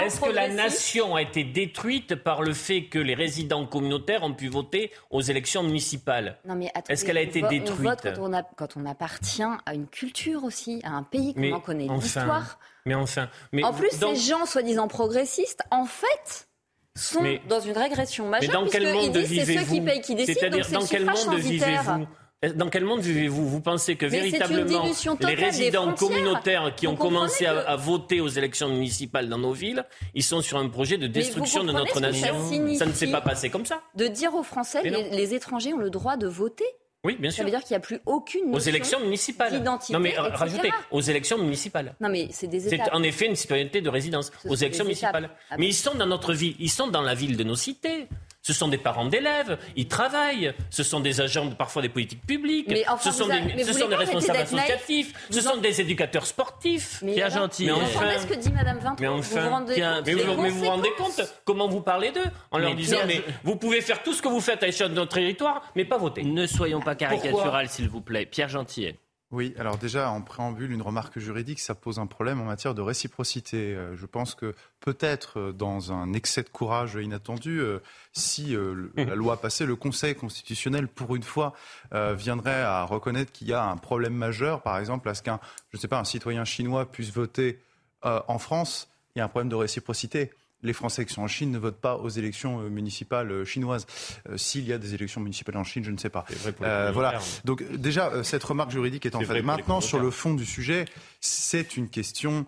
Speaker 3: Est-ce que la nation a été détruite par le fait que les résidents communautaires ont pu voter aux élections municipales
Speaker 6: mais
Speaker 3: Est-ce qu'elle a été
Speaker 6: on
Speaker 3: détruite
Speaker 6: vote quand on, a- quand on appartient à une culture aussi, à un pays qu'on
Speaker 3: Mais
Speaker 6: en connaît
Speaker 3: enfin,
Speaker 6: l'histoire.
Speaker 3: Mais enfin, mais
Speaker 6: En plus,
Speaker 3: donc-
Speaker 6: ces gens soi-disant progressistes, en fait, sont
Speaker 3: Mais-
Speaker 6: dans une régression
Speaker 3: Mais
Speaker 6: majeure
Speaker 3: dans quel monde
Speaker 6: disent c'est ceux
Speaker 3: vivez-vous
Speaker 6: qui payent qui décident, donc
Speaker 3: C'est-à-dire
Speaker 6: c'est
Speaker 3: dans quel monde vivez-vous dans quel monde vivez-vous? Vous pensez que
Speaker 6: Mais
Speaker 3: véritablement les résidents communautaires qui
Speaker 6: Vous
Speaker 3: ont commencé à, voter aux élections municipales dans nos villes, ils sont sur un projet de destruction de notre
Speaker 6: ça
Speaker 3: nation Ça ne s'est pas passé comme ça.
Speaker 6: De dire aux Français, les, les étrangers ont le droit de voter?
Speaker 3: Oui, bien
Speaker 6: Ça
Speaker 3: sûr.
Speaker 6: veut dire qu'il n'y a plus aucune
Speaker 3: Aux élections municipales. Non mais euh,
Speaker 6: etc.
Speaker 3: rajoutez aux élections municipales.
Speaker 6: Non mais c'est des
Speaker 3: C'est en effet une citoyenneté de résidence
Speaker 6: Ce
Speaker 3: aux élections municipales.
Speaker 6: Ah
Speaker 3: Mais ils sont dans notre ville, ils sont dans la ville de nos cités. Ce sont des parents d'élèves, ils travaillent, ce sont des agents de- parfois des politiques publiques,
Speaker 6: Mais enfin,
Speaker 3: ce sont
Speaker 6: a-
Speaker 3: des,
Speaker 6: mais
Speaker 3: ce
Speaker 6: vous
Speaker 3: sont
Speaker 6: voulez
Speaker 3: des
Speaker 6: pas
Speaker 3: responsables associatifs, ce sont des éducateurs sportifs.
Speaker 6: Mais
Speaker 1: Pierre
Speaker 6: alors,
Speaker 1: Gentil,
Speaker 3: Mais
Speaker 6: Vous
Speaker 3: enfin-
Speaker 6: ce que dit Madame Vinton
Speaker 3: Mais
Speaker 6: Vous
Speaker 3: enfin,
Speaker 6: vous rendez compte
Speaker 3: Mais
Speaker 6: des
Speaker 3: vous, mais vous vous rendez
Speaker 6: conséquences
Speaker 3: compte comment vous parlez d'eux en leur disant mais vous pouvez faire tout ce que vous faites à l'échelle de notre territoire, mais pas voter.
Speaker 1: Ne soyons pas
Speaker 3: Pourquoi
Speaker 1: caricaturales, s'il vous plaît. Pierre Gentillet.
Speaker 7: Oui, alors déjà, en préambule, une remarque juridique, ça pose un problème en matière de réciprocité. Euh, Je pense que peut-être euh, dans un excès de courage inattendu, euh, si [laughs] la loi passait, le Conseil constitutionnel, pour une fois, viendrait à reconnaître qu'il y a un problème majeur, par exemple, à ce qu'un, je ne sais pas, un citoyen chinois puisse voter en France, il y a un problème de réciprocité. Les Français qui sont en Chine ne votent pas aux élections euh, municipales euh, chinoises. Euh, S'il y a des élections municipales en Chine, je ne sais pas.
Speaker 3: vrai pour les
Speaker 7: Euh, voilà.
Speaker 3: communautaires.
Speaker 7: Donc déjà, cette remarque juridique est en fait. Maintenant, sur le fond du sujet, c'est une question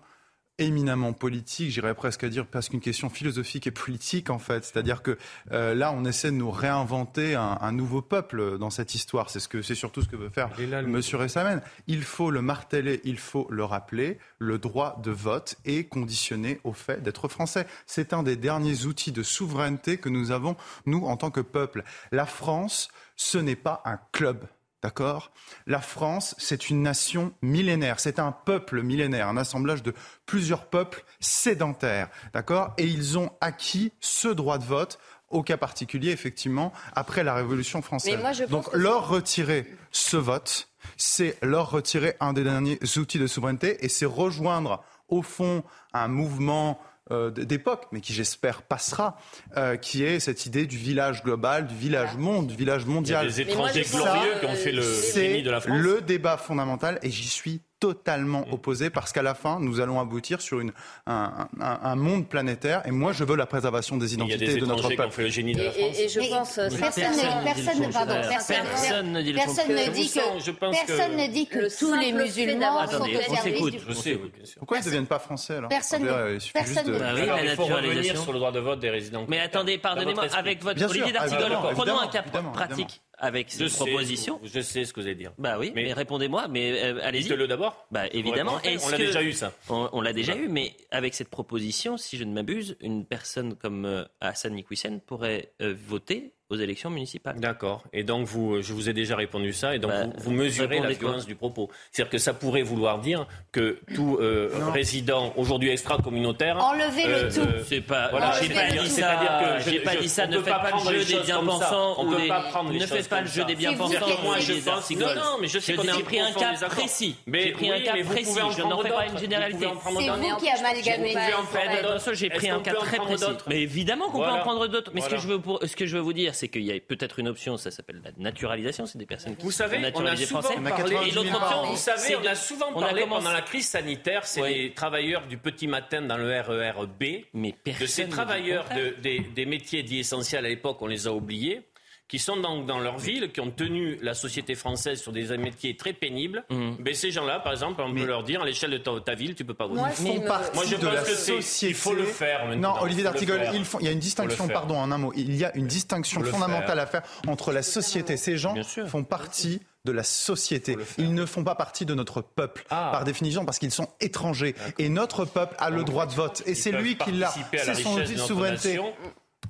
Speaker 7: éminemment politique, j'irais presque à dire presque une question philosophique et politique en fait. C'est-à-dire que euh, là, on essaie de nous réinventer un, un nouveau peuple dans cette histoire. C'est ce que c'est surtout ce que veut faire
Speaker 3: là, le
Speaker 7: Monsieur Ressamen. Il faut le marteler, il faut le rappeler. Le droit de vote est conditionné au fait d'être français. C'est un des derniers outils de souveraineté que nous avons nous en tant que peuple. La France, ce n'est pas un club. D'accord? La France, c'est une nation millénaire, c'est un peuple millénaire, un assemblage de plusieurs peuples sédentaires. D'accord? Et ils ont acquis ce droit de vote au cas particulier, effectivement, après la Révolution française.
Speaker 6: Moi,
Speaker 7: Donc, leur retirer ce vote, c'est leur retirer un des derniers outils de souveraineté et c'est rejoindre, au fond, un mouvement d'époque, mais qui j'espère passera, euh, qui est cette idée du village global, du village monde, du village mondial.
Speaker 3: Il y a des étrangers glorieux qui ont fait le
Speaker 7: C'est
Speaker 3: génie de la France.
Speaker 7: le débat fondamental et j'y suis totalement opposé parce qu'à la fin, nous allons aboutir sur une, un, un- un monde planétaire et moi, je veux la préservation des
Speaker 3: Il y a
Speaker 7: identités
Speaker 3: des
Speaker 7: de notre peuple.
Speaker 3: fait le génie de
Speaker 6: Et,
Speaker 3: la France.
Speaker 6: et- et je pense
Speaker 2: personne, personne, ne- pardon, personne,
Speaker 1: Personne ne dit
Speaker 2: que, personne ne dit que tous les musulmans sont.
Speaker 7: Pourquoi ils ne deviennent pas français alors
Speaker 2: Personne personne
Speaker 1: Bah oui,
Speaker 3: Alors,
Speaker 1: la
Speaker 3: il faut revenir sur le droit de vote des résidents.
Speaker 1: Mais attendez, pardonnez-moi, avec votre Olivier
Speaker 7: ah,
Speaker 1: d'Artigol,
Speaker 7: évidemment,
Speaker 1: prenons un cas pratique avec
Speaker 3: Je
Speaker 1: cette
Speaker 3: sais,
Speaker 1: proposition.
Speaker 3: Je sais ce que vous allez dire.
Speaker 1: Bah oui, mais,
Speaker 3: Mais-
Speaker 1: répondez-moi, mais euh, allez-y.
Speaker 3: Dites-le d'abord.
Speaker 1: Bah évidemment.
Speaker 3: On l'a déjà eu ça.
Speaker 1: On, on l'a déjà
Speaker 3: Voilà.
Speaker 1: eu, mais avec cette proposition, si je ne m'abuse, une personne comme euh, Hassan Iquissen pourrait euh, voter aux élections municipales.
Speaker 3: D'accord. Et donc, vous, euh, je vous ai déjà répondu ça, et donc
Speaker 1: bah,
Speaker 3: vous, mesurez la violence du propos. C'est-à-dire que ça pourrait vouloir dire que tout euh, résident aujourd'hui extra
Speaker 2: communautaire enlever le euh, tout.
Speaker 1: Euh, c'est pas.
Speaker 3: Voilà,
Speaker 1: j'ai pas, dit ça. J'ai pas dit. Ne faites
Speaker 3: pas,
Speaker 1: le jeu des bien-pensants.
Speaker 3: On peut pas prendre
Speaker 1: Ne faites pas le jeu des bien-pensants.
Speaker 3: Moi, je pense. Non, non, mais je sais qu'on a
Speaker 1: pris un cas précis. J'ai pris un cas précis. Je n'en ferai pas une généralité.
Speaker 2: C'est vous qui amalgamez.
Speaker 1: J'ai pris un cas très précis. Mais évidemment qu'on peut en prendre d'autres. Mais ce que je veux vous dire, c'est qu'il y a peut-être une option, ça s'appelle la naturalisation, c'est des personnes qui
Speaker 3: vous savez,
Speaker 1: naturalisées
Speaker 3: vous savez, on a souvent parlé pendant la crise sanitaire, c'est les travailleurs du petit matin dans le RER B,
Speaker 1: Mais
Speaker 3: de ces travailleurs des métiers dits essentiels à l'époque, on les a oubliés qui sont donc dans leur ville, qui ont tenu la société française sur des métiers très pénibles.
Speaker 1: Mm.
Speaker 3: Mais ces gens-là, par exemple, on peut leur dire à l'échelle de ta, ville, tu peux pas voter.
Speaker 6: Moi,
Speaker 7: font partie de la société.
Speaker 3: Il faut le faire. Maintenant.
Speaker 7: Non, Olivier D'Artigol, il, y a une distinction, pardon, en un mot, il y a une distinction fondamentale à faire entre la société. Ces gens font partie de la société. Ils ne font pas partie de notre peuple,
Speaker 3: ah.
Speaker 7: par définition, parce qu'ils sont étrangers. Et notre peuple a le droit de vote. Et c'est lui qui l'a. C'est son outil
Speaker 3: de
Speaker 7: souveraineté.
Speaker 3: Nation.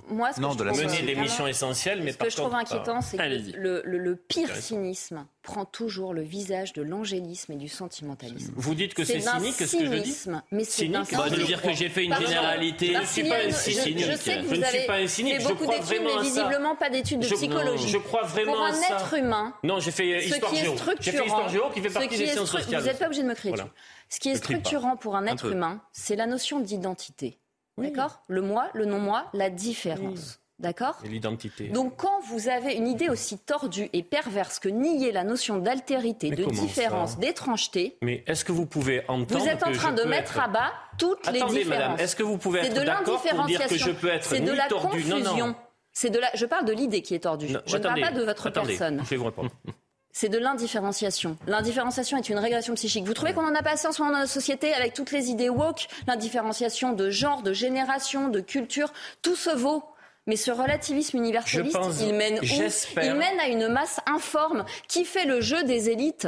Speaker 6: Moi, ce
Speaker 7: non,
Speaker 6: que je trouve,
Speaker 3: mener mais
Speaker 6: ce que je trouve inquiétant, c'est que le, pire cynisme prend toujours le visage de l'angélisme et du sentimentalisme.
Speaker 3: Vous dites que c'est cynique, ce que je
Speaker 6: Mais c'est
Speaker 3: cynique.
Speaker 1: Bah, de dire que j'ai fait une
Speaker 6: Pardon,
Speaker 1: généralité,
Speaker 3: je
Speaker 6: ne
Speaker 3: suis pas un cynique.
Speaker 6: Je, je,
Speaker 3: suis pas un cynique.
Speaker 6: Fait beaucoup d'études, mais visiblement pas d'études de psychologie.
Speaker 3: Je crois vraiment
Speaker 6: Pour un être humain.
Speaker 3: Non, j'ai fait histoire géo. J'ai fait histoire géo qui fait partie des sciences sociales.
Speaker 6: Vous n'êtes pas obligé de me crier. Ce qui est
Speaker 3: hein.
Speaker 6: structurant pour un être humain, c'est la notion d'identité. Oui. D'accord? Le moi, le non-moi, la différence. Oui. D'accord?
Speaker 3: Et l'identité.
Speaker 6: Donc quand vous avez une idée aussi tordue et perverse que nier la notion d'altérité, de différence, d'étrangeté.
Speaker 3: Mais est-ce que vous pouvez entendre
Speaker 6: Vous êtes en train de mettre
Speaker 3: être...
Speaker 6: à bas toutes
Speaker 3: Attendez, les
Speaker 6: différences.
Speaker 3: Attendez madame, est-ce que vous pouvez être d'accord pour dire que je peux être
Speaker 6: C'est de la
Speaker 3: tordue. confusion. Non,
Speaker 6: non. C'est de la... Je parle de l'idée qui est tordue.
Speaker 3: Non,
Speaker 6: je
Speaker 3: attendez, ne
Speaker 6: parle pas de votre
Speaker 3: attendez,
Speaker 6: personne.
Speaker 3: Je vais vous répondre. [laughs]
Speaker 6: c'est de l'indifférenciation. L'indifférenciation est une régression psychique. Vous trouvez qu'on en a pas assez en ce moment dans notre société avec toutes les idées woke, l'indifférenciation de genre, de génération, de culture, tout se vaut. Mais ce relativisme universaliste, il mène où? Il mène à une masse informe qui fait le jeu des élites.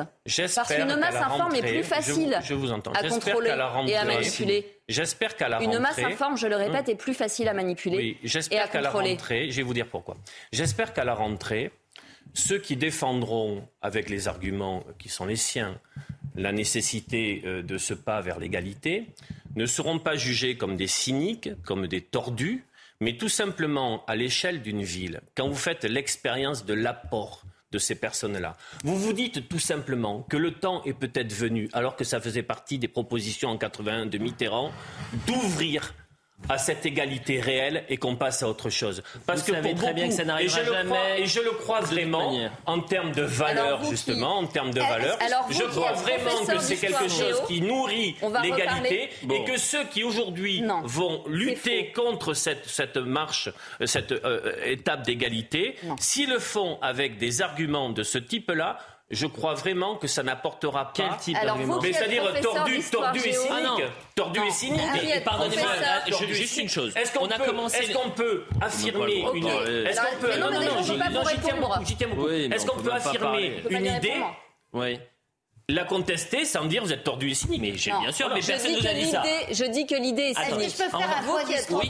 Speaker 6: Parce qu'une masse informe
Speaker 3: rentrée, est
Speaker 6: plus facile
Speaker 3: je vous, je
Speaker 6: à contrôler
Speaker 3: rentrée,
Speaker 6: et à manipuler.
Speaker 3: J'espère qu'à la rentrée...
Speaker 6: Une masse informe, je le répète,
Speaker 3: hmm.
Speaker 6: est plus facile à manipuler
Speaker 3: oui,
Speaker 6: et à.
Speaker 3: La rentrée, je vais vous dire pourquoi. J'espère qu'à la rentrée, ceux qui défendront, avec les arguments qui sont les siens, la nécessité euh, de ce pas vers l'égalité, ne seront pas jugés comme des cyniques, comme des tordus, mais tout simplement à l'échelle d'une ville, quand vous faites l'expérience de l'apport de ces personnes-là. Vous vous dites tout simplement que le temps est peut-être venu, alors que ça faisait partie des propositions en 81 de Mitterrand, d'ouvrir à cette égalité réelle et qu'on passe à autre chose. Parce que et je le crois vraiment en termes de valeur, justement, en termes de valeur. je crois vraiment que c'est quelque chose qui nourrit l'égalité et que ceux qui aujourd'hui vont lutter contre cette, marche, cette euh, étape d'égalité, s'ils le font avec des arguments de ce type-là, je crois vraiment que ça n'apportera pas.
Speaker 1: Quel type d'argument
Speaker 3: Mais c'est-à-dire tordu, tordu et cynique. Tordu et cynique.
Speaker 1: Pardonnez-moi,
Speaker 3: euh,
Speaker 1: juste une chose.
Speaker 3: Est-ce qu'on peut, affirmer une. Est-ce.
Speaker 6: Non,
Speaker 3: non,
Speaker 6: non,
Speaker 3: j'y tiens beaucoup. Est-ce qu'on
Speaker 1: peut
Speaker 3: affirmer une idée
Speaker 1: oui
Speaker 3: la contester sans dire vous êtes tordu ici.
Speaker 1: Mais bien sûr, mais personne
Speaker 6: ne
Speaker 1: nous a dit ça.
Speaker 6: Je dis que l'idée est cynique.
Speaker 2: Que je peux faire à
Speaker 6: vous qui êtes trop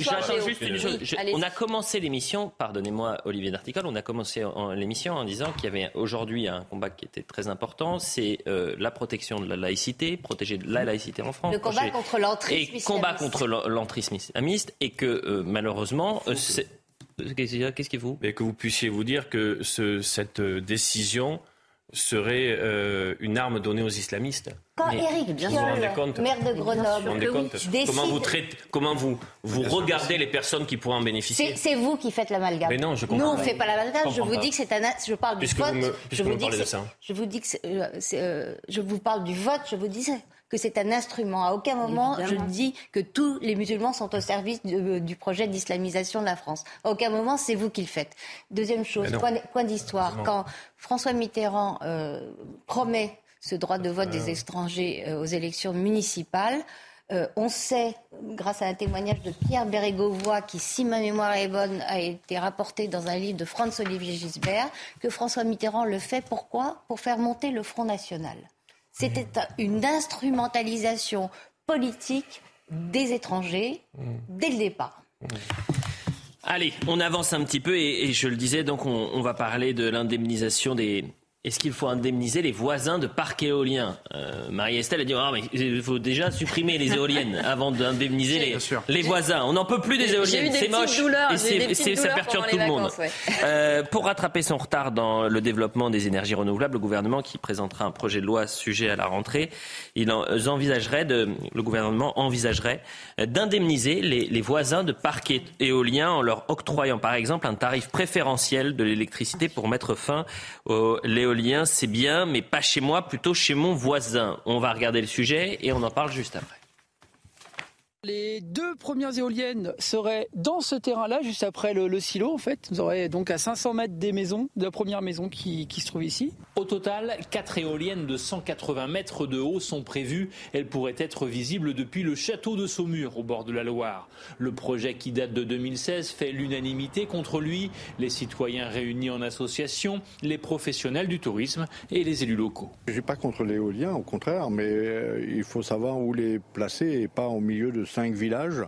Speaker 1: J'attends juste une chose. on a commencé l'émission, pardonnez-moi Olivier D'Article, on a commencé l'émission en disant qu'il y avait aujourd'hui un combat qui était très important, c'est euh, la protection de la laïcité, protéger la laïcité en France.
Speaker 2: Le combat contre l'entrisme
Speaker 1: Et combat contre l'entrisme islamiste et que euh, malheureusement... Euh, Qu'est-ce qu'il faut
Speaker 3: Mais que vous puissiez vous dire que cette décision serait euh, une arme donnée aux islamistes.
Speaker 2: Quand Eric
Speaker 3: Biolle,
Speaker 2: maire de Grenoble,
Speaker 3: comment vous, traitez, comment vous, vous regardez les personnes qui pourraient en bénéficier
Speaker 2: C'est vous qui faites l'amalgame.
Speaker 3: Mais non, je comprends.
Speaker 2: Nous, on ne fait pas l'amalgame. Je,
Speaker 3: je
Speaker 2: vous dis que c'est un. Je parle du vote. Je,
Speaker 3: vous
Speaker 2: dis que
Speaker 3: de ça.
Speaker 2: je vous dis que euh, euh, je vous parle du vote. Je vous disais que c'est un instrument. À aucun moment je dis que tous les musulmans sont au service euh, du projet d'islamisation de la France. À aucun moment c'est vous qui le faites. Deuxième chose, point, d'histoire. Quand François Mitterrand euh, promet ce droit de vote des ah. étrangers euh, aux élections municipales, on sait, grâce à un témoignage de Pierre Bérégovoy, qui, si ma mémoire est bonne, a été rapporté dans un livre de Franz-Olivier Gisbert, que François Mitterrand le fait. Pourquoi? Pour faire monter le Front National. C'était une instrumentalisation politique des étrangers dès le départ.
Speaker 1: Allez, on avance un petit peu et, et je le disais, donc on, on va parler de l'indemnisation des, est-ce qu'il faut indemniser les voisins de parcs éoliens? Euh, Marie-Estelle a dit oh, mais il faut déjà supprimer les éoliennes [laughs] avant d'indemniser les, les voisins. On n'en peut plus des éoliennes, c'est moche.
Speaker 6: douleurs,
Speaker 1: et c'est- c'est- ça perturbe tout le monde. [laughs] Euh, pour rattraper son retard dans le développement des énergies renouvelables, le gouvernement qui présentera un projet de loi sujet à la rentrée, il euh, envisagerait de, le gouvernement envisagerait d'indemniser les, les voisins de parcs éoliens en leur octroyant par exemple un tarif préférentiel de l'électricité pour mettre fin au l'éolien. C'est bien, mais pas chez moi, plutôt chez mon voisin. On va regarder le sujet et on en parle juste après.
Speaker 28: Les deux premières éoliennes seraient dans ce terrain-là, juste après le, le silo, en fait. Vous aurez donc à 500 mètres des maisons, de la première maison qui, qui se trouve ici.
Speaker 29: Au total, quatre éoliennes de 180 mètres de haut sont prévues. Elles pourraient être visibles depuis le château de Saumur, au bord de la Loire. Le projet qui date de 2016 fait l'unanimité contre lui. Les citoyens réunis en association, les professionnels du tourisme et les élus locaux.
Speaker 30: Je suis pas contre l'éolien, au contraire, mais euh, il faut savoir où les placer et pas au milieu de cinq villages,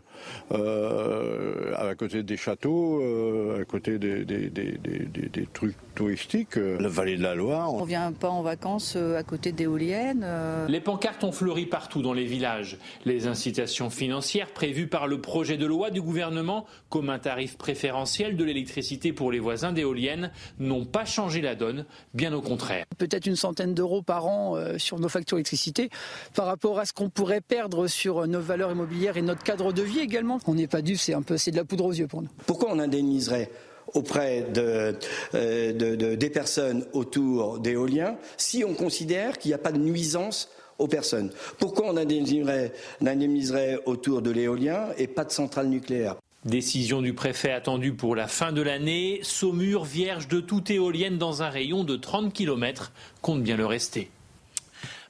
Speaker 30: euh, à côté des châteaux, euh, à côté des, des- des- des- des- des trucs touristiques. La vallée de la Loire.
Speaker 28: On vient pas en vacances euh, à côté d'éoliennes. euh.
Speaker 29: Les pancartes ont fleuri partout dans les villages. Les incitations financières prévues par le projet de loi du gouvernement, comme un tarif préférentiel de l'électricité pour les voisins d'éoliennes, n'ont pas changé la donne, bien au contraire.
Speaker 28: Peut-être une centaine d'euros par an sur nos factures d'électricité par rapport à ce qu'on pourrait perdre sur nos valeurs immobilières et notre cadre de vie également. On n'est pas dû, c'est un peu, c'est de la poudre aux yeux pour nous.
Speaker 31: Pourquoi on indemniserait auprès de, euh, de- de- des personnes autour d'éoliens si on considère qu'il n'y a pas de nuisance aux personnes? Pourquoi on indemniserait, on indemniserait autour de l'éolien et pas de centrale nucléaire
Speaker 29: Décision du préfet attendue pour la fin de l'année. Saumur, vierge de toute éolienne dans un rayon de 30 km, compte bien le rester.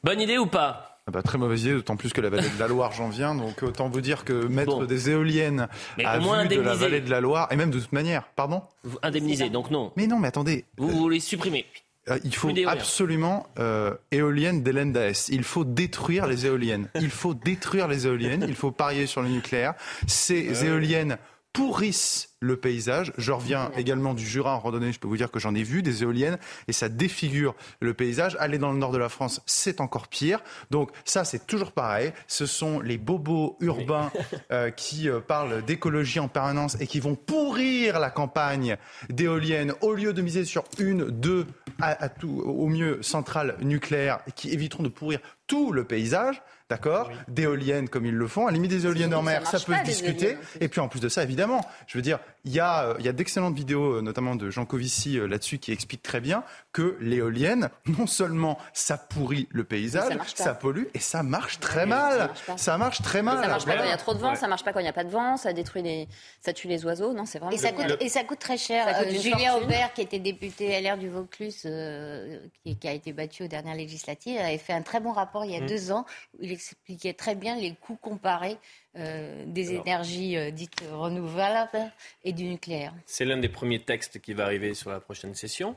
Speaker 1: Bonne idée ou pas?
Speaker 7: Ah bah, très mauvaise idée, d'autant plus que la vallée de la Loire, j'en viens. Donc autant vous dire que mettre
Speaker 1: Bon.
Speaker 7: des éoliennes
Speaker 1: Mais
Speaker 7: à
Speaker 1: moins
Speaker 7: vue de la
Speaker 1: indemniser.
Speaker 7: vallée de la Loire, et même de toute manière, pardon
Speaker 1: Vous indemnisez, donc non.
Speaker 7: Mais non, mais attendez.
Speaker 1: Vous voulez supprimer.
Speaker 7: Euh, il faut absolument euh, éoliennes d'Hélène Daes. Il faut détruire les éoliennes. Il faut détruire les éoliennes. Il faut parier sur le nucléaire. Ces éoliennes pourrissent le paysage. Je reviens également du Jura en randonnée. Je peux vous dire que j'en ai vu des éoliennes et ça défigure le paysage. Aller dans le nord de la France, c'est encore pire. Donc ça, c'est toujours pareil. Ce sont les bobos urbains euh, qui euh, parlent d'écologie en permanence et qui vont pourrir la campagne d'éoliennes au lieu de miser sur une, deux, à, à tout, au mieux centrales nucléaires qui éviteront de pourrir tout le paysage. D'accord D'éoliennes comme ils le font. À la limite des éoliennes en mer, ça peut
Speaker 6: pas,
Speaker 7: se discuter. Et puis en plus de ça, évidemment, je veux dire, il y a, euh, il y a d'excellentes vidéos, euh, notamment de Jean Covici euh, là-dessus, qui expliquent très bien que l'éolienne, non seulement ça pourrit le paysage,
Speaker 6: ça
Speaker 7: pollue et ça marche très mal.
Speaker 6: marche.
Speaker 7: Ça marche très mal.
Speaker 6: Ça marche pas quand il y a trop de vent,
Speaker 7: Ouais.
Speaker 6: ça marche pas quand il n'y a pas de vent, ça détruit les, ça tue les oiseaux. Non, c'est vraiment.
Speaker 2: Et ça, coûte, et ça coûte très cher.
Speaker 6: Ça coûte
Speaker 2: Euh, Julien
Speaker 6: fortune.
Speaker 2: Aubert, qui était député LR du Vaucluse, euh, qui, qui a été battu aux dernières législatives, avait fait un très bon rapport il y a
Speaker 1: Mm.
Speaker 2: deux ans où il expliquait très bien les coûts comparés euh, des énergies euh, dites renouvelables et du nucléaire.
Speaker 3: C'est l'un des premiers textes qui va arriver sur la prochaine session.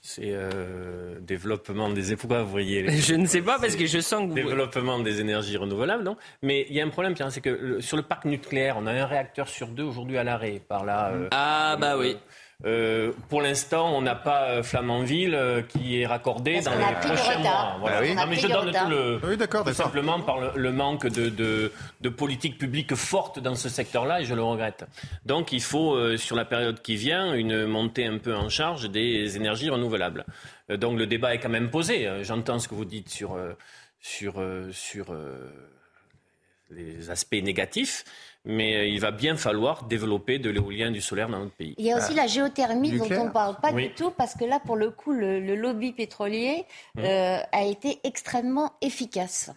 Speaker 3: C'est euh, développement des pourquoi vous voyez les-
Speaker 1: Je ne sais pas parce que je sens que vous...
Speaker 3: développement des énergies renouvelables, non? Mais il y a un problème, Pierre, c'est que le- sur le parc nucléaire, on a un réacteur sur deux aujourd'hui à l'arrêt. Par là. euh,
Speaker 1: Ah bah oui.
Speaker 3: Euh, pour l'instant, on n'a pas euh, Flamanville euh, qui est raccordé
Speaker 2: Parce
Speaker 3: dans les prochains mois. Voilà.
Speaker 2: Ah oui.
Speaker 3: Non, mais je donne
Speaker 2: retard.
Speaker 3: tout le.
Speaker 7: Oui, d'accord,
Speaker 3: tout simplement par le, le manque de, de, de politique publique forte dans ce secteur-là, et je le regrette. Donc, il faut, euh, sur la période qui vient, une montée un peu en charge des énergies renouvelables. Euh, donc, le débat est quand même posé. J'entends ce que vous dites sur, euh, sur, euh, sur euh, les aspects négatifs, mais euh, il va bien falloir développer de l'éolien et du solaire dans notre pays.
Speaker 2: Il y a aussi la géothermie dont on ne parle pas
Speaker 3: Oui.
Speaker 2: du tout parce que là, pour le coup, le, le lobby pétrolier
Speaker 1: Mmh.
Speaker 2: euh, a été extrêmement efficace.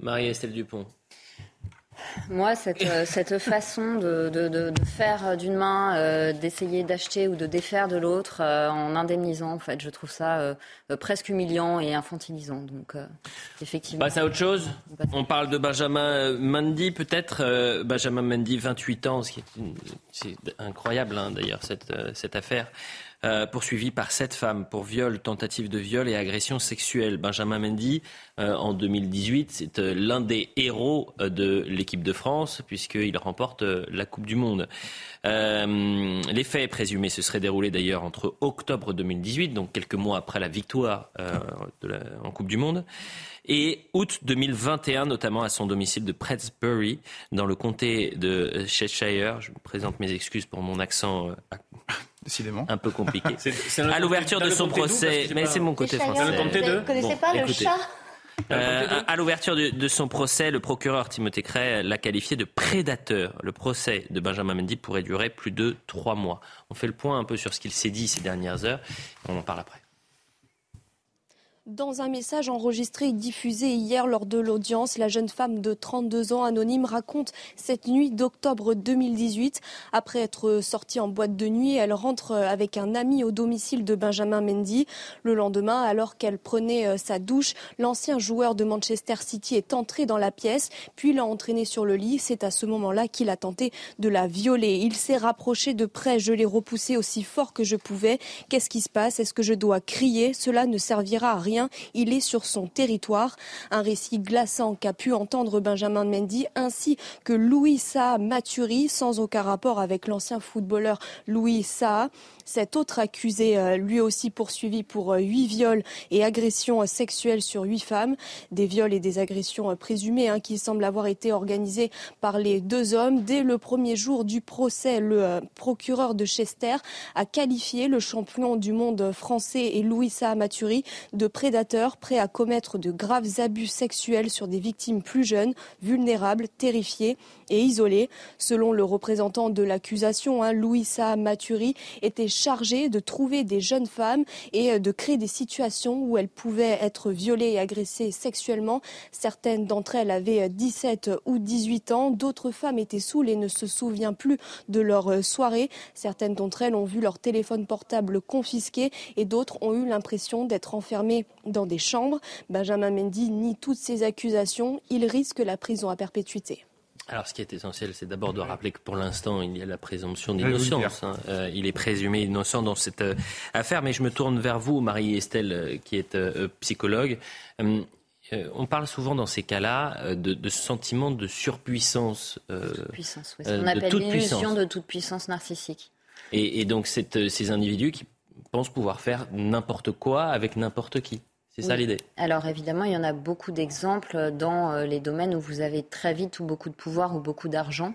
Speaker 1: Marie-Estelle Dupont.
Speaker 6: Moi, cette, euh, cette façon de, de- de- de faire d'une main, euh, d'essayer d'acheter ou de défaire de l'autre euh, en indemnisant, en fait, je trouve ça euh, presque humiliant et infantilisant. Donc, effectivement.
Speaker 1: Passe à autre chose. On parle de Benjamin Mendy, peut-être. Benjamin Mendy, 28 ans, ce qui est une- incroyable hein, d'ailleurs cette, cette affaire. Euh, poursuivi par sept femmes pour viol, tentative de viol et agression sexuelle. Benjamin Mendy, euh, en 2018, c'est euh, l'un des héros de l'équipe de France puisqu'il remporte la Coupe du Monde. les faits présumés se seraient déroulés d'ailleurs entre octobre 2018, donc quelques mois après la victoire en Coupe du Monde, et août 2021, notamment à son domicile de Prestbury, dans le comté de Cheshire. Je présente mes excuses pour mon accent
Speaker 7: Décidément.
Speaker 1: un peu compliqué. [laughs] à l'ouverture de son procès, mais c'est mon côté français.
Speaker 2: Vous ne connaissez pas le chat?
Speaker 1: euh, à l'ouverture de, de, son procès, le procureur Timothée Cray l'a qualifié de prédateur. Le procès de Benjamin Mendy pourrait durer plus de trois mois. On fait le point un peu sur ce qu'il s'est dit ces dernières heures. On en parle après.
Speaker 32: Dans un message enregistré et diffusé hier lors de l'audience, la jeune femme de 32 ans anonyme raconte cette nuit d'octobre 2018. Après être sortie en boîte de nuit, elle rentre avec un ami au domicile de Benjamin Mendy. Le lendemain, alors qu'elle prenait euh, sa douche, l'ancien joueur de Manchester City est entré dans la pièce, puis l'a entraînée sur le lit. C'est à ce moment-là qu'il a tenté de la violer. Il s'est rapproché de près, je l'ai repoussé aussi fort que je pouvais. Qu'est-ce qui se passe? Est-ce que je dois crier? Cela ne servira à rien il est sur son territoire. Un récit glaçant qu'a pu entendre Benjamin Mendy ainsi que Louis Saa Maturi, sans aucun rapport avec l'ancien footballeur Louis Saa. Cet autre accusé, euh, lui aussi poursuivi pour euh, huit viols et agressions sexuelles sur huit femmes, des viols et des agressions euh, présumées hein, qui semblent avoir été organisés par les deux hommes. Dès le premier jour du procès, le procureur de Chester a qualifié le champion du monde français et Louis Maturi de prédateur prêt à commettre de graves abus sexuels sur des victimes plus jeunes, vulnérables, terrifiées et isolées. Selon le représentant de l'accusation, hein, Louis Maturi était chargé de trouver des jeunes femmes et euh, de créer des situations où elles pouvaient être violées et agressées sexuellement. Certaines d'entre elles avaient 17 euh, ou 18 ans, d'autres femmes étaient saoules et ne se souviennent plus de leur euh, soirée. Certaines d'entre elles ont vu leur téléphone portable confisqué et d'autres ont eu l'impression d'être enfermées dans des chambres. Benjamin Mendy nie toutes ces accusations. Il risque la prison à perpétuité.
Speaker 1: Alors, ce qui est essentiel, c'est d'abord de rappeler que pour l'instant, il y a la présomption d'innocence. Hein. Euh, il est présumé innocent dans cette euh, affaire. Mais je me tourne vers vous, Marie-Estelle, euh, qui est psychologue. on parle souvent dans ces cas-là de, de, sentiment de surpuissance.
Speaker 6: puissance, oui. on appelle l'illusion de toute puissance narcissique.
Speaker 1: Et, et donc, cette, ces individus qui pensent pouvoir faire n'importe quoi avec n'importe qui. C'est ça l'idée.
Speaker 6: Alors évidemment, il y en a beaucoup d'exemples dans euh, les domaines où vous avez très vite ou beaucoup de pouvoir ou beaucoup d'argent.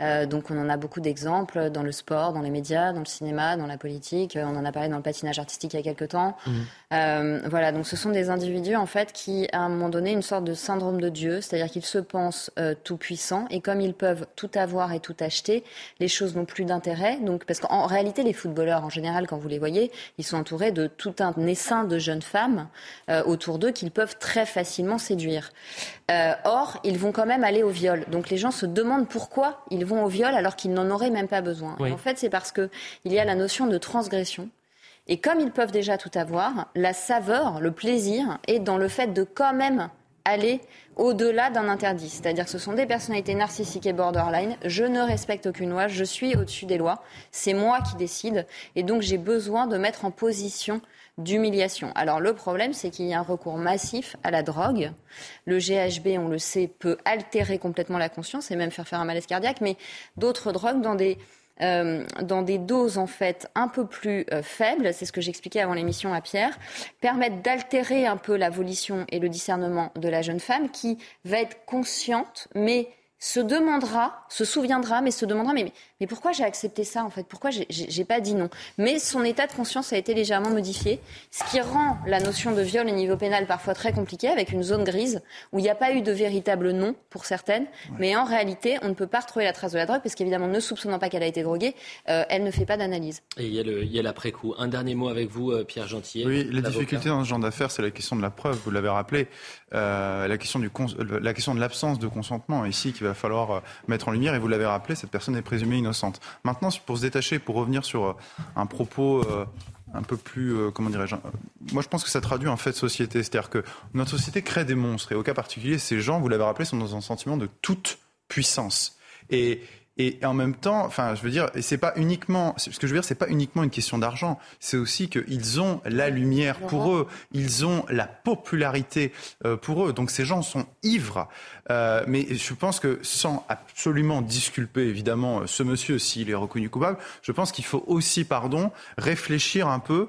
Speaker 6: Euh, donc on en a beaucoup d'exemples dans le sport, dans les médias, dans le cinéma, dans la politique. On en a parlé dans le patinage artistique il y a quelques temps. Mmh. Euh, voilà, donc ce sont des individus en fait qui, à un moment donné, une sorte de syndrome de Dieu, c'est-à-dire qu'ils se pensent tout puissants et comme ils peuvent tout avoir et tout acheter, les choses n'ont plus d'intérêt. Donc parce qu'en réalité, les footballeurs en général, quand vous les voyez, ils sont entourés de tout un essaim de jeunes femmes. Euh, autour d'eux qu'ils peuvent très facilement séduire. Euh, or, ils vont quand même aller au viol. Donc les gens se demandent pourquoi ils vont au viol alors qu'ils n'en auraient même pas besoin. En fait, c'est parce qu'il y a la notion de transgression. Et comme ils peuvent déjà tout avoir, la saveur, le plaisir est dans le fait de quand même aller au-delà d'un interdit. C'est-à-dire que ce sont des personnalités narcissiques et borderline. Je ne respecte aucune loi, je suis au-dessus des lois. C'est moi qui décide. Et donc j'ai besoin de mettre en position d'humiliation. Alors le problème, c'est qu'il y a un recours massif à la drogue. Le GHB, on le sait, peut altérer complètement la conscience et même faire faire un malaise cardiaque, mais d'autres drogues dans des euh, dans des doses en fait un peu plus euh, faibles, c'est ce que j'expliquais avant l'émission à Pierre, permettent d'altérer un peu la volition et le discernement de la jeune femme qui va être consciente, mais se demandera, se souviendra, mais se demandera, mais, mais pourquoi j'ai accepté ça en fait? Pourquoi j'ai pas dit non? Mais son état de conscience a été légèrement modifié, ce qui rend la notion de viol au niveau pénal parfois très compliquée, avec une zone grise où il n'y a pas eu de véritable non pour certaines, mais en réalité, on ne peut pas retrouver la trace de la drogue, parce qu'évidemment, ne soupçonnant pas qu'elle a été droguée, euh, elle ne fait pas d'analyse.
Speaker 1: Et il y a l'après-coup. Un dernier mot avec vous, euh, Pierre Gentil.
Speaker 7: Oui, la difficulté dans ce genre d'affaires, c'est la question de la preuve, vous l'avez rappelé, euh, la, question du la question de l'absence de consentement ici qu'il va falloir mettre en lumière, et vous l'avez rappelé, cette personne est présumée innocente. Maintenant, pour se détacher, pour revenir sur euh, un propos euh, un peu plus, euh, comment dirais-je, moi je pense que ça traduit un fait de société, c'est-à-dire que notre société crée des monstres, et au cas particulier, ces gens, vous l'avez rappelé, sont dans un sentiment de toute puissance. Et Et en même temps, enfin, je veux dire, et c'est pas uniquement, ce que je veux dire, c'est pas uniquement une question d'argent. C'est aussi qu'ils ont la lumière pour eux, ils ont la popularité euh, pour eux. Donc ces gens sont ivres. Euh, mais je pense que sans absolument disculper évidemment ce monsieur s'il est reconnu coupable, je pense qu'il faut aussi, pardon, réfléchir un peu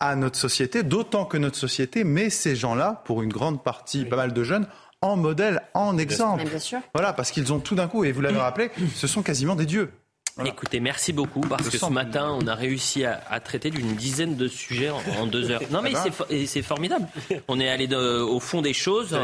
Speaker 7: à notre société, d'autant que notre société met ces gens-là, pour une grande partie, pas mal de jeunes, en modèle, en exemple. Voilà, parce qu'ils ont tout d'un coup, et vous l'avez rappelé, ce sont quasiment des dieux.
Speaker 1: Écoutez, merci beaucoup parce que ce matin, on a réussi à, traiter d'une dizaine de sujets en, deux heures. [laughs] Non, mais eh ben. c'est formidable. On est allé au fond des choses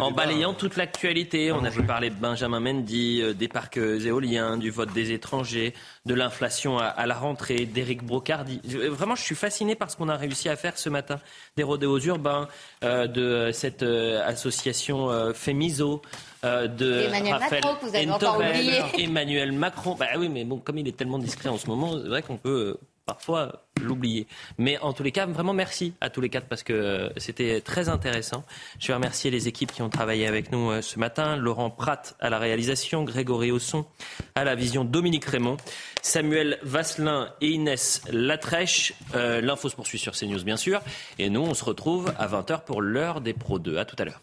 Speaker 1: en, balayant toute l'actualité. On a pu parler de Benjamin Mendy, euh, des parcs éoliens, du vote des étrangers, de l'inflation à, la rentrée, d'Éric Brocardi. Vraiment, je suis fasciné par ce qu'on a réussi à faire ce matin. Des rodéos urbains, euh, de cette euh, association Fémiso. Euh, de
Speaker 2: Emmanuel
Speaker 1: Raphaël
Speaker 2: Macron, que vous avez [laughs]
Speaker 1: Emmanuel Macron. Bah oui, mais bon, comme il est tellement discret en ce moment, c'est vrai qu'on peut euh, parfois l'oublier. Mais en tous les cas, vraiment merci à tous les quatre parce que euh, c'était très intéressant. Je vais remercier les équipes qui ont travaillé avec nous ce matin. Laurent Pratt à la réalisation, Grégory Ausson à la vision, Dominique Raymond, Samuel Vasselin et Inès Latrèche. L'info se poursuit sur CNews bien sûr. Et nous, on se retrouve à 20h pour l'heure des Pro 2. À tout à l'heure.